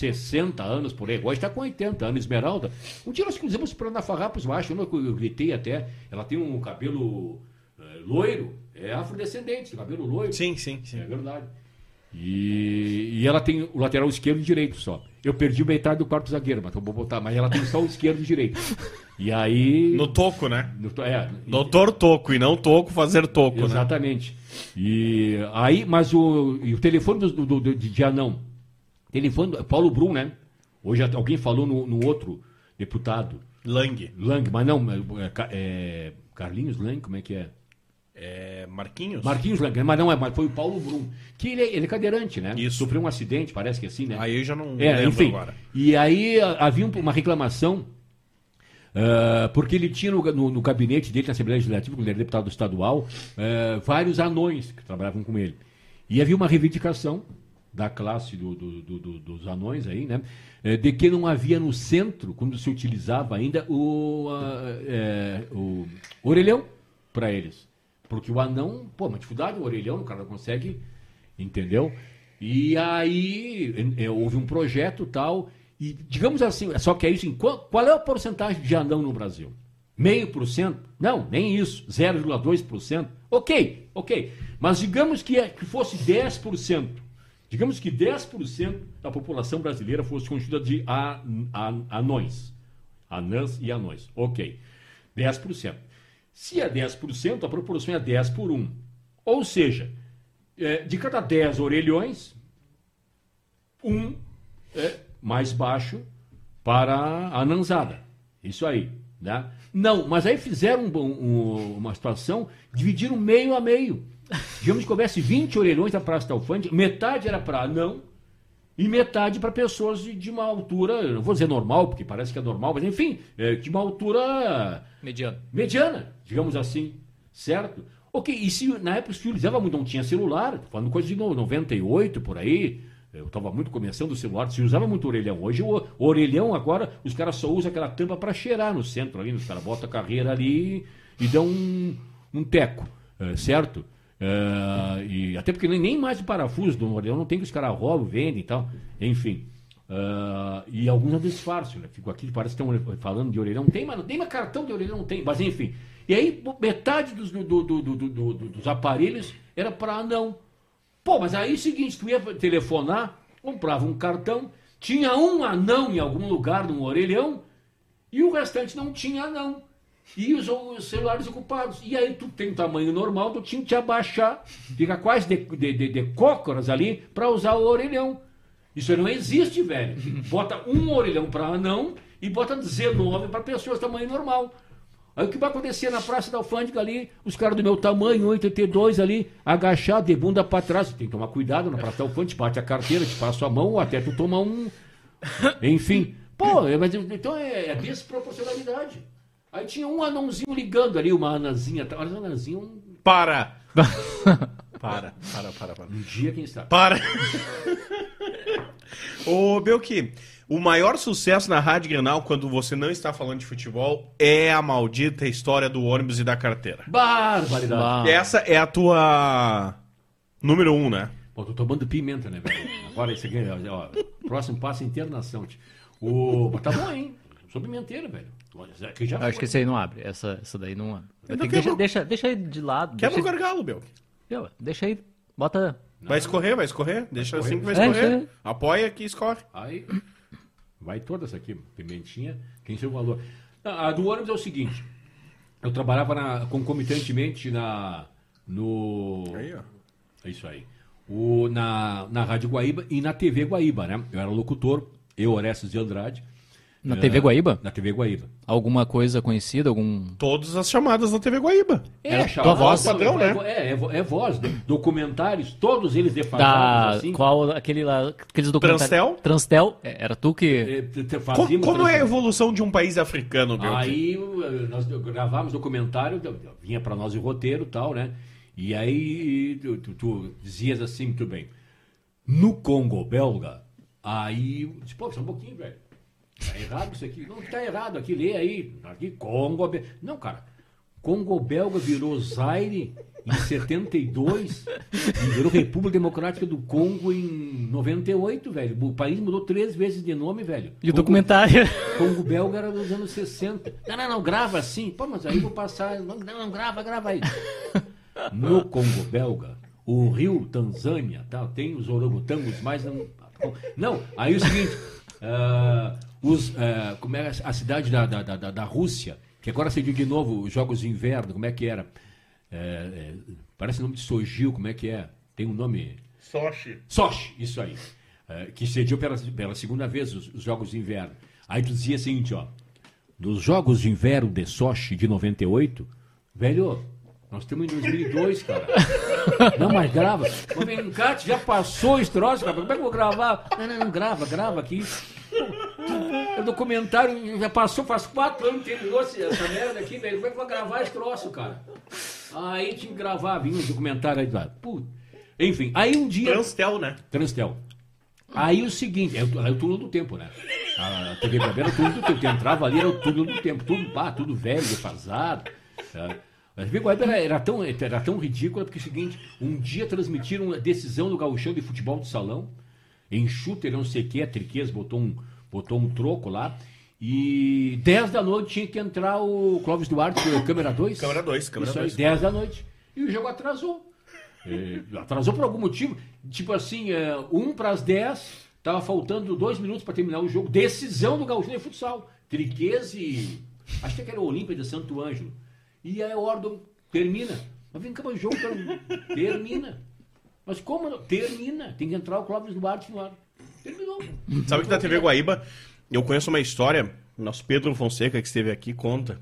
60 anos por aí, agora está com 80 anos, Esmeralda. Um dia nós cruzamos para na Farrapos Baixo, eu, eu gritei até. Ela tem um cabelo eh, loiro, é afrodescendente, cabelo loiro. Sim, sim, sim. É verdade. E, e ela tem o lateral esquerdo e direito só. Eu perdi metade do quarto zagueiro, mas eu vou botar. Mas ela tem só o esquerdo e direito. E aí. No toco, né? no- é, Doutor Toco, e não Toco fazer Toco, né? Exatamente. E aí, mas o, o telefone do, do, do- de anão. Telefone Paulo Brum, né? Hoje alguém falou no, no outro deputado, Lang. Lang, mas não, é, é, Carlinhos Lang, como é que é? É, Marquinhos? Marquinhos Lang, mas não é, mas foi o Paulo Brum. Que ele, é- ele é cadeirante, né? Isso. Sofreu um acidente, parece que é assim, né? Aí eu já não É, lembro enfim. agora. E aí havia um- uma reclamação, ah, porque ele tinha no, no- no gabinete dele, na Assembleia Legislativa, quando ele era deputado estadual, ah, vários anões que trabalhavam com ele. E havia uma reivindicação da classe do- do- do- do- dos anões aí, né? eh, de que não havia no centro, quando se utilizava ainda, o, ah, eh, o orelhão para eles. Porque o anão, pô, uma dificuldade, o orelhão, o cara não consegue, entendeu? E aí eh, houve um projeto tal, e digamos assim, só que é isso, qual, qual é a porcentagem de anão no Brasil? Meio por cento? Não, nem isso, 0,2%. Ok, ok. Mas digamos que, é- que fosse 10%. Digamos que 10% da população brasileira fosse constituída de a- a- anões. Anãs e anões. Ok. 10%. Se é 10%, a proporção é 10 por 1. Ou seja, é, de cada 10 orelhões, um é mais baixo para a anãzada. Isso aí. Né? Não, mas aí fizeram um- um- uma situação, dividiram meio a meio. Digamos que houvesse 20 orelhões na Praça da Alfândega, metade era para anão e metade para pessoas de, de uma altura, não vou dizer normal, porque parece que é normal, mas enfim, é, de uma altura Mediano. mediana, digamos assim, certo? Ok, e se na época se utilizava muito, não tinha celular, falando coisa de no- 98 por aí, eu estava muito começando o celular, se usava muito orelhão. Hoje o, o orelhão agora, os caras só usam aquela tampa para cheirar no centro ali, os caras botam a carreira ali e dão um, um teco, é, certo? É, e até porque nem, mais o parafuso do orelhão não tem que os caras roubam, vendem e tal, enfim. Ah, e alguns é disfarce, né? Fico aqui, parece que estão falando de orelhão. Tem, mas não tem, mas cartão de orelhão não tem. Mas enfim. E aí, metade dos, do- do- do- do- do- do- dos aparelhos era para anão. Pô, mas aí é o seguinte, tu ia telefonar, comprava um cartão, tinha um anão em algum lugar no orelhão, e o restante não tinha anão. E os, os celulares ocupados. E aí tu tem um tamanho normal, tu tinha que te abaixar, fica quase de, de, de, de cócoras ali para usar o orelhão. Isso não existe, velho. Bota um orelhão para anão e bota 19 para pessoas tamanho normal. Aí o que vai acontecer na Praça da Alfândega ali, os caras do meu tamanho, 82 ali, agachado, de bunda para trás. Tem que tomar cuidado na Praça da Alfândega, bate a carteira, te passa a mão, ou até tu tomar um. Enfim. Pô, mas então é, é desproporcionalidade. Aí tinha um anãozinho ligando ali, uma anãzinha. Olha, um anãzinho, um, Para. para, para, para, para. um dia, quem sabe. Para. Ô, Belki, o maior sucesso na Rádio Grenal, quando você não está falando de futebol, é a maldita história do ônibus e da carteira. Barbaridade. Essa é a tua número um, né? Pô, tô tomando pimenta, né, velho? Agora esse aqui, ó, próximo passo é internação. O, mas tá bom, hein? Sou pimenteiro, velho. Que já Eu acho que esse aí não abre. Essa, essa daí não abre. Eu Então deixa, deixa, deixa aí de lado. Quebra o Deixa, gargalo, Belki. Viu? deixa aí. Bota. Vai escorrer, vai escorrer. Deixa assim que vai É, escorrer. isso Apoia que escorre. Aí vai toda essa aqui, pimentinha, tem seu valor. Ah, A do ônibus é o seguinte. Eu trabalhava na- concomitantemente na. No. Aí, ó. É isso aí. O, na, na Rádio Guaíba e na TV Guaíba, né? Eu era locutor, eu, Orestes de Andrade. Na TV Guaíba? Na TV Guaíba. Alguma coisa conhecida? Algum. Todas as chamadas da TV Guaíba. Chama- tua voz. padrão, né? É, é, é voz. de- Documentários, todos eles Da. defasados assim. Qual? Aquele lá. Aqueles documentários. Transtel? Transtel. É, Era tu que. te- te- Como, fazíamos é a trans- evolução de um país africano, meu? Aí eh, nós gravávamos documentário, d- vinha para nós o roteiro e tal, né? E aí tu, tu- tu dizias assim, muito bem. No Congo belga, aí. disse, Pô, só um pouquinho, velho. Tá errado isso aqui. Não, tá errado aqui, lê aí. Aqui, Congo. Não, cara. Congo belga virou Zaire em 72 e virou República Democrática do Congo em 98, velho. O país mudou três vezes de nome, velho. E o Congo- documentário. Congo belga era dos anos 60. Não, não, não, grava assim. Pô, mas aí vou passar. Não, não, grava, grava aí. No Congo belga, o rio Tanzânia, tá, tem os orangotangos, mas não. Não, aí o seguinte. ah, os, ah, como é a cidade da, da, da, da Rússia, que agora se de novo os Jogos de Inverno, como é que era? É, é, parece o nome de Sojil, como é que é? Tem um nome. Sochi. Sochi, isso aí. É, que cediu pela, pela segunda vez os, os Jogos de Inverno. Aí tu dizia o seguinte, ó. Dos Jogos de Inverno de Sochi de 98, velho, nós estamos em 2002, cara. Não, mas grava. Ô, vem cá, já passou esse troço, cara. Como é que eu vou gravar? Não, não, não, grava, grava aqui. Documentário já passou, faz quatro anos que terminou essa merda aqui, velho. Como é que vou gravar esse troço, cara? Aí tinha que gravar, vinha um documentário aí. lá. Puta. Enfim, aí um dia. Transtel, né? Transtel. Aí o seguinte, é, o- é o túnel do tempo, né? A TV Guaíba era o túnel do tempo. Tu entrava ali, era o túnel do tempo. Tudo, pá, tudo velho, defasado. tá? A TV Guaíba era, era tão, era tão ridícula porque é o seguinte, um dia transmitiram a decisão do gauchão de futebol de salão, em shooter, não sei o que, a Triquez botou um, botou um troco lá, e 10 da noite tinha que entrar o Clóvis Duarte, o câmera 2. Câmera dois, câmera Isso aí, dois. 10 da noite. E o jogo atrasou. É, atrasou por algum motivo. Tipo assim, é, 1 para as 10, tava faltando dois minutos para terminar o jogo. Decisão do Gauchão de Futsal. Triquez e. Acho que era o Olímpia de Santo Ângelo. E aí a Ordem termina. Mas vem cá, mas o jogo tá- termina. Mas como? Termina. Tem que entrar o Clóvis Duarte no ar. Terminou. Sabe que da TV Guaíba, eu conheço uma história, o nosso Pedro Fonseca, que esteve aqui, conta.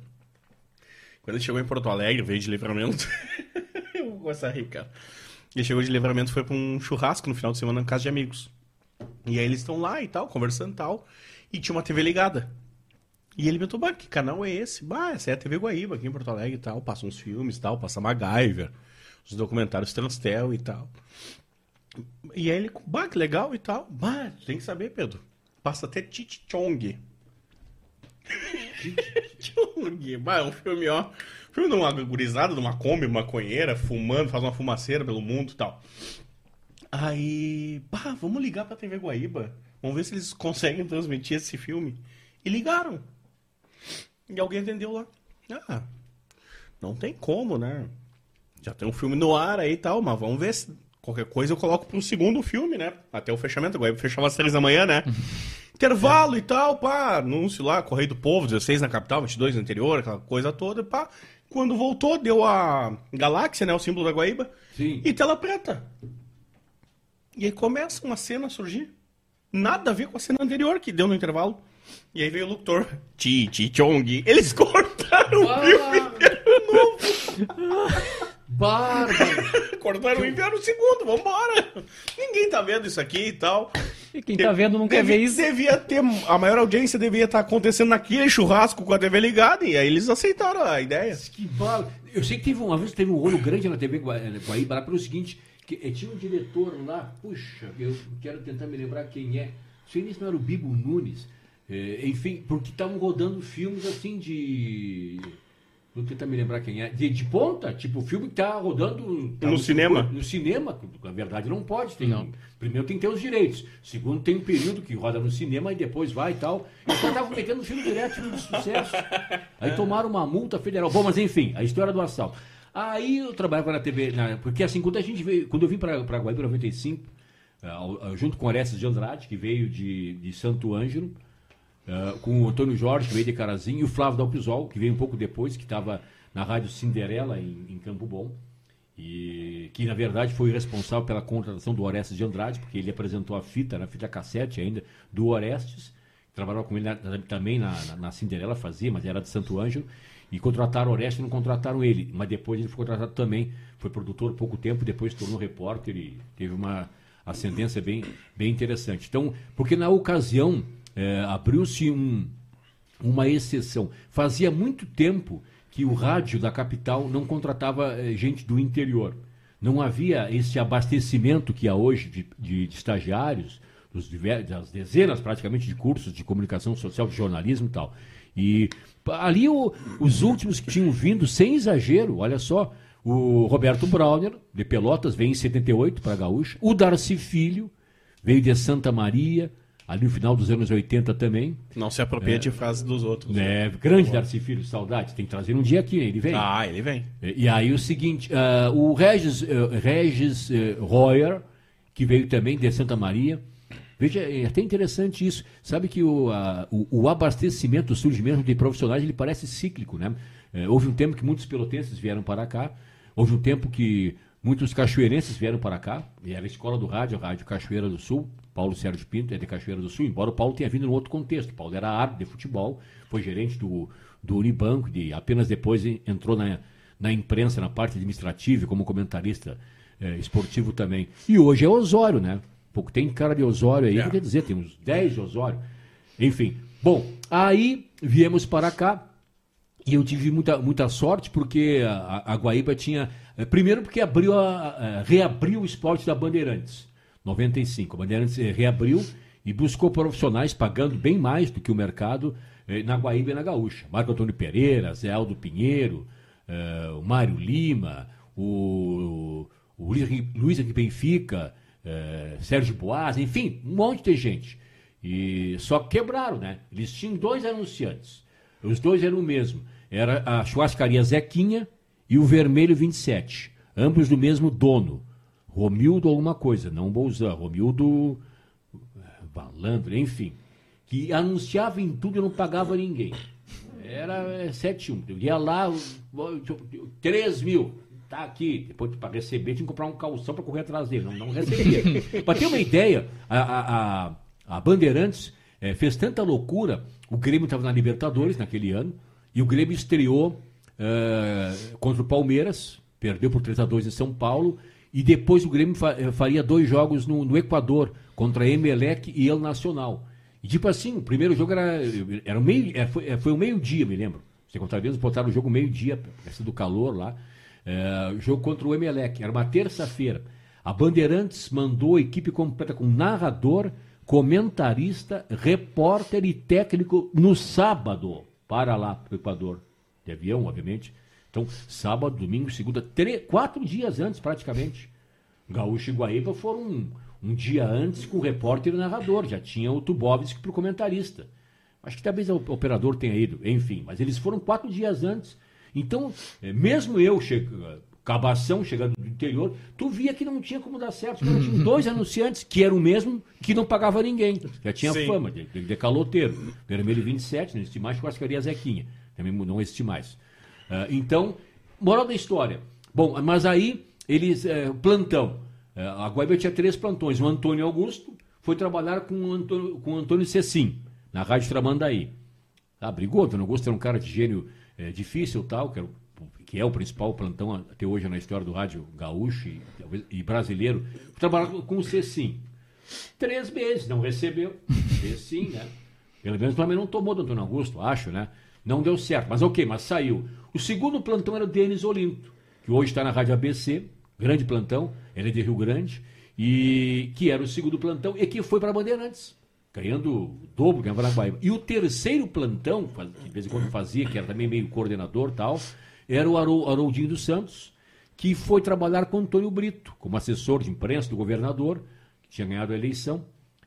Quando ele chegou em Porto Alegre, veio de livramento. eu vou começar a rir, cara. Ele chegou de livramento, foi pra um churrasco no final de semana na casa de amigos. E aí eles estão lá e tal, conversando e tal. E tinha uma TV ligada. E ele me bah, que canal é esse? Bah, essa é a TV Guaíba aqui em Porto Alegre e tal. Passa uns filmes e tal, passa MacGyver, os documentários Transtel e tal. E aí ele, bah, que legal e tal. Bah, tem que saber, Pedro. Passa até Titi Chong. Chong. Bah, é um filme, ó. Filme de uma gurizada, de uma Kombi, maconheira, fumando, faz uma fumaceira pelo mundo e tal. Aí, bah, vamos ligar pra TV Guaíba. Vamos ver se eles conseguem transmitir esse filme. E ligaram. E alguém atendeu lá. Ah, não tem como, né? Já tem um filme no ar aí e tal, mas vamos ver se qualquer coisa eu coloco pro segundo filme, né? Até o fechamento. Agora fechava às três da manhã, né? Intervalo e tal, pá, anúncio lá, Correio do Povo, 16 na capital, 22 no interior, aquela coisa toda, pá. Quando voltou, deu a galáxia, né? O símbolo da Guaíba. Sim. E tela preta. E aí começa uma cena a surgir. Nada a ver com a cena anterior que deu no intervalo. E aí veio o locutor. Chi, Chi, Chong. Eles cortaram o filme inteiro novo. Bárbaro. Cortaram o inverno no segundo, vambora. Ninguém tá vendo isso aqui e tal. E quem tá vendo não quer ver isso. Devia ter, a maior audiência devia estar acontecendo naquele churrasco com a TV ligada. E aí eles aceitaram a ideia. Que bala. Eu sei que teve uma vez teve um rolo grande na TV eh, Guaíba lá pelo seguinte, que eh, tinha um diretor lá, puxa, eu quero tentar me lembrar quem é. Não sei nem se não era o Bibo Nunes. Eh, enfim, porque estavam rodando filmes assim de. Vou tentar me lembrar quem é. De, de ponta, tipo, o filme que tá rodando. tá No cinema? No cinema, na verdade não pode. Tem, Primeiro tem que ter os direitos. Segundo, tem um período que roda no cinema e depois vai e tal. E os caras estavam metendo filme direto, filme de sucesso. Aí tomaram uma multa federal. Bom, mas enfim, a história do assalto. Aí eu trabalhava na TV, na- porque assim, quando a gente veio, quando eu vim para Guaíba em 95, eh, junto com Orestes de Andrade, que veio de, de Santo Ângelo, eh, com o Antônio Jorge, que veio de Carazinho, e o Flávio Dalpisol, que veio um pouco depois, que estava na Rádio Cinderela, em, em Campo Bom, e que na verdade foi responsável pela contratação do Orestes de Andrade, porque ele apresentou a fita, na fita cassete ainda, do Orestes, trabalhava com ele na- também na, na, na Cinderela, fazia, mas era de Santo Ângelo. E contrataram o Orestes e não contrataram ele. Mas depois ele foi contratado também. Foi produtor pouco tempo, depois tornou repórter e teve uma ascendência bem, bem interessante. Então, porque na ocasião eh, abriu-se um, uma exceção. Fazia muito tempo que o rádio da capital não contratava eh, gente do interior. Não havia esse abastecimento que há hoje de, de- de estagiários, dos das dezenas praticamente de cursos de comunicação social, de jornalismo e tal. E ali o- os últimos que tinham vindo, sem exagero, olha só, o Roberto Brauner, de Pelotas, veio em 78 para Gaúcha, o Darcy Filho, veio de Santa Maria, ali no final dos anos 80 também. Não se apropria de frases dos outros. É, grande Darcy Filho, saudade. Tem que trazer um dia aqui, ele vem. Ah, ele vem. E, e aí o seguinte, ah, o Regis, eh, Regis eh, Royer, que veio também de Santa Maria. Veja, é até interessante isso. Sabe que o, a- o, o abastecimento, o surgimento de profissionais, ele parece cíclico, né? Eh, houve um tempo que muitos pelotenses vieram para cá. Houve um tempo que muitos cachoeirenses vieram para cá. E era a escola do rádio, a Rádio Cachoeira do Sul. Paulo Sérgio Pinto é de Cachoeira do Sul, embora o Paulo tenha vindo num outro contexto. O Paulo era árbitro de futebol, foi gerente do, do Unibanco, de, apenas depois en- entrou na, na imprensa, na parte administrativa, como comentarista eh, esportivo também. E hoje é Osório, né? Pouco tem cara de Osório aí, É. quer dizer, tem uns 10 de Osório. Enfim, bom, aí viemos para cá, e eu tive muita, muita sorte porque a, a Guaíba tinha. eh, Primeiro porque abriu a, a- reabriu o esporte da Bandeirantes. 95. A Bandeirantes eh, reabriu e buscou profissionais pagando bem mais do que o mercado eh, na Guaíba e na Gaúcha. Marco Antônio Pereira, Zé Aldo Pinheiro, eh, o Mário Lima, o, o Luiz Henrique- Benfica, eh, Sérgio Boas, enfim, um monte de gente. E só que quebraram, né? Eles tinham dois anunciantes. Os dois eram o mesmo. Era a churrascaria Zequinha e o Vermelho 27. Ambos do mesmo dono. Romildo alguma coisa, não Bolzan. Romildo eh, Valandro, enfim. Que anunciava em tudo e não pagava ninguém. Era eh, 7-1. Eu ia lá, 3 mil. Tá aqui. Depois para receber, tinha que comprar um calção para correr atrás dele. Não, não recebia. para ter uma ideia, a, a, a, Bandeirantes eh, fez tanta loucura. O Grêmio estava na Libertadores naquele ano. E o Grêmio estreou eh, contra o Palmeiras. Perdeu por 3 a 2 em São Paulo. E depois o Grêmio eh, faria dois jogos no, no Equador, contra Emelec e El Nacional. E tipo assim, o primeiro jogo era, era meio, eh, foi, eh, foi um meio-dia, me lembro. Você contra vezes botaram o jogo meio-dia, por do calor lá. Eh, jogo contra o Emelec, era uma terça-feira. A Bandeirantes mandou a equipe completa com narrador, comentarista, repórter e técnico no sábado para lá, para o Equador. De avião, obviamente. Então, sábado, domingo, segunda, três, quatro dias antes praticamente. Gaúcho e Guaíba foram um, um dia antes com o repórter e o narrador. Já tinha o Tubovski para o comentarista. Acho que talvez o operador tenha ido, enfim. Mas eles foram quatro dias antes. Então, eh, mesmo eu, che... cabação, chegando do interior, tu via que não tinha como dar certo. porque tinha dois anunciantes, que eram o mesmo, que não pagava ninguém. Já tinha Sim. fama de, de, de caloteiro. Vermelho 27, não existe mais, churrascaria Zequinha. Também não existe mais. Ah, então, moral da história. Bom, mas aí eles. eh, plantão. Eh, a Guaíba tinha três plantões. O Antônio Augusto foi trabalhar com o Antônio, com o Antônio Cecim, na Rádio Tramandaí. Ah, brigou, Antônio Augusto era um cara de gênio eh, difícil tal, que, era que é o principal plantão até hoje na história do rádio gaúcho e, e brasileiro. Foi trabalhar com, com o Cecim. Três meses, não recebeu. Cecim, né? Pelo menos também não tomou do Antônio Augusto, acho, né? Não deu certo, mas ok, mas saiu. O segundo plantão era o Denis Olinto, que hoje está na Rádio ABC, grande plantão, ele é de Rio Grande, e que era o segundo plantão e que foi para Bandeirantes, ganhando o dobro, ganhava na Guaíba. E o terceiro plantão, que de vez em quando fazia, que era também meio coordenador tal, era o Harol- Haroldinho dos Santos, que foi trabalhar com Antônio Brito, como assessor de imprensa do governador, que tinha ganhado a eleição.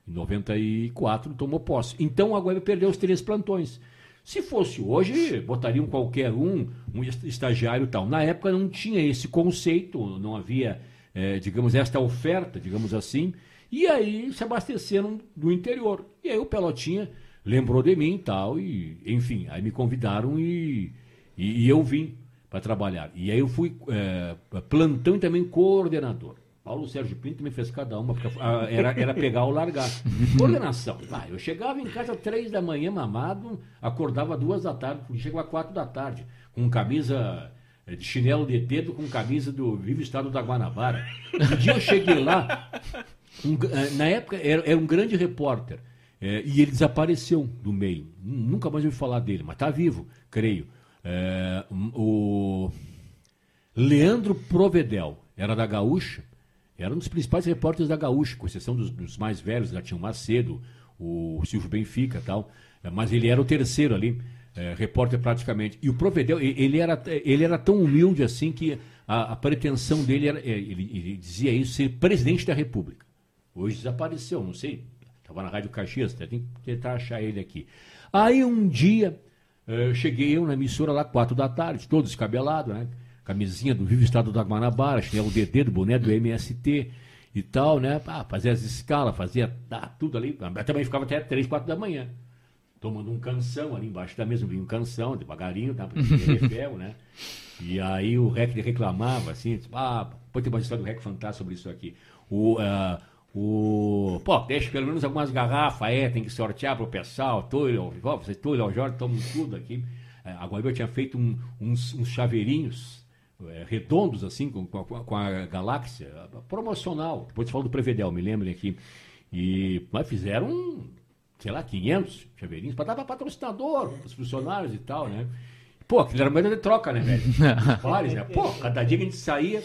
Em 94 tomou posse. Então a Guaíba perdeu os três plantões. Se fosse hoje, botariam qualquer um, um est- estagiário e tal. Na época não tinha esse conceito, não havia, eh, digamos, esta oferta, digamos assim. E aí se abasteceram do interior. E aí o Pelotinha lembrou de mim e tal, e enfim, aí me convidaram e, e, e eu vim para trabalhar. E aí eu fui eh, plantão e também coordenador. Paulo Sérgio Pinto me fez cada uma, porque ah, era, era pegar ou largar. Coordenação. Ah, eu chegava em casa três da manhã mamado, acordava duas da tarde, chegava quatro da tarde, com camisa eh, de chinelo de dedo, com camisa do Vivo Estado da Guanabara. Um dia eu cheguei lá, um, eh, na época era, era um grande repórter, eh, e ele desapareceu do meio. Nunca mais ouvi falar dele, mas está vivo, creio. Eh, o Leandro Provedel era da Gaúcha, era um dos principais repórteres da Gaúcha, com exceção dos, dos mais velhos, já tinha o Macedo, o Silvio Benfica e tal, eh, mas ele era o terceiro ali, é, repórter praticamente. E o Provedel, ele era, ele era tão humilde assim que a, a pretensão dele era, é, ele, ele dizia isso, ser presidente da República. Hoje desapareceu, não sei, estava na Rádio Caxias, tem que tentar achar ele aqui. Aí um dia, eh, cheguei eu na emissora lá, quatro da tarde, todo descabelado, né? Camisinha do Vivo Estado da Guanabara, chinelo DD do boné do MST e tal, né? Ah, fazia as escalas, fazia ah, tudo ali. Também ficava até três, quatro da manhã. Tomando um canção ali embaixo da mesa, vinha um canção, devagarinho, tá? Porque né? E aí o REC reclamava, assim, ah, pode ter uma história do REC fantástico sobre isso aqui. O, ah, o, pô, deixa pelo menos algumas garrafas, é, tem que sortear pro pessoal, Túlio, ó, você, Túlio, Jorge, tomam tudo aqui. É, a Guaíba tinha feito um- uns, uns chaveirinhos é, redondos, assim, com, com a, com a galáxia, promocional. Depois você falou do Prevedel, me lembrem aqui. E, mas fizeram, sei lá, 500 chaveirinhos para dar para patrocinador, os funcionários e tal, né? Pô, aquilo era moeda de troca, né, velho? Os bares, né? Pô, cada dia que a gente saía,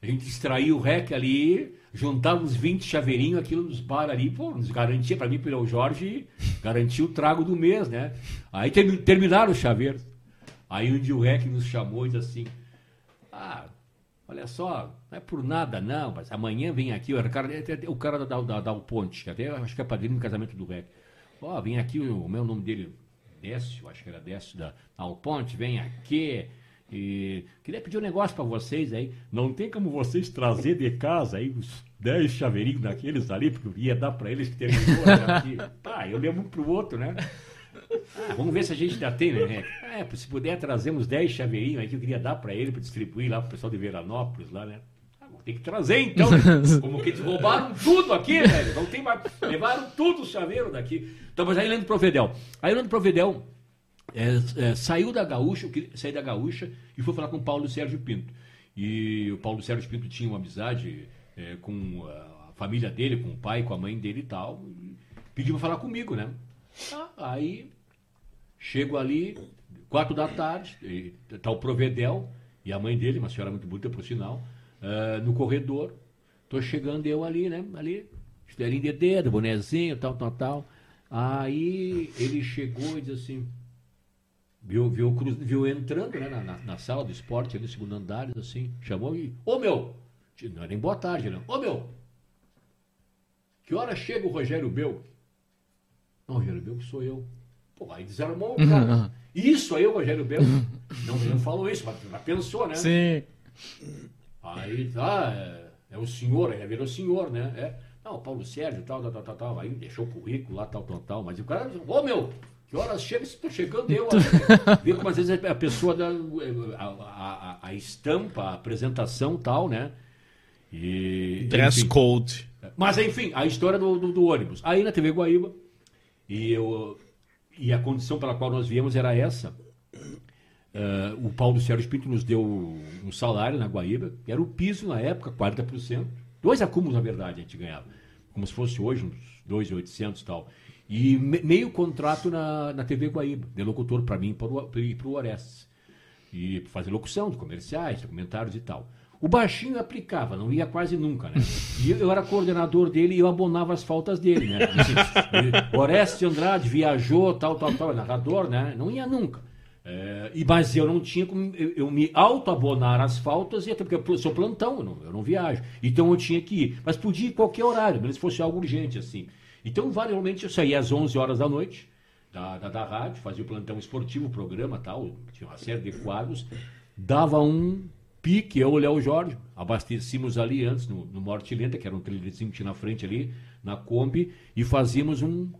a gente extraía o rec ali, juntava uns 20 chaveirinhos, aquilo nos bar ali, pô, nos garantia, para mim, pelo Jorge, garantia o trago do mês, né? Aí termi- terminaram os chaveiros. Aí um dia o rec nos chamou e disse assim, ah, olha só, não é por nada não, mas amanhã vem aqui, o cara, o cara da, da, da Ponte, que até acho que é padrinho no casamento do rec. Ó, vem aqui, o meu nome dele, Décio, acho que era Décio da Alponte, vem aqui. E queria pedir um negócio para vocês aí. Não tem como vocês trazer de casa aí uns 10 chaveirinhos daqueles ali, porque eu ia dar para eles que terminou. Né? Aqui. Pá, eu lembro um pro outro, né? Ah, vamos ver se a gente ainda tem, né? É, se puder trazer uns 10 chaveirinhos aí que eu queria dar para ele, para distribuir lá pro pessoal de Veranópolis, lá, né? Ah, vou ter que trazer então. Como que eles roubaram tudo aqui, velho. Não tem mais. Levaram tudo o chaveiro daqui. Então, mas aí Leandro Provedel. Aí Leandro Provedel é, é, saiu da Gaúcha, sair da Gaúcha e foi falar com o Paulo Sérgio Pinto. E o Paulo Sérgio Pinto tinha uma amizade é, com a família dele, com o pai, com a mãe dele e tal. E pediu para falar comigo, né? Ah, aí chego ali, quatro da tarde, e tá o Provedel e a mãe dele, uma senhora muito bonita por sinal, ah, no corredor. Tô chegando eu ali, né? Ali, estelinho de dedo, bonezinho, tal, tal, tal. Aí ele chegou e disse assim, viu, viu, Cruz- viu entrando né, na, na- sala do esporte, ali no segundo andar, assim, chamou e, ô meu, não era nem boa tarde, não, ô meu, que hora chega o Rogério Bel? Não, Rogério Bel sou eu. Pô, aí desarmou o cara. Isso aí, o Rogério Bel. Não, não falou isso, mas, mas pensou, né? Sim. Aí, tá, é, é o senhor, aí virou senhor, né? É, não, Paulo Sérgio, tal, tal, tal, tal. Aí deixou o currículo lá, tal, tal, tal. Mas o cara, ô meu, que horas chega? Estou chegando eu. ó. Vê como às vezes a pessoa dá a, a, a- a estampa, a apresentação tal, né? E, Dress enfim. code. Mas enfim, a história do, do, do ônibus. Aí na TV Guaíba, e, eu, e a condição pela qual nós viemos era essa. Eh, o Paulo Sérgio Pinto nos deu um salário na Guaíba, era o piso na época, 40%. Dois acúmulos, na verdade, a gente ganhava. Como se fosse hoje, uns 2,800 e tal. E me- meio contrato na, na TV Guaíba, de locutor para mim e para o Orestes. E fazer locução de comerciais, documentários e tal. O baixinho aplicava, não ia quase nunca, né? E eu, era coordenador dele e eu abonava as faltas dele, né? E Orestes Andrade viajou, tal, tal, tal, narrador, né? Não ia nunca. É, e, mas eu não tinha como eu, eu me auto-abonar as faltas, e até porque eu sou plantão, eu não, eu não viajo. Então eu tinha que ir. Mas podia ir qualquer horário, menos se fosse algo urgente, assim. Então, variamente, eu saía às 11 horas da noite da, da, da rádio, fazia o plantão esportivo, o programa tal, tinha uma série de quadros, dava um pique, eu o Léo Jorge, abastecíamos ali antes, no, no Morte Lenta, que era um trailerzinho que tinha na frente ali, na Kombi, e fazíamos um,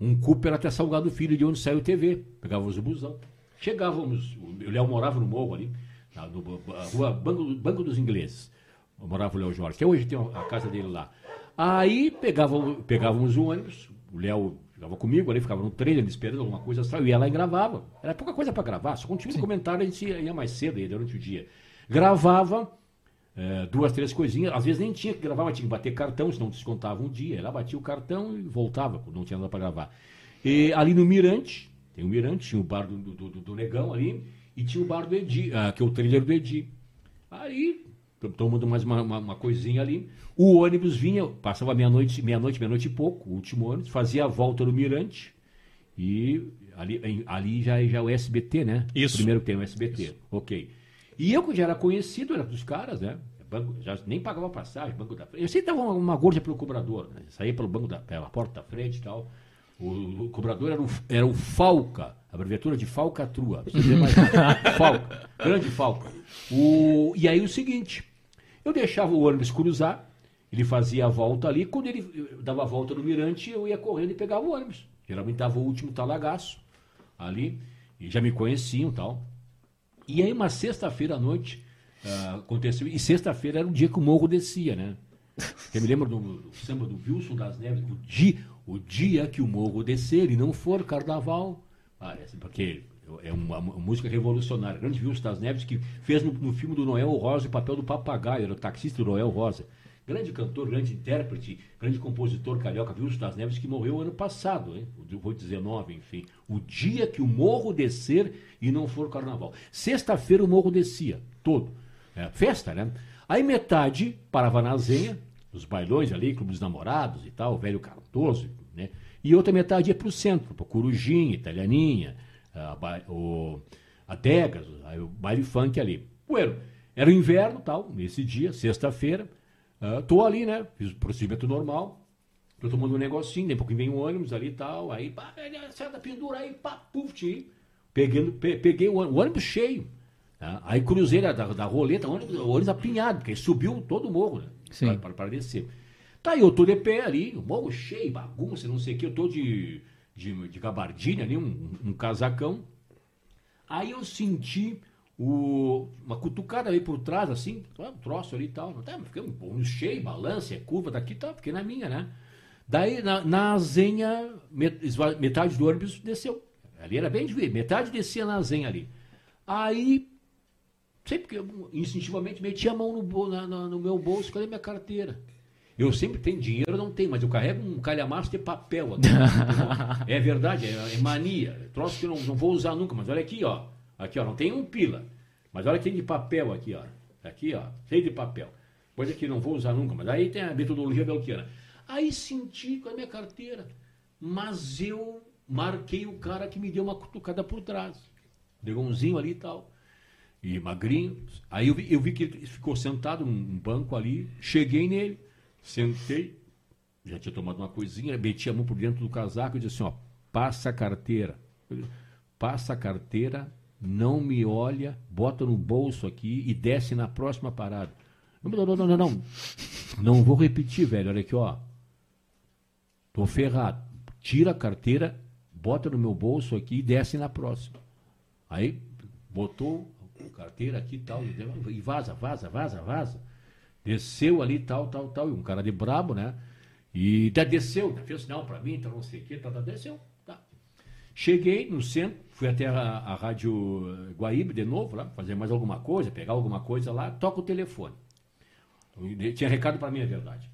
um Cooper até Salgado Filho, de onde saiu o TV. Pegávamos o busão. Chegávamos, o Léo morava no morro ali, na no, rua Banco, Banco dos Ingleses. morava o Léo Jorge, que hoje tem a casa dele lá. Aí pegava, pegávamos o ônibus, o Léo ficava comigo ali, ficava no trailer esperando alguma coisa, eu ia lá e gravava. Era pouca coisa para gravar, só quando tinha um comentário a gente ia, ia mais cedo aí, durante o dia. Gravava é, duas, três coisinhas, às vezes nem tinha que gravar, mas tinha que bater cartão, senão descontava um dia. Ela batia o cartão e voltava, não tinha nada para gravar. E ali no Mirante, tem o Mirante, tinha o bar do, do, do, do Negão ali, e tinha o bar do Edi, ah, que é o trailer do Edi. Aí, tomando mais uma, uma, uma, coisinha ali, o ônibus vinha, passava meia-noite, meia-noite, meia-noite e pouco, o último ônibus, fazia a volta no Mirante, e ali, ali já, já é o SBT, né? Isso. Primeiro tem o SBT, Isso. ok. E eu, que já era conhecido, era dos caras, né? Banco, já nem pagava passagem, banco da frente. Eu sempre dava uma, uma gorja pelo cobrador, né? Saía pelo banco da, pela porta da frente e tal. O, o, cobrador era o, era o Falca, abreviatura de Falcatrua. Falca, grande Falca. O, e aí o seguinte, eu deixava o ônibus cruzar, ele fazia a volta ali, quando ele dava a volta no mirante, eu ia correndo e pegava o ônibus. Geralmente dava o último talagaço ali, e já me conheciam e tal. E aí uma sexta-feira à noite uh, aconteceu, e sexta-feira era o dia que o morro descia, né? Eu me lembro do, do samba do Wilson das Neves, o dia, o dia que o morro descer e não for carnaval, parece, porque é uma, uma, música revolucionária. Grande Wilson das Neves que fez no, no, filme do Noel Rosa o papel do papagaio, era o taxista do Noel Rosa. Grande cantor, grande intérprete, grande compositor carioca, Wilson das Neves, que morreu ano passado, hein? vou 19, enfim. O dia que o morro descer e não for carnaval. Sexta-feira o morro descia, todo. É, festa, né? Aí metade parava na Zenha, os bailões ali, clubes namorados e tal, velho Cardoso, né? E outra metade ia para o centro, para Corujinha, Italianinha, a, o, a Degas, o baile funk ali. Bueno, era o inverno tal, nesse dia, sexta-feira. Uh, tô ali, né? Fiz o procedimento normal. Tô tomando um negocinho, daqui a pouco vem um ônibus ali e tal. Aí, pá, da pendura aí, pá, puf, tchim. Peguei, peguei o ônibus, o ônibus cheio. Tá? Aí cruzei da, da roleta, o ônibus, o ônibus apinhado, porque subiu todo o morro, né? Sim. Para, para descer. Tá, eu tô de pé ali, o morro cheio, bagunça, não sei o que, eu tô de, de, de gabardina ali, um, um casacão. Aí eu senti o, uma cutucada ali por trás, assim, um troço ali e tal. Tá, fiquei um cheio, balança, é curva daqui, tá, fiquei na minha, né? Daí, na, na azenha, metade do ônibus desceu. Ali era bem de ver, metade descia na azenha ali. Aí Sempre que eu instintivamente meti a mão no, na, na, no meu bolso, cadê minha carteira? Eu sempre tenho dinheiro, não tenho, mas eu carrego um calhamaço de papel aqui. é verdade, é, é, mania. Troço que eu não, não vou usar nunca, mas olha aqui, ó. Aqui, ó, não tem um pila. Mas olha que de papel aqui, ó. Aqui, ó, cheio de papel. Coisa que não vou usar nunca, mas aí tem a metodologia belquiana. Aí senti com a minha carteira. Mas eu marquei o cara que me deu uma cutucada por trás. Dragãozinho ali e tal e magrinho. Aí eu vi, eu vi que ele ficou sentado num banco ali, cheguei nele, sentei, já tinha tomado uma coisinha, meti a mão por dentro do casaco e disse assim, ó, passa a carteira. Passa a carteira, não me olha, bota no bolso aqui e desce na próxima parada. Não, não, não, não, não. Não vou repetir, velho. Olha aqui, ó. Tô ferrado. Tira a carteira, bota no meu bolso aqui e desce na próxima. Aí botou carteira aqui tal, e vaza, vaza, vaza, vaza. Desceu ali tal, tal, tal, e um cara de brabo, né? E até desceu, fez sinal para mim, então não sei o que, tá, tá, desceu. Tá. Cheguei no centro, fui até a, a Rádio Guaíbe de novo, lá, fazer mais alguma coisa, pegar alguma coisa lá, toca o telefone. Tinha recado para mim, é verdade.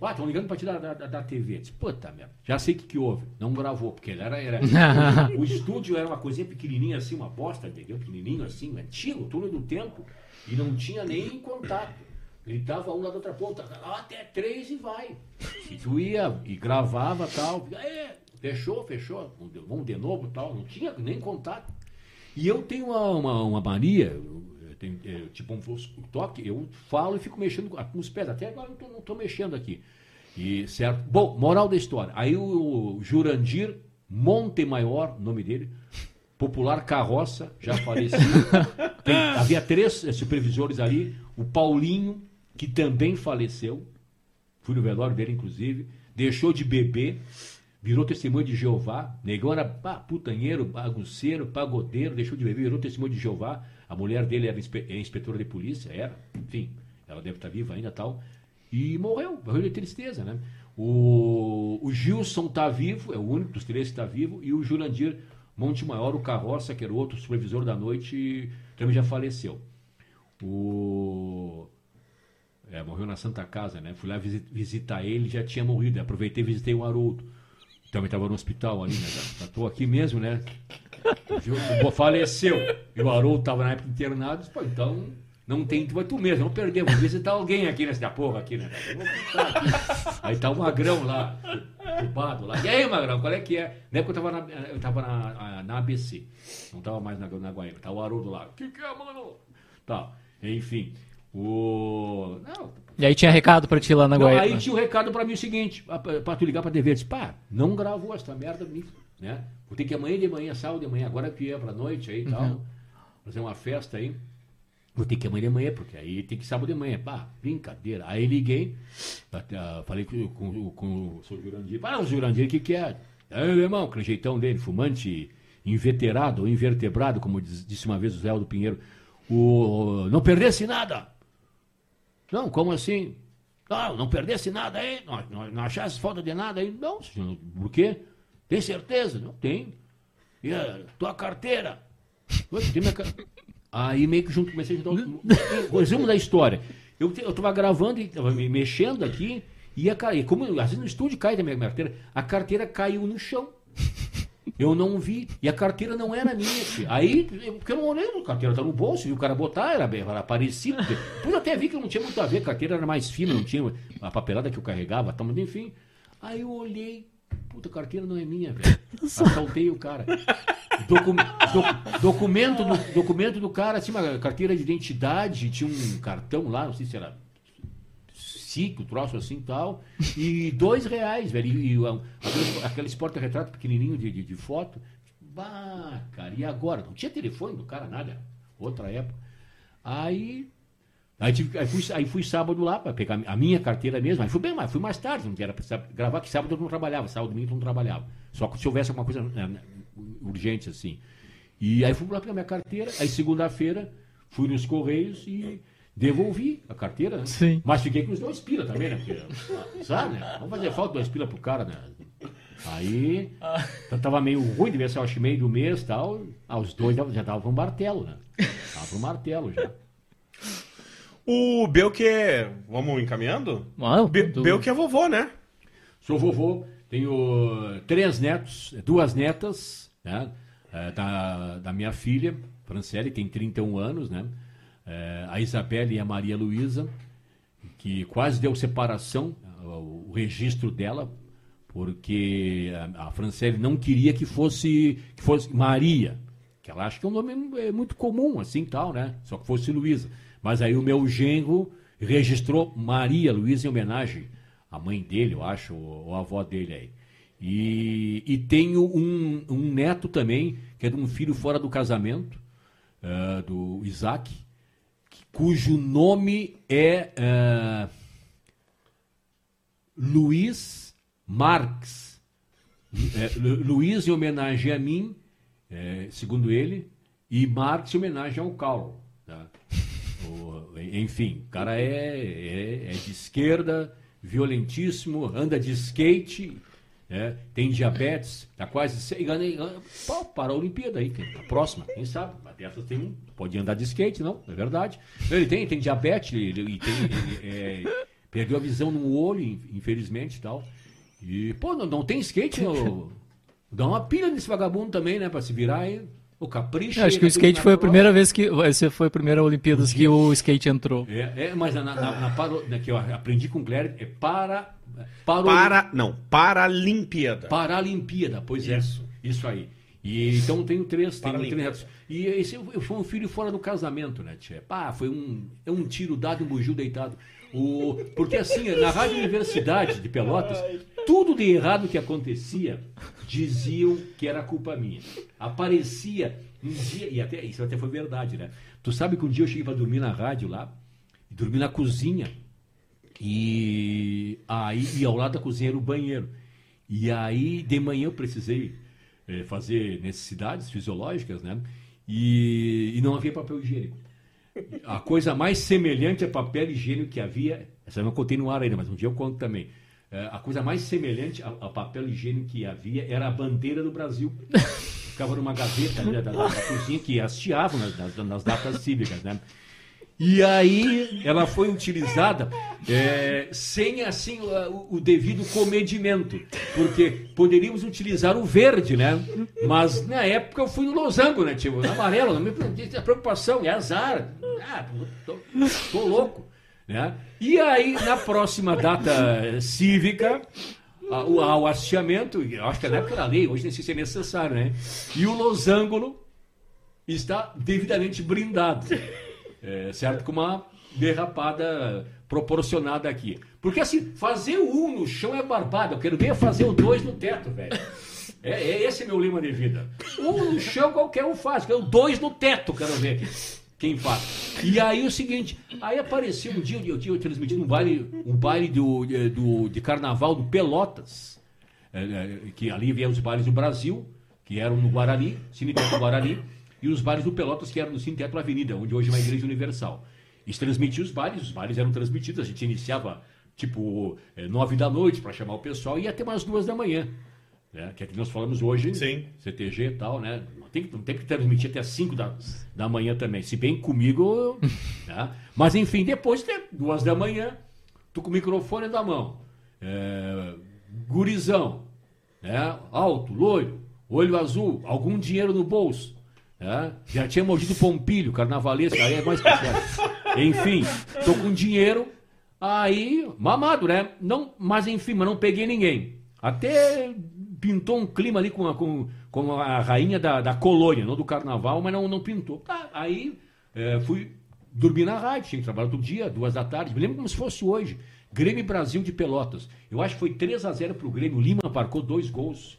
Ah, estão ligando para tirar da, da, da, TV. Disse, puta merda, já sei o que, que houve. Não gravou, porque ele era. era o, estúdio era uma coisinha pequenininha assim, uma bosta, entendeu? Pequenininho assim, antigo, túnel do tempo. E não tinha nem contato. Gritava um lá da outra ponta, até três e vai. E tu ia e gravava tal. É, fechou, fechou, vamos de novo tal. Não tinha nem contato. E eu tenho uma, uma, uma mania, tem, é, tipo um toque, eu falo e fico mexendo com os pés. Até agora eu não estou mexendo aqui. E, certo? Bom, moral da história. Aí o, o Jurandir Montemaior, nome dele, popular carroça, já falecido. Tem, havia três eh, supervisores ali. O Paulinho, que também faleceu. Fui no velório dele, inclusive. Deixou de beber virou testemunho de Jeová. Negão era putanheiro, bagunceiro, pagodeiro, deixou de beber, virou testemunho de Jeová. A mulher dele era é inspetora de polícia, era, enfim. ela deve estar viva ainda tal, e morreu, morreu de tristeza, né? O, o Gilson está vivo, é o único dos três que está vivo, e o Jurandir Monte Maior, o Carroça, que era o outro supervisor da noite, também já faleceu. O... É, morreu na Santa Casa, né? Fui lá visi- visitar ele, já tinha morrido. Aproveitei e visitei o Haroldo. Também estava no hospital ali, né? Já tô aqui mesmo, né? O faleceu. E o Haroldo estava na época internado. Pô, então não tem. Vai tu mesmo, não perder. Vou visitar alguém aqui nessa porra aqui, né? Aqui. Aí tá o Magrão lá, culpado lá. E aí, Magrão, qual é que é? Na época eu tava na, eu tava na, na ABC. Não tava mais na, na Guaíba. Tá o Haroldo lá. O que, que é, mano? Tá. Enfim. O. Não, E aí tinha recado pra ti lá na Guaíba. aí tinha um recado pra mim o seguinte, pra, pra tu ligar pra TV, eu disse, pá, não gravou essa merda nisso, né? Vou ter que amanhã de manhã, sábado de manhã, agora que é pra noite aí e tal, fazer uma festa aí. Vou ter que amanhã de manhã, porque aí tem que sábado de manhã. Pá, brincadeira. Aí liguei, ah, falei com, com, com o seu Jurandir. Fala, o Jurandir, o que que é? Aí, meu irmão, aquele jeitão dele, fumante, inveterado, ou invertebrado, como diz- disse uma vez o Zé do Pinheiro. O, não perdesse nada. Não, como assim? Não, não perdesse nada aí, não, não, não achasse falta de nada aí. Não, senhor, por quê? Tem certeza? Não tem. E a tua carteira? Oi, tem minha car- Aí meio que junto comecei a juntar o resumo da história. Eu, eu gravando e tava me mexendo aqui, e a como às vezes no estúdio cai da minha carteira, a carteira caiu no chão. Eu não vi. E a carteira não era minha. tia. Aí, porque eu não olhei, a carteira tá no bolso, e o cara botar, era, bem- era parecido. Depois até vi que não tinha muito a ver, a carteira era mais fina, não tinha a papelada que eu carregava, tá, mas enfim. Aí eu olhei, puta, a carteira não é minha, velho. Assaltei o cara. Doc- documento, do, documento do cara, assim, uma carteira de identidade, tinha um cartão lá, não sei se era SIC, o troço assim e tal, e dois reais, velho. E, e, aquele, aquele porta-retrato pequenininho de, de, de foto. Bah, cara, e agora? Não tinha telefone do cara, nada. Outra época. Aí. Aí, tive- aí fui, aí fui sábado lá para pegar a minha carteira mesmo. Aí fui bem mais, fui mais tarde, não era pra gravar, que sábado eu não trabalhava, sábado domingo eu não trabalhava. Só que se houvesse alguma coisa né, né, urgente assim. E aí fui lá pegar minha carteira, aí segunda-feira fui nos Correios e devolvi a carteira, né? Sim. Mas fiquei com os dois pila também, né? Porque, sabe, né? Vamos fazer falta dois pila pro cara, né? Aí, então tava meio ruim, devia ser, acho que meio do mês e tal. Ah, os dois já estavam pro martelo, né? Tava pro martelo já. O Belk é. Vamos encaminhando? Ah, Be é vovô, né? Sou vovô, tenho três netos, duas netas, né? eh, da, da minha filha, Franciele, tem 31 anos, né? Eh, a Isabelle e a Maria Luísa, que quase deu separação, o, registro dela, porque a, a Franciele não queria que fosse, que fosse Maria, que ela acha que é um nome é, muito comum, assim tal, né? Só que fosse Luísa. Mas aí o meu genro registrou Maria Luísa em homenagem à mãe dele, eu acho, ou, à avó dele aí. E, e tenho um, um neto também, que é de um filho fora do casamento, eh, do Isaac, cujo nome é eh, Luiz Marx. É, Lu- Luiz em homenagem a mim, é, segundo ele, e Marx em homenagem ao Karl. tá? O- enfim, o cara é, é, é de esquerda, violentíssimo, anda de skate, né? tem diabetes, tá quase ganha- pô, para a Olimpíada aí, a próxima, quem sabe? Tem um, pode andar de skate, não, é verdade. Ele tem, tem diabetes, ele, ele tem, ele, é, perdeu a visão no olho, in- infelizmente e tal. E, pô, não, não tem skate, ô, dá uma pilha nesse vagabundo também, né, pra se virar aí. O capricho. Eu acho que o skate foi a primeira vez que. Essa foi a primeira Olimpíadas que o skate entrou. É, é, mas na, na, na paro- na- que eu aprendi com o Clério, é para. Para. Para. Não, Paralimpíada. Paralimpíada, pois é. Isso. Isso aí. E então tenho três, tenho três netos. E esse eu- foi um filho fora do casamento, né, tia? Pá, foi um, é um tiro dado e um bugio deitado. O, porque assim, na Rádio Universidade de Pelotas, tudo de errado que acontecia, diziam que era culpa minha. Aparecia um dia, e até isso até foi verdade, né? Tu sabe que um dia eu cheguei para dormir na rádio lá, e dormi na cozinha. E aí, e ao lado da cozinha era o banheiro. E aí, de manhã eu precisei eh, fazer necessidades fisiológicas, né? E, e não havia papel higiênico. A coisa mais semelhante a papel higiênico que havia, essa não contei no ar ainda, mas um dia eu conto também. É, a coisa mais semelhante a, a papel higiênico que havia era a bandeira do Brasil. Ficava numa gaveta da, da, da cozinha que hasteavam nas, nas, nas datas cívicas, né? E aí ela foi utilizada é, sem assim o, o, devido comedimento, porque poderíamos utilizar o verde, né? Mas na época eu fui no losango, né? Tipo, no amarelo, não me a preocupação, é azar. Ah, tô, tô louco. Né? E aí, na próxima data cívica, o hasteamento, acho que na época da lei, hoje nem sei se é necessário, né? E o losango está devidamente brindado é, certo? Com uma derrapada proporcionada aqui. Porque assim, fazer o um no chão é barbado. Eu quero ver fazer o dois no teto, velho. É, é esse meu lema de vida. Um no chão qualquer um faz. O dois no teto, quero ver aqui. Quem faz? E aí o seguinte, aí apareceu um dia, eu tinha transmitido um baile, um baile do, do, de carnaval do Pelotas, é, é, que ali vieram os bailes do Brasil, que eram no Guarani, Cine Guarani, e os bares do Pelotas, que eram no Cine Teatro Avenida, onde hoje é uma igreja universal. E transmitia os bares, os bares eram transmitidos, a gente iniciava tipo é, nove da noite para chamar o pessoal e ia até umas duas da manhã. Né? Que é que nós falamos hoje, Sim. CTG e tal, né? Não tem, não tem que transmitir até cinco da, da manhã também. Se bem comigo. né? Mas enfim, depois, né, duas da manhã, tu com o microfone na mão. É, gurizão, né? alto, loiro, olho azul, algum dinheiro no bolso. É? Já tinha mordido pompilho, carnavalesco, aí é mais Enfim, tô com dinheiro, aí, mamado, né? Não, mas enfim, mas não peguei ninguém. Até pintou um clima ali com a, com, com a rainha da, da colônia, não do carnaval, mas não, não pintou. Tá, aí é, fui dormir na rádio, tinha que trabalhar todo dia, duas da tarde. Me lembro como se fosse hoje. Grêmio Brasil de Pelotas. Eu acho que foi 3 a 0 pro Grêmio. O Lima marcou dois gols.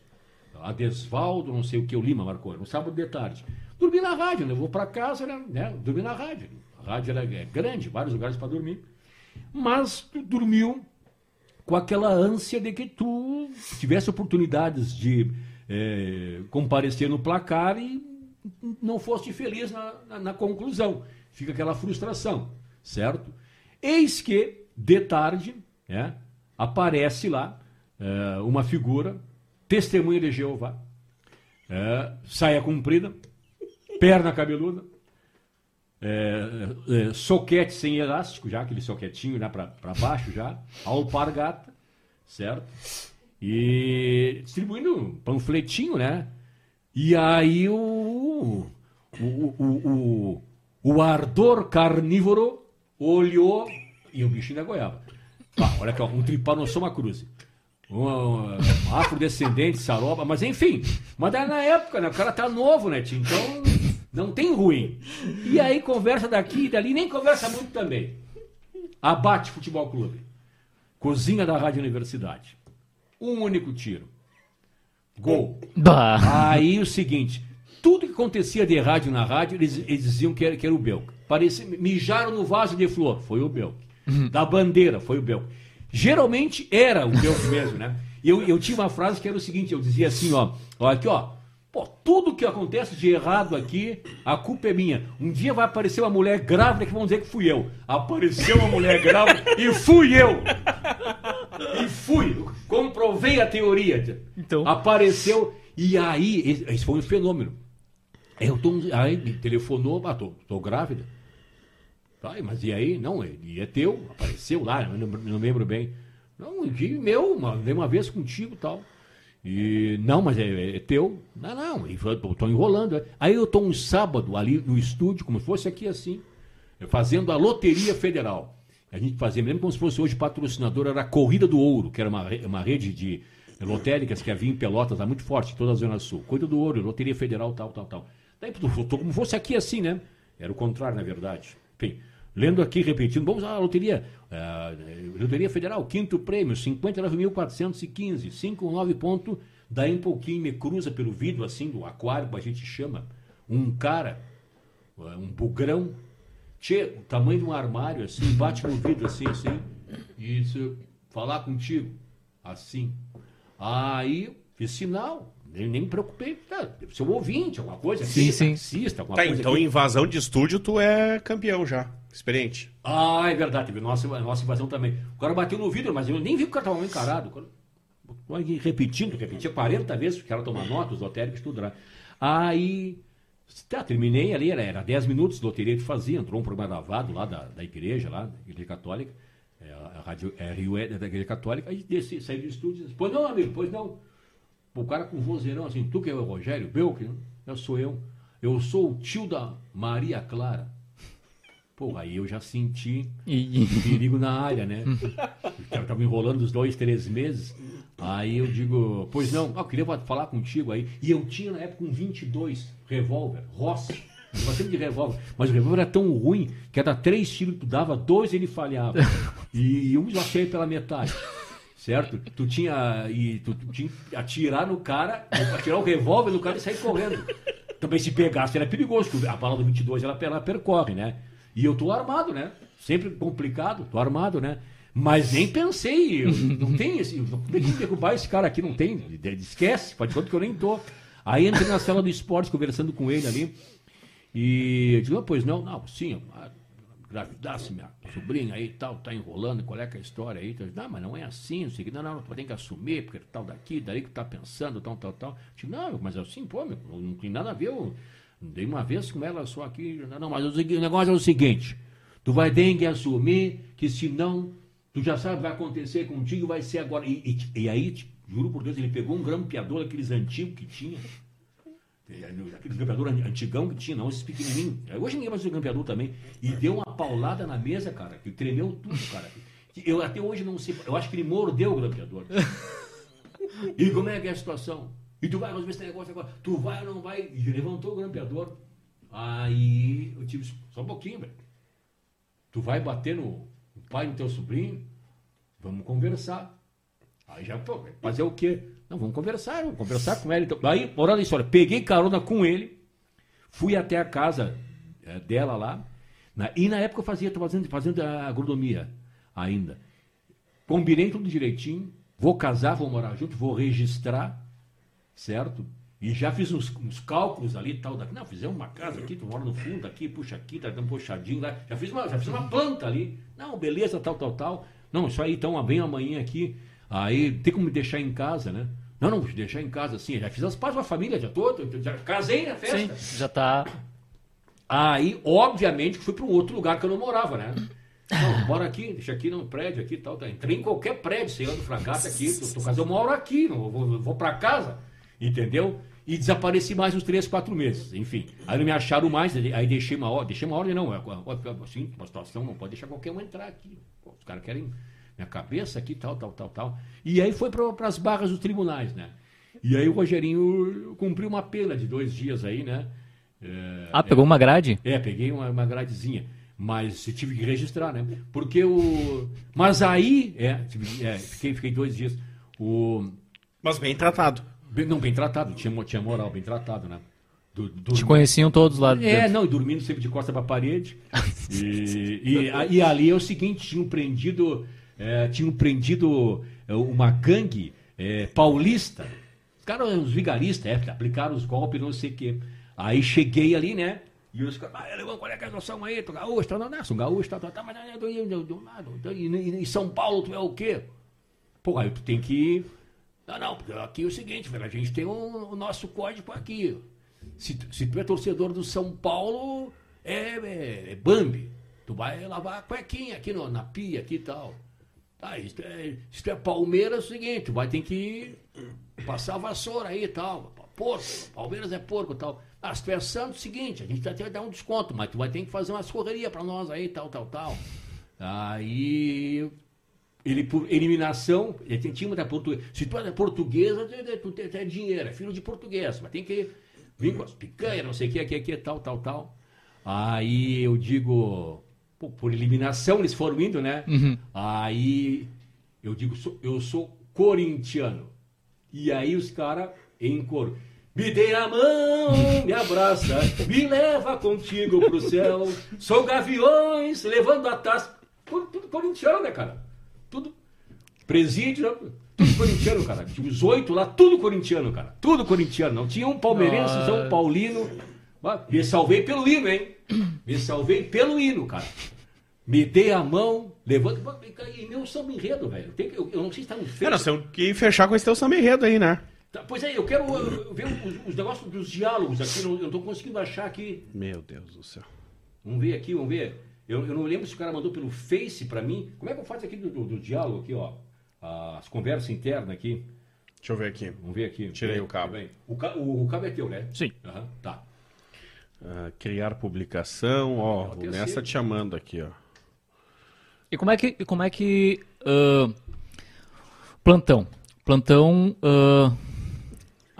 A Desvaldo, não sei o que, o Lima marcou, no sábado de tarde. Dormi na rádio, né? Eu vou para casa, né? né? Dormi na rádio. A rádio era é grande, vários lugares para dormir. Mas tu dormiu com aquela ânsia de que tu tivesse oportunidades de é, comparecer no placar e não fosse feliz na, na, na, conclusão. Fica aquela frustração, certo? Eis que, de tarde, né, aparece lá é, uma figura, testemunha de Jeová, é, saia comprida, perna cabeluda, é, é, soquete sem elástico, já aquele soquetinho lá para baixo já, alpargata, certo? E distribuindo panfletinho, né? E aí o, o, o, o, o ardor carnívoro olhou e o bicho ainda goiaba. Olha aqui, ó, um tripanossoma cruz. Um, um, afrodescendente, saroba, mas enfim. Mas na época, né? O cara tá novo, né? Então não tem ruim. E aí conversa daqui e dali, nem conversa muito também. Abate Futebol Clube. Cozinha da Rádio Universidade. Um único tiro. Gol. Bah. Aí o seguinte, tudo que acontecia de rádio na rádio, eles, eles diziam que era, que era o Belk. Parecia, mijaram no vaso de flor, foi o Belk. Uhum. Da bandeira, foi o Belk. Geralmente era o Belk mesmo, né? Eu, eu tinha uma frase que era o seguinte, eu dizia assim, ó, ó aqui ó, Pô, tudo que acontece de errado aqui, a culpa é minha. Um dia vai aparecer uma mulher grávida que vão dizer que fui eu. Apareceu uma mulher grávida e fui eu. E fui. Comprovei a teoria. Então. Apareceu. E aí, esse foi um fenômeno. Eu tô, aí me telefonou, ah, tô, tô grávida. Ai, mas e aí? Não, e é teu, apareceu lá, não, não lembro bem. Não, meu, uma, uma vez contigo e tal. E, não, mas é, é teu. Não, não, estou enrolando. Aí eu estou um sábado ali no estúdio, como se fosse aqui assim, fazendo a Loteria Federal. A gente fazia, me lembro como se fosse hoje patrocinador, era a Corrida do Ouro, que era uma, uma rede de lotéricas que havia em Pelotas, lá muito forte, toda a Zona Sul. Corrida do Ouro, Loteria Federal, tal, tal, tal. Daí, como se fosse aqui assim, né? Era o contrário, na verdade. Enfim, lendo aqui, repetindo, vamos à loteria. Uh, loteria Federal, quinto prêmio, 59.415, 59 ponto. Daí um pouquinho me cruza pelo vidro, assim, do aquário, a gente chama. Um cara, um bugrão, tchê, o tamanho de um armário, assim, bate no vidro, assim, assim. E isso, falar contigo, assim. Aí, fiz sinal, nem, nem me preocupei. Tá, deve ser um ouvinte, alguma coisa. Sim, sim. Taxista, alguma Tá, coisa. então aqui. invasão de estúdio tu é campeão já. Experiente. Ah, é verdade, teve nossa, nossa invasão também. O cara bateu no vidro, mas eu nem vi que o cara estava mal encarado. O cara- repetindo, repetia 40 vezes, porque ela toma nota, os lotéricos, tudo lá. Aí, tá, terminei ali, era, era 10 minutos, loteria que fazia, entrou um programa gravado lá da, da igreja, lá, da igreja católica, é, a rádio RUE da igreja católica, aí desci, saí do estúdio e disse, pois não, amigo, pois não. O cara com vozeirão assim, tu que é o Rogério Belk? Eu sou eu. Eu sou o tio da Maria Clara. Porra, aí eu já senti perigo na área, né? Eu tava enrolando os dois, três meses. Aí eu digo, pois não, eu queria falar contigo aí. E eu tinha na época um 22 revólver, Ross. Eu gostava de revólver. Mas o revólver era tão ruim que era três tiros que tu dava, dois ele falhava. E, e um eu achei pela metade. Certo? Tu tinha. E tu, tu tinha que atirar no cara, atirar o revólver no cara e sair correndo. Também se pegasse era perigoso, porque a bala do 22 ela, ela percorre, né? E eu tô armado, né? Sempre complicado, tô armado, né? Mas nem pensei, eu- não tem esse. Não tem que derrubar esse cara aqui, não tem. Esquece, pode conta que eu nem tô. Aí entrei na sala do esporte conversando com ele ali. E eu digo, "Ah, pois não, não, sim, ah, gravidasse minha sobrinha aí e tal, tá enrolando, qual é que é a história aí? Digo, não, mas não é assim, não sei não, não, tem que assumir, porque tal daqui, daí que tá pensando, tal, tal, tal. Digo, não, mas assim, pô, meu, não, não tem nada a ver, eu dei uma vez com ela só aqui, não, não, mas o, segui- o negócio é o seguinte, tu vai ter que assumir que senão, tu já sabe vai acontecer contigo, vai ser agora. E, e- e aí, juro por Deus, ele pegou um grampeador, aqueles antigos que tinha, Aquele grampeador an- antigão que tinha, não, esses pequenininhos. Hoje ninguém mais usa grampeador também. E deu uma paulada na mesa, cara, que tremeu tudo, cara. Eu até hoje não sei, eu acho que ele mordeu o grampeador. E como é que é a situação? E tu vai resolver esse negócio agora? Tu vai ou não vai? E levantou o grampeador. Aí eu tive, só um pouquinho, velho. Tu vai bater no, no pai do teu sobrinho? Vamos conversar. Aí já, pô, fazer o quê? Não, vamos conversar, vamos conversar com ele. Então. Aí, morando a história, peguei carona com ele, fui até a casa eh, dela lá, na- e na época eu fazia, tô fazendo, fazendo agronomia ainda. Combinei tudo direitinho, vou casar, vou morar junto, vou registrar, certo? E já fiz uns, uns cálculos ali e tal. Daqui. Não, fizemos uma casa aqui, tu mora no fundo aqui, puxa aqui, tá dando puxadinho lá. Já fiz, uma, já fiz uma planta ali. Não, beleza, tal, tal, tal. Não, isso aí então, vem amanhã aqui. Aí tem como me deixar em casa, né? Não, não, deixar em casa assim. Já fiz as pazes com a família, já tô, já casei na sim, festa. já tá. Aí, obviamente, fui para um outro lugar que eu não morava, né? Não, bora aqui, deixa aqui no prédio aqui tal. Tá. Entrei em qualquer prédio, sei lá, do fragata aqui, tô, tô, casa, eu moro aqui, não vou, vou para casa, entendeu? E desapareci mais uns três, quatro meses, enfim. Aí não me acharam mais, aí deixei uma ordem, deixei uma ordem não, é, é, assim, uma situação, não pode deixar qualquer um entrar aqui. Pô, os caras querem minha cabeça aqui, tal, tal, tal, tal. E aí foi para as barras dos tribunais, né? E aí o Rogerinho cumpriu uma pena de dois dias aí, né? É, Ah, pegou uma grade? é, peguei uma, uma gradezinha. Mas eu tive que registrar, né? Porque o. Mas aí. É, tive- é, fiquei, fiquei dois dias. O. Mas bem tratado. bem- Não, bem tratado, tinha, tinha moral, bem tratado, né? Du- Te dormi- conheciam todos lá é, dentro. não, e dormindo sempre de costa pra parede. E, e, a- e ali é o seguinte, tinham prendido, é, tinham prendido é, uma gangue é, paulista. Os caras, os vigaristas, é, aplicaram os golpes, não sei o quê. Aí cheguei ali, né? E os caras, ah, qual é que é a noção aí? Tu gaúcho, tá, não, não, sou gaúcho, tá, tá, tá, mas não é do, e em São Paulo tu é o quê? Pô, aí tu tem que. Não, não, porque aqui é o seguinte, velho, a gente tem o, o nosso código aqui. Se, se tu é torcedor do São Paulo, é, é, é Bambi. Tu vai lavar a cuequinha aqui no- na pia aqui e tal. Tá, se, tu é, tu é Palmeiras, é o seguinte, vai ter que passar vassoura aí e tal. Porco, Palmeiras é porco e tal. Ah, se tu é é seguinte, a gente até vai dar um desconto, mas tu vai ter que fazer umas correrias pra nós aí, tal, tal, tal. Aí ele por eliminação, ele tem- tinha muita portuguesa. Se tu é portuguesa, tu, tu, tu, tu é dinheiro, é filho de português, mas tem que vir com as picanhas, não sei o que, aqui, aqui, tal, tal, tal. Aí eu digo, pô, por eliminação eles foram indo, né? Aí eu digo, sou- eu sou corintiano. E aí os caras em coro. Me dê a mão, me abraça, me leva contigo pro céu. Sou gaviões levando a taça. Tudo, tudo corintiano, né, cara? Tudo. Presídio, Tudo corintiano, cara. Tinha os oito lá, tudo corintiano, cara. Tudo corintiano. Não tinha um palmeirense. São Paulino. Me salvei pelo hino, hein? Me salvei pelo hino, cara. Me dei a mão, levando. E meu samba enredo, velho. Tem que- Eu, eu não sei se tá no É, Face. nós temos que fechar com esse teu samba enredo aí, né? Tá, Pois é, eu quero uh, ver os, os negócios dos diálogos aqui. não- Eu não tô conseguindo achar aqui. Meu Deus do céu. Vamos ver aqui, vamos ver. Eu, eu não lembro se o cara mandou pelo Face pra mim. Como é que eu faço aqui do, do- do diálogo aqui, ó? As conversas internas aqui. Deixa eu ver aqui. Vamos ver aqui. Tirei o cabo. O, o, o cabo é teu, né? Sim. Aham, tá. Ah, criar publicação, ó. Nessa te chamando aqui, ó. E como é que. e Como é que ah, plantão. Plantão. ah,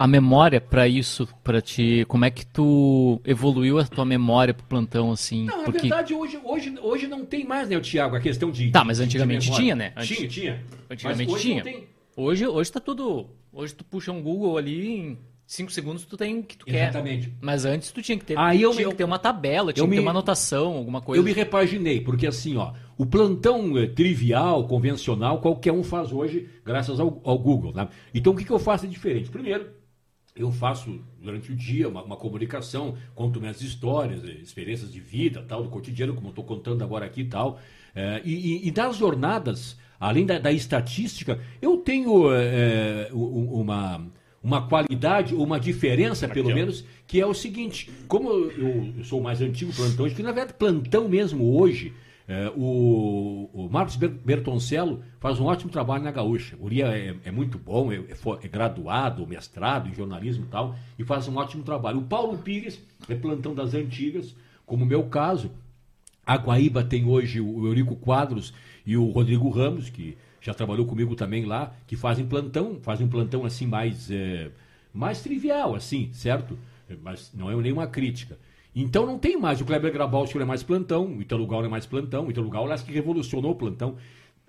a memória pra isso, pra te. Como é que tu evoluiu a tua memória pro plantão, assim? Não, na Porque. verdade, hoje, hoje, hoje não tem mais, né, o Thiago, a questão de. Tá, mas antigamente tinha, né? Antes- Tinha, tinha. Antigamente Mas hoje tinha. Não tem. Hoje, hoje tá tudo. Hoje tu puxa um Google ali, em 5 segundos tu tem o que tu Exatamente. quer. Mas antes tu tinha que ter. Aí eu tinha me- que ter uma tabela, tinha eu que ter me- uma anotação, alguma coisa. Eu me repaginei, porque assim, ó, o plantão eh, trivial, convencional, qualquer um faz hoje, graças ao, ao Google, né? Então o que, que eu faço de diferente? Primeiro, eu faço durante o dia uma, uma comunicação, conto minhas histórias, eh, experiências de vida, tal, do cotidiano, como eu estou contando agora aqui e tal. Eh, e, e- e nas jornadas, além da, da estatística, eu tenho u- uma, uma qualidade, uma diferença, pelo ó. menos, que é o seguinte: como eu, eu sou o mais antigo plantão, hoje, que na verdade, plantão mesmo hoje. É, o, o Marcos Ber- Bertoncello faz um ótimo trabalho na Gaúcha. O Uri é, é muito bom, é, é é graduado, mestrado em jornalismo e tal, e faz um ótimo trabalho. O Paulo Pires é plantão das antigas, como o meu caso. A Guaíba tem hoje o Eurico Quadros e o Rodrigo Ramos, que já trabalhou comigo também lá, que fazem plantão, fazem um plantão assim mais, é, mais trivial, assim, certo? É, Mas não é nenhuma crítica. Então não tem mais. O Kleber Grabowski é mais plantão, o Italo é mais plantão. O Italo Gal, aliás, que revolucionou o plantão.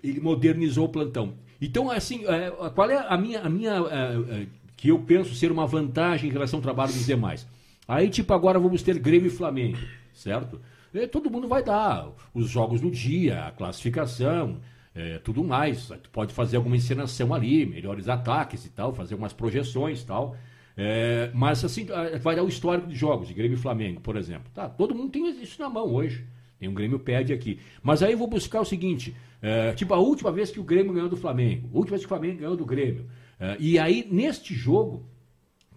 Ele modernizou o plantão. Então, assim, é, qual é a minha, a minha é, é, que eu penso ser uma vantagem em relação ao trabalho dos demais? Aí, tipo, agora vamos ter Grêmio e Flamengo, certo? É, todo mundo vai dar os jogos do dia, a classificação, é, tudo mais. Tu pode fazer alguma encenação ali, melhores ataques e tal, fazer umas projeções e tal. É, mas assim, ah, vai dar o histórico de jogos, de Grêmio e Flamengo, por exemplo. Tá, todo mundo tem isso na mão hoje. Tem um Grêmio pede aqui. Mas aí eu vou buscar o seguinte: é, tipo, a última vez que o Grêmio ganhou do Flamengo, a última vez que o Flamengo ganhou do Grêmio. É, e aí, neste jogo,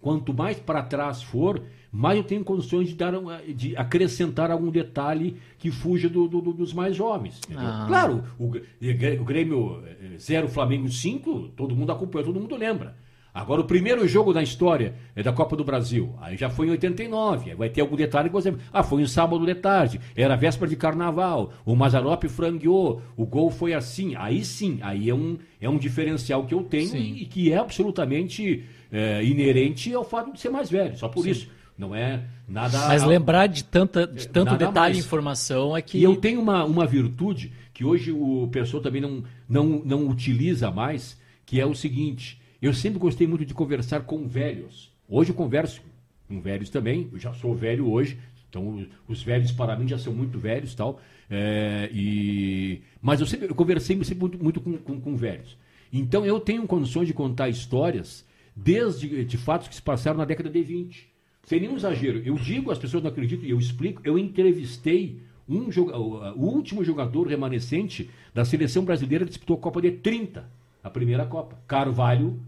quanto mais para trás for, mais eu tenho condições de, dar um- de acrescentar algum detalhe que fuja do- do- do- dos mais jovens. Ah. Claro, o, o Grêmio 0, Flamengo 5, todo mundo acompanha, todo mundo lembra. Agora, o primeiro jogo da história é da Copa do Brasil. Aí já foi em 89. Aí vai ter algum detalhe que você. Ah, foi um sábado de tarde. Era véspera de carnaval. O Mazarop frangueou. O gol foi assim. Aí sim, aí é um, é um diferencial que eu tenho Sim. e, que é absolutamente é, inerente ao fato de ser mais velho. Só por isso. Não é nada. Mas lembrar de, tanta, de tanto Nada detalhe e informação é que. E eu tenho uma, uma virtude que hoje o pessoal também não, não, não utiliza mais, que é o seguinte: eu sempre gostei muito de conversar com velhos. Hoje eu converso com velhos também, eu já sou velho hoje, então os- os velhos para mim já são muito velhos tal. é, e, mas eu sempre eu conversei sempre muito, muito com, com, com velhos. Então eu tenho condições de contar histórias desde de fatos que se passaram na década de 20. Sem nenhum exagero. Eu digo, as pessoas não acreditam, e eu explico, eu entrevistei um o último jogador remanescente da seleção brasileira que disputou a Copa de 30, a primeira Copa. Carvalho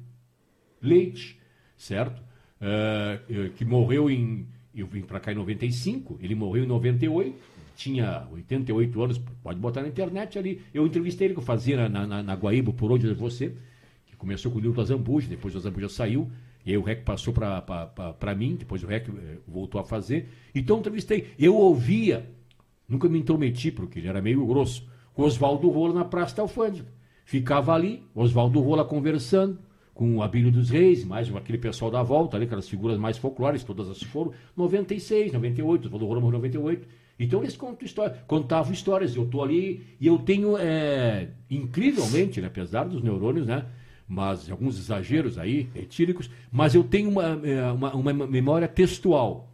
Leite, certo? Eh, que morreu em. Eu vim para cá em 95, ele morreu em 98, tinha 88 anos, pode botar na internet ali. Eu entrevistei ele, que eu fazia na, na, na Guaíba, por onde você, que começou com o Nilton Azambuja, depois o Azambuja saiu, e aí o REC passou para mim, depois o REC eh, voltou a fazer. Então entrevistei. Eu ouvia, nunca me intrometi, porque ele era meio grosso, com Oswaldo Rola na Praça da Alfândega. Ficava ali, Oswaldo Rola conversando com o Abílio dos Reis, mais aquele pessoal da volta, ali, aquelas figuras mais folclóricas, todas as foram, 96, 98, Oswaldo Rola morreu em 98. Então eles contam história, contavam histórias, eu estou ali e eu tenho, é, incrivelmente, né, apesar dos neurônios, né, mas alguns exageros aí, etíricos, mas eu tenho uma, é, uma, uma memória textual,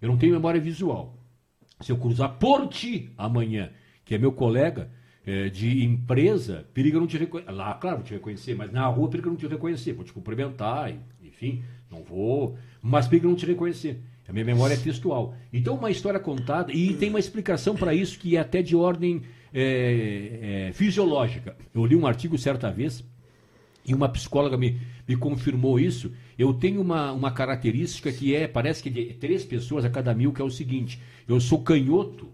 eu não tenho memória visual. Se eu cruzar por ti amanhã, que é meu colega, eh, de empresa, periga não te reconhecer. Lá, claro, vou te reconhecer, mas na rua periga não te reconhecer. Vou te cumprimentar, enfim, não vou. Mas periga não te reconhecer. A minha memória é textual. Então, uma história contada, e tem uma explicação para isso que é até de ordem eh, eh, fisiológica. Eu li um artigo certa vez e uma psicóloga me, me confirmou isso. Eu tenho uma, uma característica que é, parece que de três pessoas a cada mil, que é o seguinte: eu sou canhoto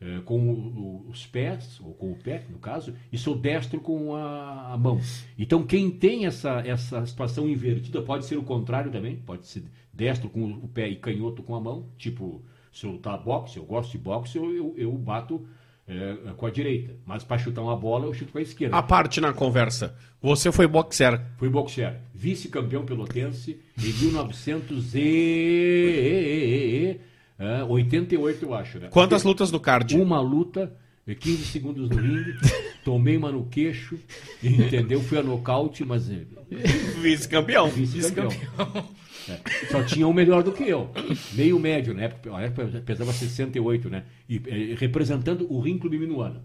eh, com o- os pés, ou com o pé, no caso, e sou destro com a, a mão. Então, quem tem essa, essa situação invertida, pode ser o contrário também, pode ser destro com o pé e canhoto com a mão, tipo, se eu lutar boxe, eu gosto de boxe, eu, eu, eu bato eh, com a direita. Mas para chutar uma bola, eu chuto com a esquerda. A parte na conversa. Você foi boxer. Fui boxer, vice-campeão pelotense em 1988, eu acho, né? Quantas lutas do card? Uma luta, eh, 15 segundos no ringue, tomei uma no queixo, entendeu? Fui a nocaute, mas eh, Vice-campeão. vice-campeão. É, Só tinha um melhor do que eu. Meio médio, né? Na época eu pesava 68, né? E eh, representando o Rim Clube Minuano.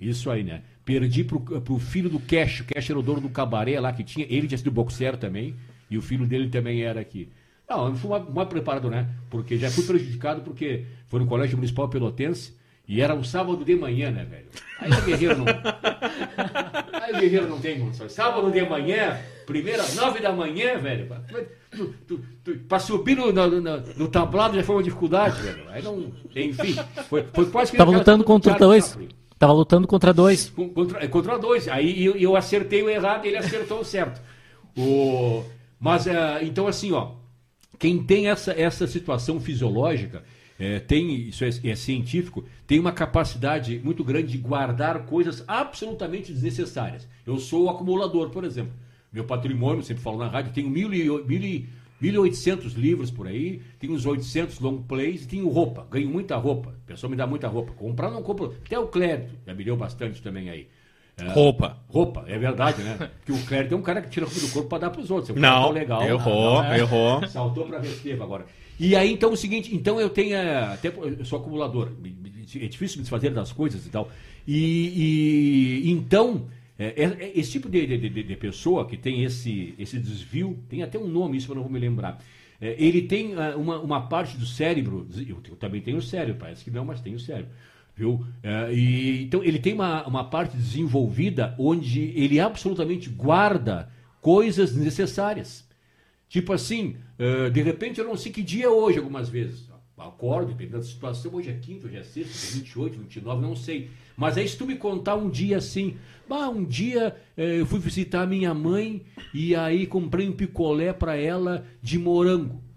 Isso aí, né? Perdi pro, pro filho do Cash. O Cash era o dono do cabaré lá que tinha. Ele tinha sido boxer também. E o filho dele também era aqui. Não, eu fui mais, mais preparado, né? Porque já fui prejudicado porque foi no Colégio Municipal Pelotense. E era um sábado de manhã, né, velho? Aí o Guerreiro não. Aí o Guerreiro não tem condições. Sábado de manhã, primeira, nove da manhã, velho. Tu- tu- tu- Pra subir no, no, no- no tablado já foi uma dificuldade, velho. Aí não. Enfim, foi, foi quase que. Tava lutando do contra dois. Tava lutando contra dois. Contra, é, contra dois. Aí eu, eu acertei o errado e ele acertou o certo. O, mas, eh, então, assim, ó. Quem tem essa, essa situação fisiológica, eh, tem, isso é, é científico, tem uma capacidade muito grande de guardar coisas absolutamente desnecessárias. Eu sou o acumulador, por exemplo. Meu patrimônio, sempre falo na rádio, tenho mil e, mil e, 1.800 livros por aí, tenho uns 800 long plays e tenho roupa. Ganho muita roupa. A pessoa me dá muita roupa. Comprar não compro. Até o Clédio já me deu bastante também aí. É, Roupa. Roupa, é verdade, né? Porque o Clério é um cara que tira roupa do corpo para dar para os outros. É um Não, legal. errou, Ah, não, é. errou. Saltou para Resteva agora. E aí, então, é o seguinte, então eu tenho, eh, até eu sou acumulador, é difícil me desfazer das coisas e tal. E, e, então, é, é- é esse tipo de, de- de- pessoa que tem esse, esse desvio, tem até um nome, isso eu não vou me lembrar. É, ele tem ah, uma, uma parte do cérebro, eu, eu também tenho cérebro, parece que não, mas tenho cérebro. Viu? É, e, então ele tem uma, uma parte desenvolvida onde ele absolutamente guarda coisas necessárias. Tipo assim, eh, de repente eu não sei que dia é hoje algumas vezes. Acordo, dependendo da situação, hoje é quinta, hoje é sexta, hoje é 28, 29, não sei. Mas aí se tu me contar um dia assim, bah, um dia eh, eu fui visitar minha mãe e aí comprei um picolé para ela de morango.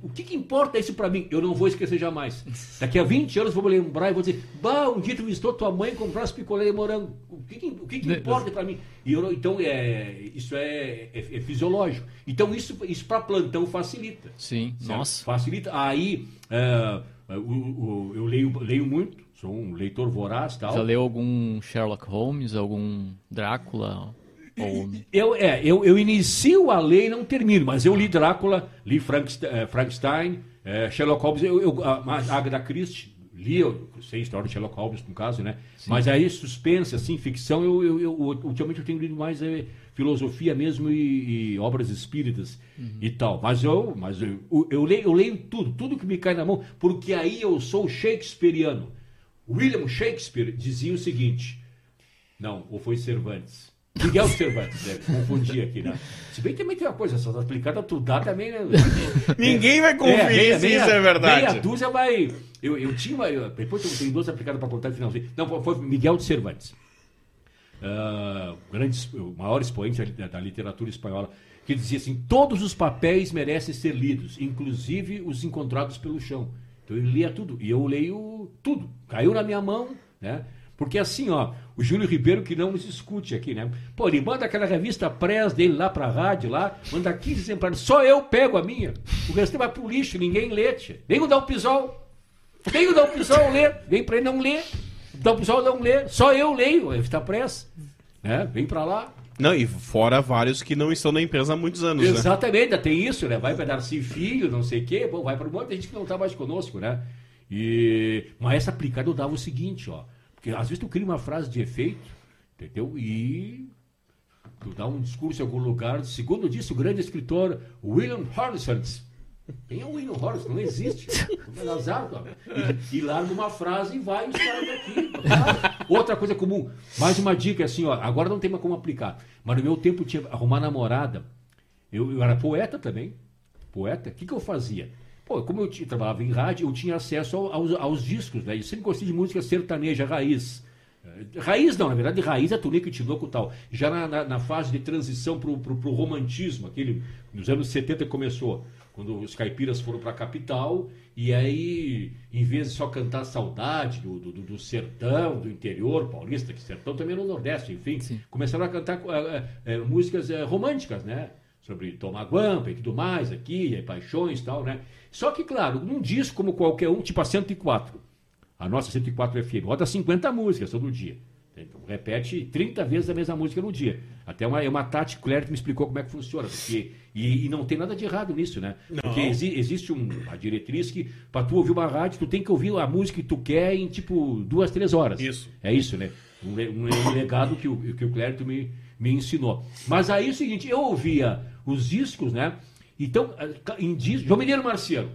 O que, que importa isso pra mim? Eu não vou esquecer jamais. Daqui a 20 anos eu vou me lembrar e vou dizer: Bah, um dia tu visitou tua mãe e comprasse picolé de morango. O que, que, o que, que importa pra mim? E eu então, é, isso é, é- é fisiológico. Então, isso, isso para plantão facilita. Sim, Certo? nossa. Facilita. Aí, é, o- o- eu leio, leio muito, sou um leitor voraz tal. Já leu algum Sherlock Holmes, algum Drácula? Ou... Eu, é, eu, eu inicio a ler e não termino, mas eu li Drácula, li Frankenstein, eh, Frankenstein eh, Sherlock Holmes, eu, eu, a, a Agatha Christie, li, eu sei a história de Sherlock Holmes, no caso, né? Mas aí suspense, assim, ficção, eu, eu, eu- ultimamente eu tenho lido mais eh, filosofia mesmo e, e obras espíritas e tal. Mas eu, mas eu, eu, leio, eu leio tudo, tudo que me cai na mão, porque aí eu sou shakespeariano. William Shakespeare dizia o seguinte, não, ou foi Cervantes. Miguel Cervantes, deve confundir aqui, né? Se bem que também tem uma coisa, essa aplicada tu dá também, né? Ninguém vai conferir meia- se meia- isso é verdade. Meia dúzia vai. Eu, eu tinha uma. eu- depois eu tenho duas aplicadas para contar no finalzinho. Não, foi- Miguel de Cervantes. O grande, o maior expoente da, da literatura espanhola, que dizia assim: todos os papéis merecem ser lidos, inclusive os encontrados pelo chão. Então ele lia tudo, e eu leio tudo. Caiu na minha mão, né? Porque assim, ó, o Júlio Ribeiro que não nos escute aqui, né? Pô, ele manda aquela revista press dele lá pra rádio, lá, manda 15 exemplares, só eu pego a minha. O resto vai pro lixo, ninguém lê. tia. Nem o Dal Pisol. Nem o Dal Pisol lê. Vem pra ele não ler. O Dal Pisol não lê. Só eu leio a revista press. Né? Vem pra lá. Não, e fora vários que não estão na empresa há muitos anos, né? Exatamente, ainda tem isso, né? Vai para Darcy Filho, não sei o quê, bom, vai para um monte de gente que não está mais conosco, né? E... Mas essa aplicada eu dava o seguinte, ó. Porque às vezes tu cria uma frase de efeito, entendeu? E tu dá um discurso em algum lugar. Segundo disse o grande escritor William Horace. Quem é o William Horace? Não existe. É azar. E, e larga uma frase e vai os caras daqui. Outra coisa comum. Mais uma dica assim, ó. Agora não tem mais como aplicar. Mas no meu tempo tinha arrumar namorada. Eu, eu era poeta também. Poeta. O que, que eu fazia? Pô, como eu trabalhava em rádio, eu tinha acesso ao- aos, aos discos, né? Eu sempre gostei de música sertaneja, raiz. Eh, Raiz não, na verdade, raiz é Tunico e Tinoco tal. Já na, na, na fase de transição pro, pro romantismo, aquele nos anos 70 que começou, quando os caipiras foram pra capital, e aí, em vez de só cantar saudade do, do, do- sertão, do interior paulista, que sertão também é no Nordeste, enfim, começaram a cantar eh, eh, músicas eh, românticas, né? Sobre tomar guampa e tudo mais aqui, e paixões e tal, né? Só que, claro, num disco como qualquer um, tipo a 104, a nossa 104 FM, roda 50 músicas todo dia. Então, repete 30 vezes a mesma música no dia. Até uma, uma tática, o Clérito me explicou como é que funciona. Porque, e, e não tem nada de errado nisso, né? Porque exi- existe um, uma diretriz que, para tu ouvir uma rádio, tu tem que ouvir a música que tu quer em, tipo, duas, três horas. Isso. É isso, né? Um, um, um legado que o, que o Clérito me, me ensinou. Mas aí é o seguinte, eu ouvia os discos, né? Então, eh, em disco, João Mineiro Marciano,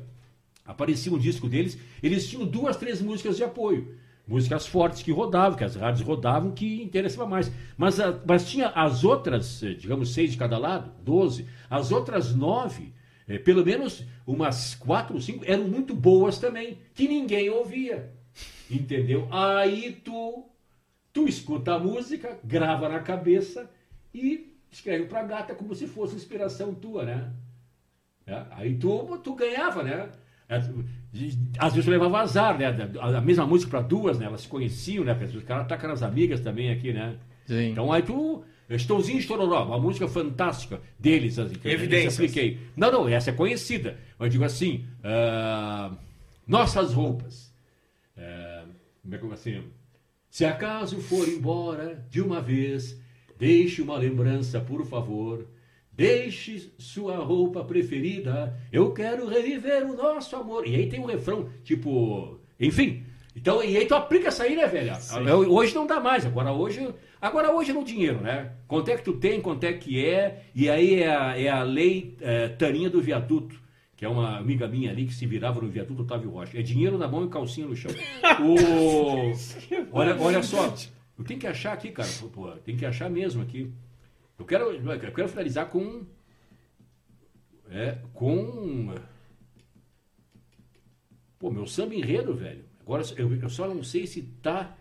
aparecia um disco deles, eles tinham duas, três músicas de apoio. Músicas fortes que rodavam, que as rádios rodavam, que interessava mais. Mas, mas tinha as outras, eh, digamos, seis de cada lado, doze. As outras nove, eh, pelo menos umas quatro ou cinco, eram muito boas também, que ninguém ouvia. Entendeu? Aí tu, tu escuta a música, grava na cabeça e escreve pra gata como se fosse inspiração tua, né? É, Aí tu, tu ganhava, né? É, Às vezes tu levava azar, né? A a mesma música para duas, né? Elas se conheciam, né? Os caras atacam as amigas também aqui, né? Sim. Então aí tu. Estouzinho Chororó, uma música fantástica deles. assim, que eu Evidências. expliquei. Não, não, essa é conhecida. Eu digo assim: ah, Nossas roupas. É, como é que eu assim? Se acaso for embora de uma vez, deixe uma lembrança, por favor. Deixe sua roupa preferida. Eu quero reviver o nosso amor. E aí tem um refrão, tipo. Enfim. Então, e aí tu aplica essa aí, né, velha? Eu- Hoje não dá mais. Agora hoje. Agora hoje é no dinheiro, né? Quanto é que tu tem, quanto é que é. E aí é a, é a lei é, Taninha do Viaduto que é uma amiga minha ali que se virava no viaduto Otávio Rocha. É dinheiro na mão e calcinha no chão. O... olha, olha só, eu tenho que achar aqui, cara, pô, tem que achar mesmo aqui. Eu quero, eu quero finalizar com é, com pô, meu samba enredo, velho. Agora eu, eu só não sei se tá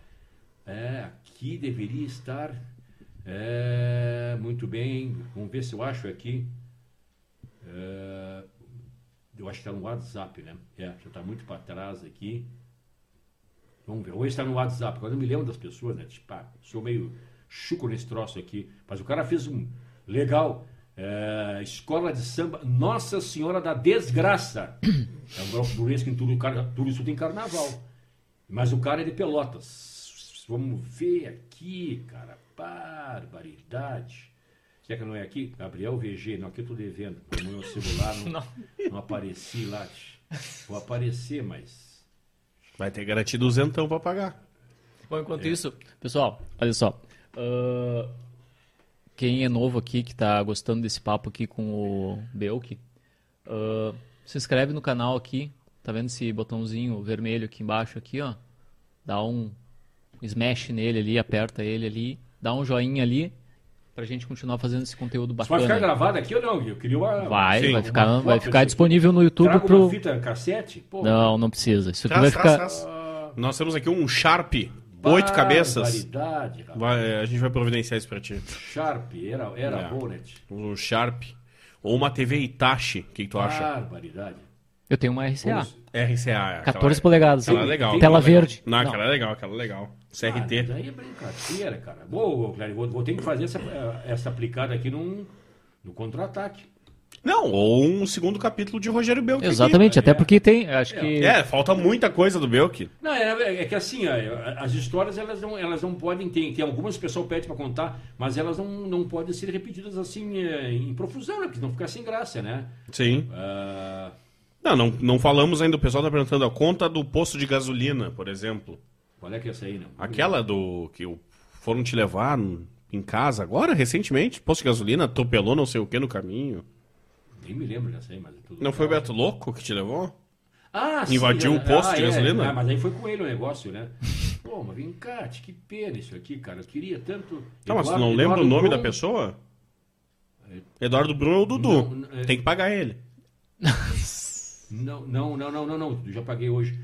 é, aqui deveria estar é, muito bem. Vamos ver se eu acho aqui. É, eu acho que está no WhatsApp, né? É, já está muito para trás aqui. Vamos ver. Hoje está no WhatsApp. Agora eu me lembro das pessoas, né? Tipo, ah, sou meio chuco nesse troço aqui. Mas o cara fez um legal. é, escola de samba Nossa Senhora da Desgraça. É um grupo burlesco em tudo, tudo isso tem carnaval. Mas o cara é de Pelotas. Vamos ver aqui, cara. Barbaridade. Será que não é aqui? Gabriel VG. Não, aqui eu tô devendo. No meu celular não, não apareci lá. Vou aparecer, mas. Vai ter garantido duzentão pra pagar. Bom, enquanto isso, pessoal, olha só. ah, quem é novo aqui, que tá gostando desse papo aqui com o Belk, ah, se inscreve no canal aqui. Tá vendo esse botãozinho vermelho aqui embaixo aqui, ó? Dá um smash nele ali, aperta ele ali, dá um joinha ali pra gente continuar fazendo esse conteúdo Isso vai ficar bacana. gravado aqui ou não? Eu queria uma. Vai, Sim, vai uma ficar, foto vai ficar aqui. disponível no YouTube Traga pro uma fita cassete? Pô, Não, não precisa. Isso aqui Traz, vai traz, ficar traz. Nós temos aqui um Sharp, oito cabeças. Barbaridade, rapaz. Vai- a gente vai providenciar isso pra ti. Sharp, era, era É. Bonnet. Um Sharp. Ou uma TV Itachi, o que, que tu acha? Barbaridade. Eu tenho uma RCA. Vamos- RCA. é, 14 aquela- polegadas. Aquela é legal. Tela aquela é legal. verde. Não, Não. aquela é legal, aquela é legal. Ah, CRT. mas aí é brincadeira, cara. Boa, Clério, vou, vou ter que fazer essa, eh, essa aplicada aqui num, no contra-ataque. Não, ou um segundo capítulo de Rogério Belk. aqui. Exatamente, até porque tem, acho É. que... É, falta muita coisa do Belk. Não, é, é que assim, ó, as histórias elas não, elas não podem ter. Tem algumas que o pessoal pede para contar, mas elas não, não podem ser repetidas assim eh, em profusão, né? Porque não fica sem graça, né? Sim. Ah, Não, não, não falamos ainda, o pessoal tá perguntando a conta do posto de gasolina, por exemplo. Qual é que é essa aí, não? Aquela do que o- foram te levar em casa agora, recentemente, posto de gasolina, atropelou não sei o que no caminho. Nem me lembro dessa aí, mas é tudo. Não foi o Beto Louco que te levou? Ah, Invadiu um posto de é. gasolina? Ah, mas aí foi com ele o negócio, né? Pô, mas vem cá, que pena isso aqui, cara. Eu queria tanto. Tá, mas tu Eduardo- não lembra o Eduardo nome Brum- da pessoa? Eduardo Bruno ou Dudu? Não, não, é- Tem que pagar ele. Não, não, não, não, não, não. Já paguei hoje.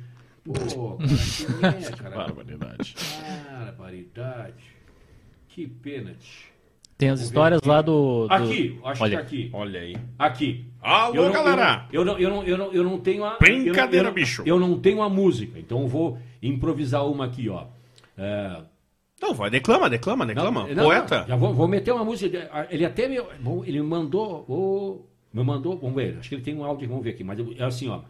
Pô, cara, que é, cara. Barbaridade. Barbaridade. Que pena. tch. Tem as histórias aqui. lá do. do- Aqui, acho Olha, que tá aqui. Olha aí. Aqui. Alô, Eu não- galera! Eu não, eu, não, eu, não, eu não tenho a. Brincadeira, eu não- eu não- bicho. Eu não tenho a música, então eu vou improvisar uma aqui, ó. É, Não, vai, declama, declama, declama. Não, Poeta. não, já vou, vou meter uma música. Ele até me, bom, ele me mandou, ô, me mandou, vamos ver, acho que ele tem um áudio, vamos ver aqui, mas é assim, ó.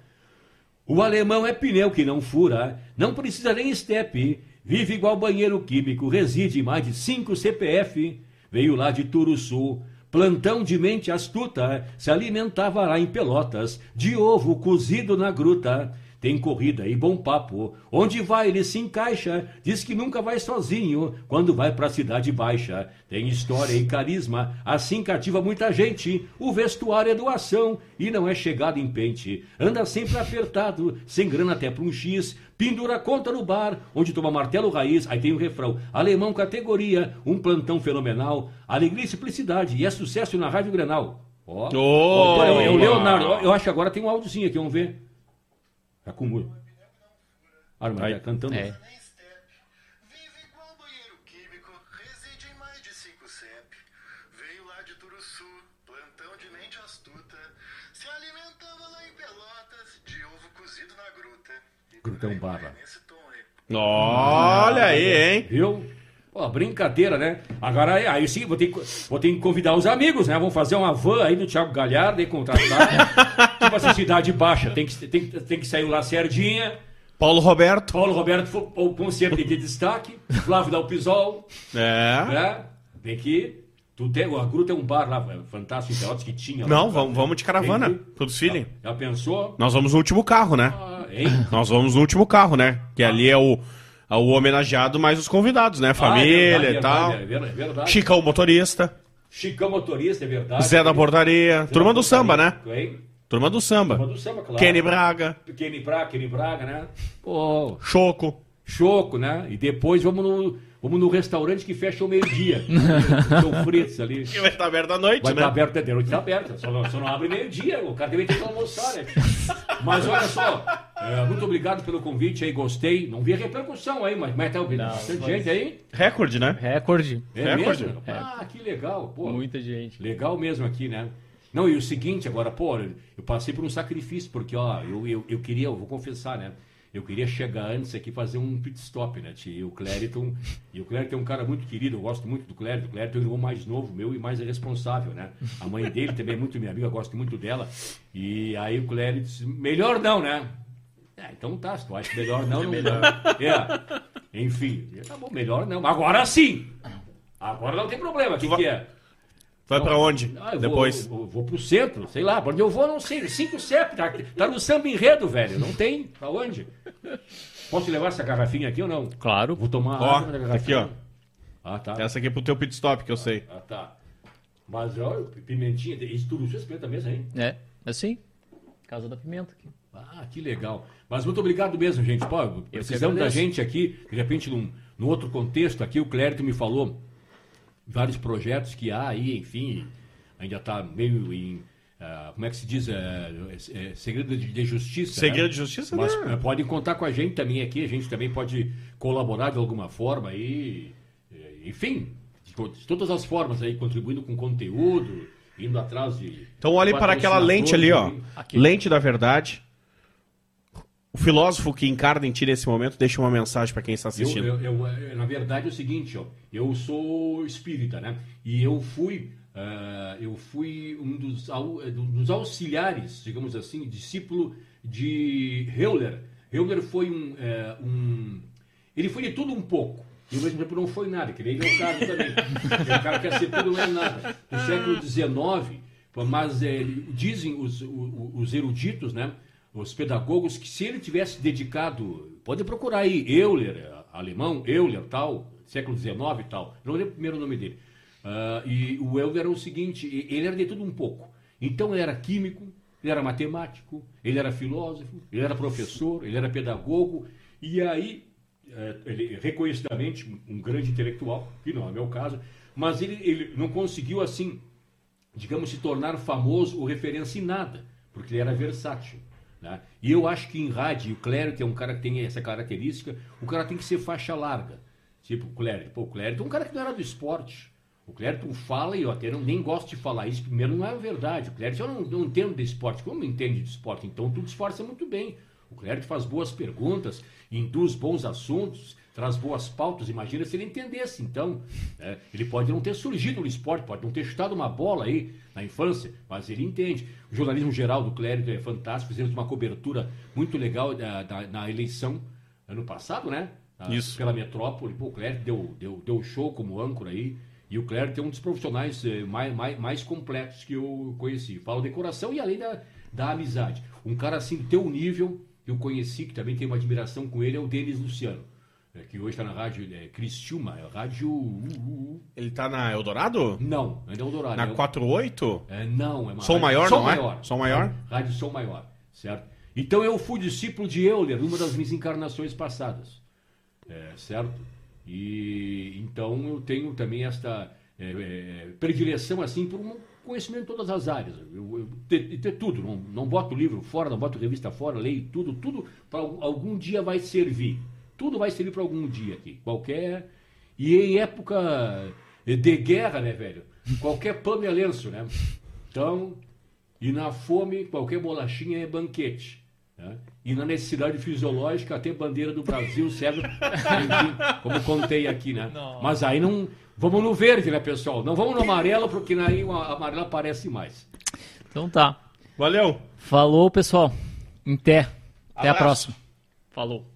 O alemão é pneu que não fura, não precisa nem step, vive igual banheiro químico, reside em mais de 5 CPF, veio lá de Turuçu, plantão de mente astuta, se alimentava lá em Pelotas, de ovo cozido na gruta. Tem corrida e bom papo. Onde vai ele se encaixa. Diz que nunca vai sozinho quando vai pra cidade baixa. Tem história e carisma, assim cativa muita gente. O vestuário é doação e não é chegado em pente. Anda sempre apertado, sem grana até pra um X. Pendura conta no bar, onde toma martelo raiz. Aí tem o refrão. Alemão categoria, um plantão fenomenal. Alegria e simplicidade. E é sucesso na Rádio Grenal. Ó, Ô! Ó, é, o- é o Leonardo. Eu acho que agora tem um áudiozinho aqui, vamos ver. Tá com. Ah, mas Aí. tá cantando. É. Nem step. Vive igual banheiro químico, reside em mais de 5 CEP. Veio lá de Turuçu, plantão de mente astuta. Se alimentava lá em Pelotas, de ovo cozido na gruta. E Grutão barra. Nesse tom aí. Olha aí, hein? Viu? Pô, brincadeira, né? Agora aí, sim, vou ter, que, vou ter que convidar os amigos, né? Vamos fazer uma van aí do Thiago Galhardo e contratar. tipo assim, cidade baixa. Tem que, tem, tem que sair lá Serdinha, Paulo Roberto. Paulo Roberto Pon sempre de destaque, Flávio Dalpisol, É. né? Tem que. Tu tem, a Gruta é um bar lá, é, fantástico Pelotas que tinha. lá. Não, vamos, vamos de caravana. Que- Todos filhos. Já pensou? Nós vamos no último carro, né? Ah? Nós vamos no último carro, né? Que ali é o, o homenageado mais os convidados, né? Família Ah, é verdade, e tal. É verdade, é verdade. Chicão motorista. Chicão motorista, é verdade. Zé da Portaria. Zé Turma da do samba, né? Hein? Turma do Turma samba. do samba, claro. Kenny Braga. Kenny Braga, Kenny Braga, né? Pô, Choco. choco, né? E depois vamos no, vamos no restaurante que fecha ao meio-dia. São Fritz ali. Que vai estar aberto à noite, Vai né? estar aberto, de noite está aberta. Só não, só não abre meio-dia. O cara deve ter que almoçar, né? Mas olha só, é, muito obrigado pelo convite aí, gostei. Não vi a repercussão aí, mas, mas tá ouvindo bastante mas- gente aí. Recorde, né? Recorde. É Recorde. mesmo? Ah, que legal. Pô, Muita gente. Legal mesmo aqui, né? Não, e o seguinte, agora, pô, eu passei por um sacrifício, porque, ó, eu, eu, eu queria, eu vou confessar, né? Eu queria chegar antes aqui e fazer um pit stop, né? tio? E o Clériton, e o Clériton é um cara muito querido, eu gosto muito do Clériton. O Clériton é o irmão mais novo meu e mais responsável, né? A mãe dele também é muito minha amiga, eu gosto muito dela. E aí o Clériton disse, melhor não, né? É, então tá, se tu acha melhor não, não melhor. É. Enfim, tá bom, melhor não. Agora sim! Agora não tem problema, o que, que é? Vai pra onde? Ah, eu Depois. Vou, vou, vou pro centro, sei lá, pra onde eu vou, não sei. Cinco CEP, tá, tá no samba enredo, velho. Não tem. Pra onde? Posso levar essa garrafinha aqui ou não? Claro. Vou tomar Ó, água da garrafinha. aqui, Ah, tá. Essa aqui é pro teu pit stop, que eu sei. Ah, tá. Mas, olha, pimentinha, isso tudo isso é pimenta mesmo, hein? É, assim. Casa da Pimenta aqui. Ah, que legal. Mas muito obrigado mesmo, gente. Pô, precisamos da gente aqui, de repente, num, num outro contexto aqui, o Clérito me falou vários projetos que há aí, enfim, ainda está meio em. ah, como é que se diz? É, é, é, segredo de, justiça. Segredo né? de justiça, Mas né? eh, podem contar com a gente também aqui, a gente também pode colaborar de alguma forma aí. eh, Enfim, de to- de todas as formas aí, contribuindo com conteúdo, indo atrás de. Então olhe para aquela lente ali, ó. Aqui. Lente da verdade. O filósofo que encarna em ti nesse momento deixa uma mensagem para quem está Eu, assistindo. eu- eu, eh, na verdade é o seguinte, ó, eu sou espírita, né? E eu fui, ah, eu fui um dos, eh, do- dos auxiliares, digamos assim, discípulo de Euler. Euler foi um, um- ele foi de tudo um pouco. E ao mesmo tempo não foi nada, que nem ele é o cara também. é o cara que quer ser tudo não é nada. No século XIX, mas dizem os, o- o- os eruditos, né? Os pedagogos, que se ele tivesse dedicado, pode procurar aí, Euler, alemão, Euler tal, século XIX e tal. Não lembro o primeiro nome dele. Ah, e o Euler era o seguinte, ele era de tudo um pouco. Então ele era químico, ele era matemático, ele era filósofo, ele era professor, ele era pedagogo, e aí, eh, ele reconhecidamente um grande intelectual, que não é meu caso, mas ele, ele não conseguiu assim digamos, se tornar famoso ou referência em nada, porque ele era versátil. Né? E eu acho que em rádio, o Clério, que é um cara que tem essa característica, o cara tem que ser faixa larga. Tipo o Clério. Pô, o é um cara que não era do esporte. O Clériton fala, e eu até não, nem gosto de falar isso, primeiro não é verdade. O Clériton eu não, não entendo de esporte. Como entende de esporte? Então tu esforça muito bem. O Clériton faz boas perguntas, induz bons assuntos, traz boas pautas. Imagina se ele entendesse. Então, né, ele pode não ter surgido no esporte, pode não ter chutado uma bola aí na infância, mas ele entende. O jornalismo geral do Clériton é fantástico. Fizemos uma cobertura muito legal da, da- na eleição ano passado, né? Ah, Isso. Pela metrópole. Pô, o Clériton deu, deu, deu show como âncora aí. E o Clériton é um dos profissionais eh, mais, mais, mais completos que eu conheci. Falo decoração e além da, da amizade. Um cara assim, do teu nível, que eu conheci, que também tenho uma admiração com ele, é o Denis Luciano. Eh, que hoje está na rádio é, Cristiúma, é rádio. Ele tá na Eldorado? Não, é. Na é o- 48? é, não, é uma Som rádio- maior, som não é? maior. Som maior? É, Rádio Som Maior, certo? Então eu fui discípulo de Euler, numa das minhas encarnações passadas, é, certo? E então eu tenho também esta é, é, predileção assim por um conhecimento em todas as áreas. Eu, eu tudo, não, não boto livro fora, não boto revista fora, leio tudo, tudo para algum dia vai servir. Tudo vai servir para algum dia aqui, qualquer. E em época de guerra, né, velho? Qualquer pano é lenço, né? Então, e na fome, qualquer bolachinha é banquete. né? E na necessidade fisiológica, até bandeira do Brasil serve, enfim, como contei aqui, né? Mas aí não. Vamos no verde, né, pessoal? Não vamos no amarelo, porque aí o amarelo aparece mais. Então tá. Valeu. Falou, pessoal. Em Até. Até a Abraço. próxima. Falou.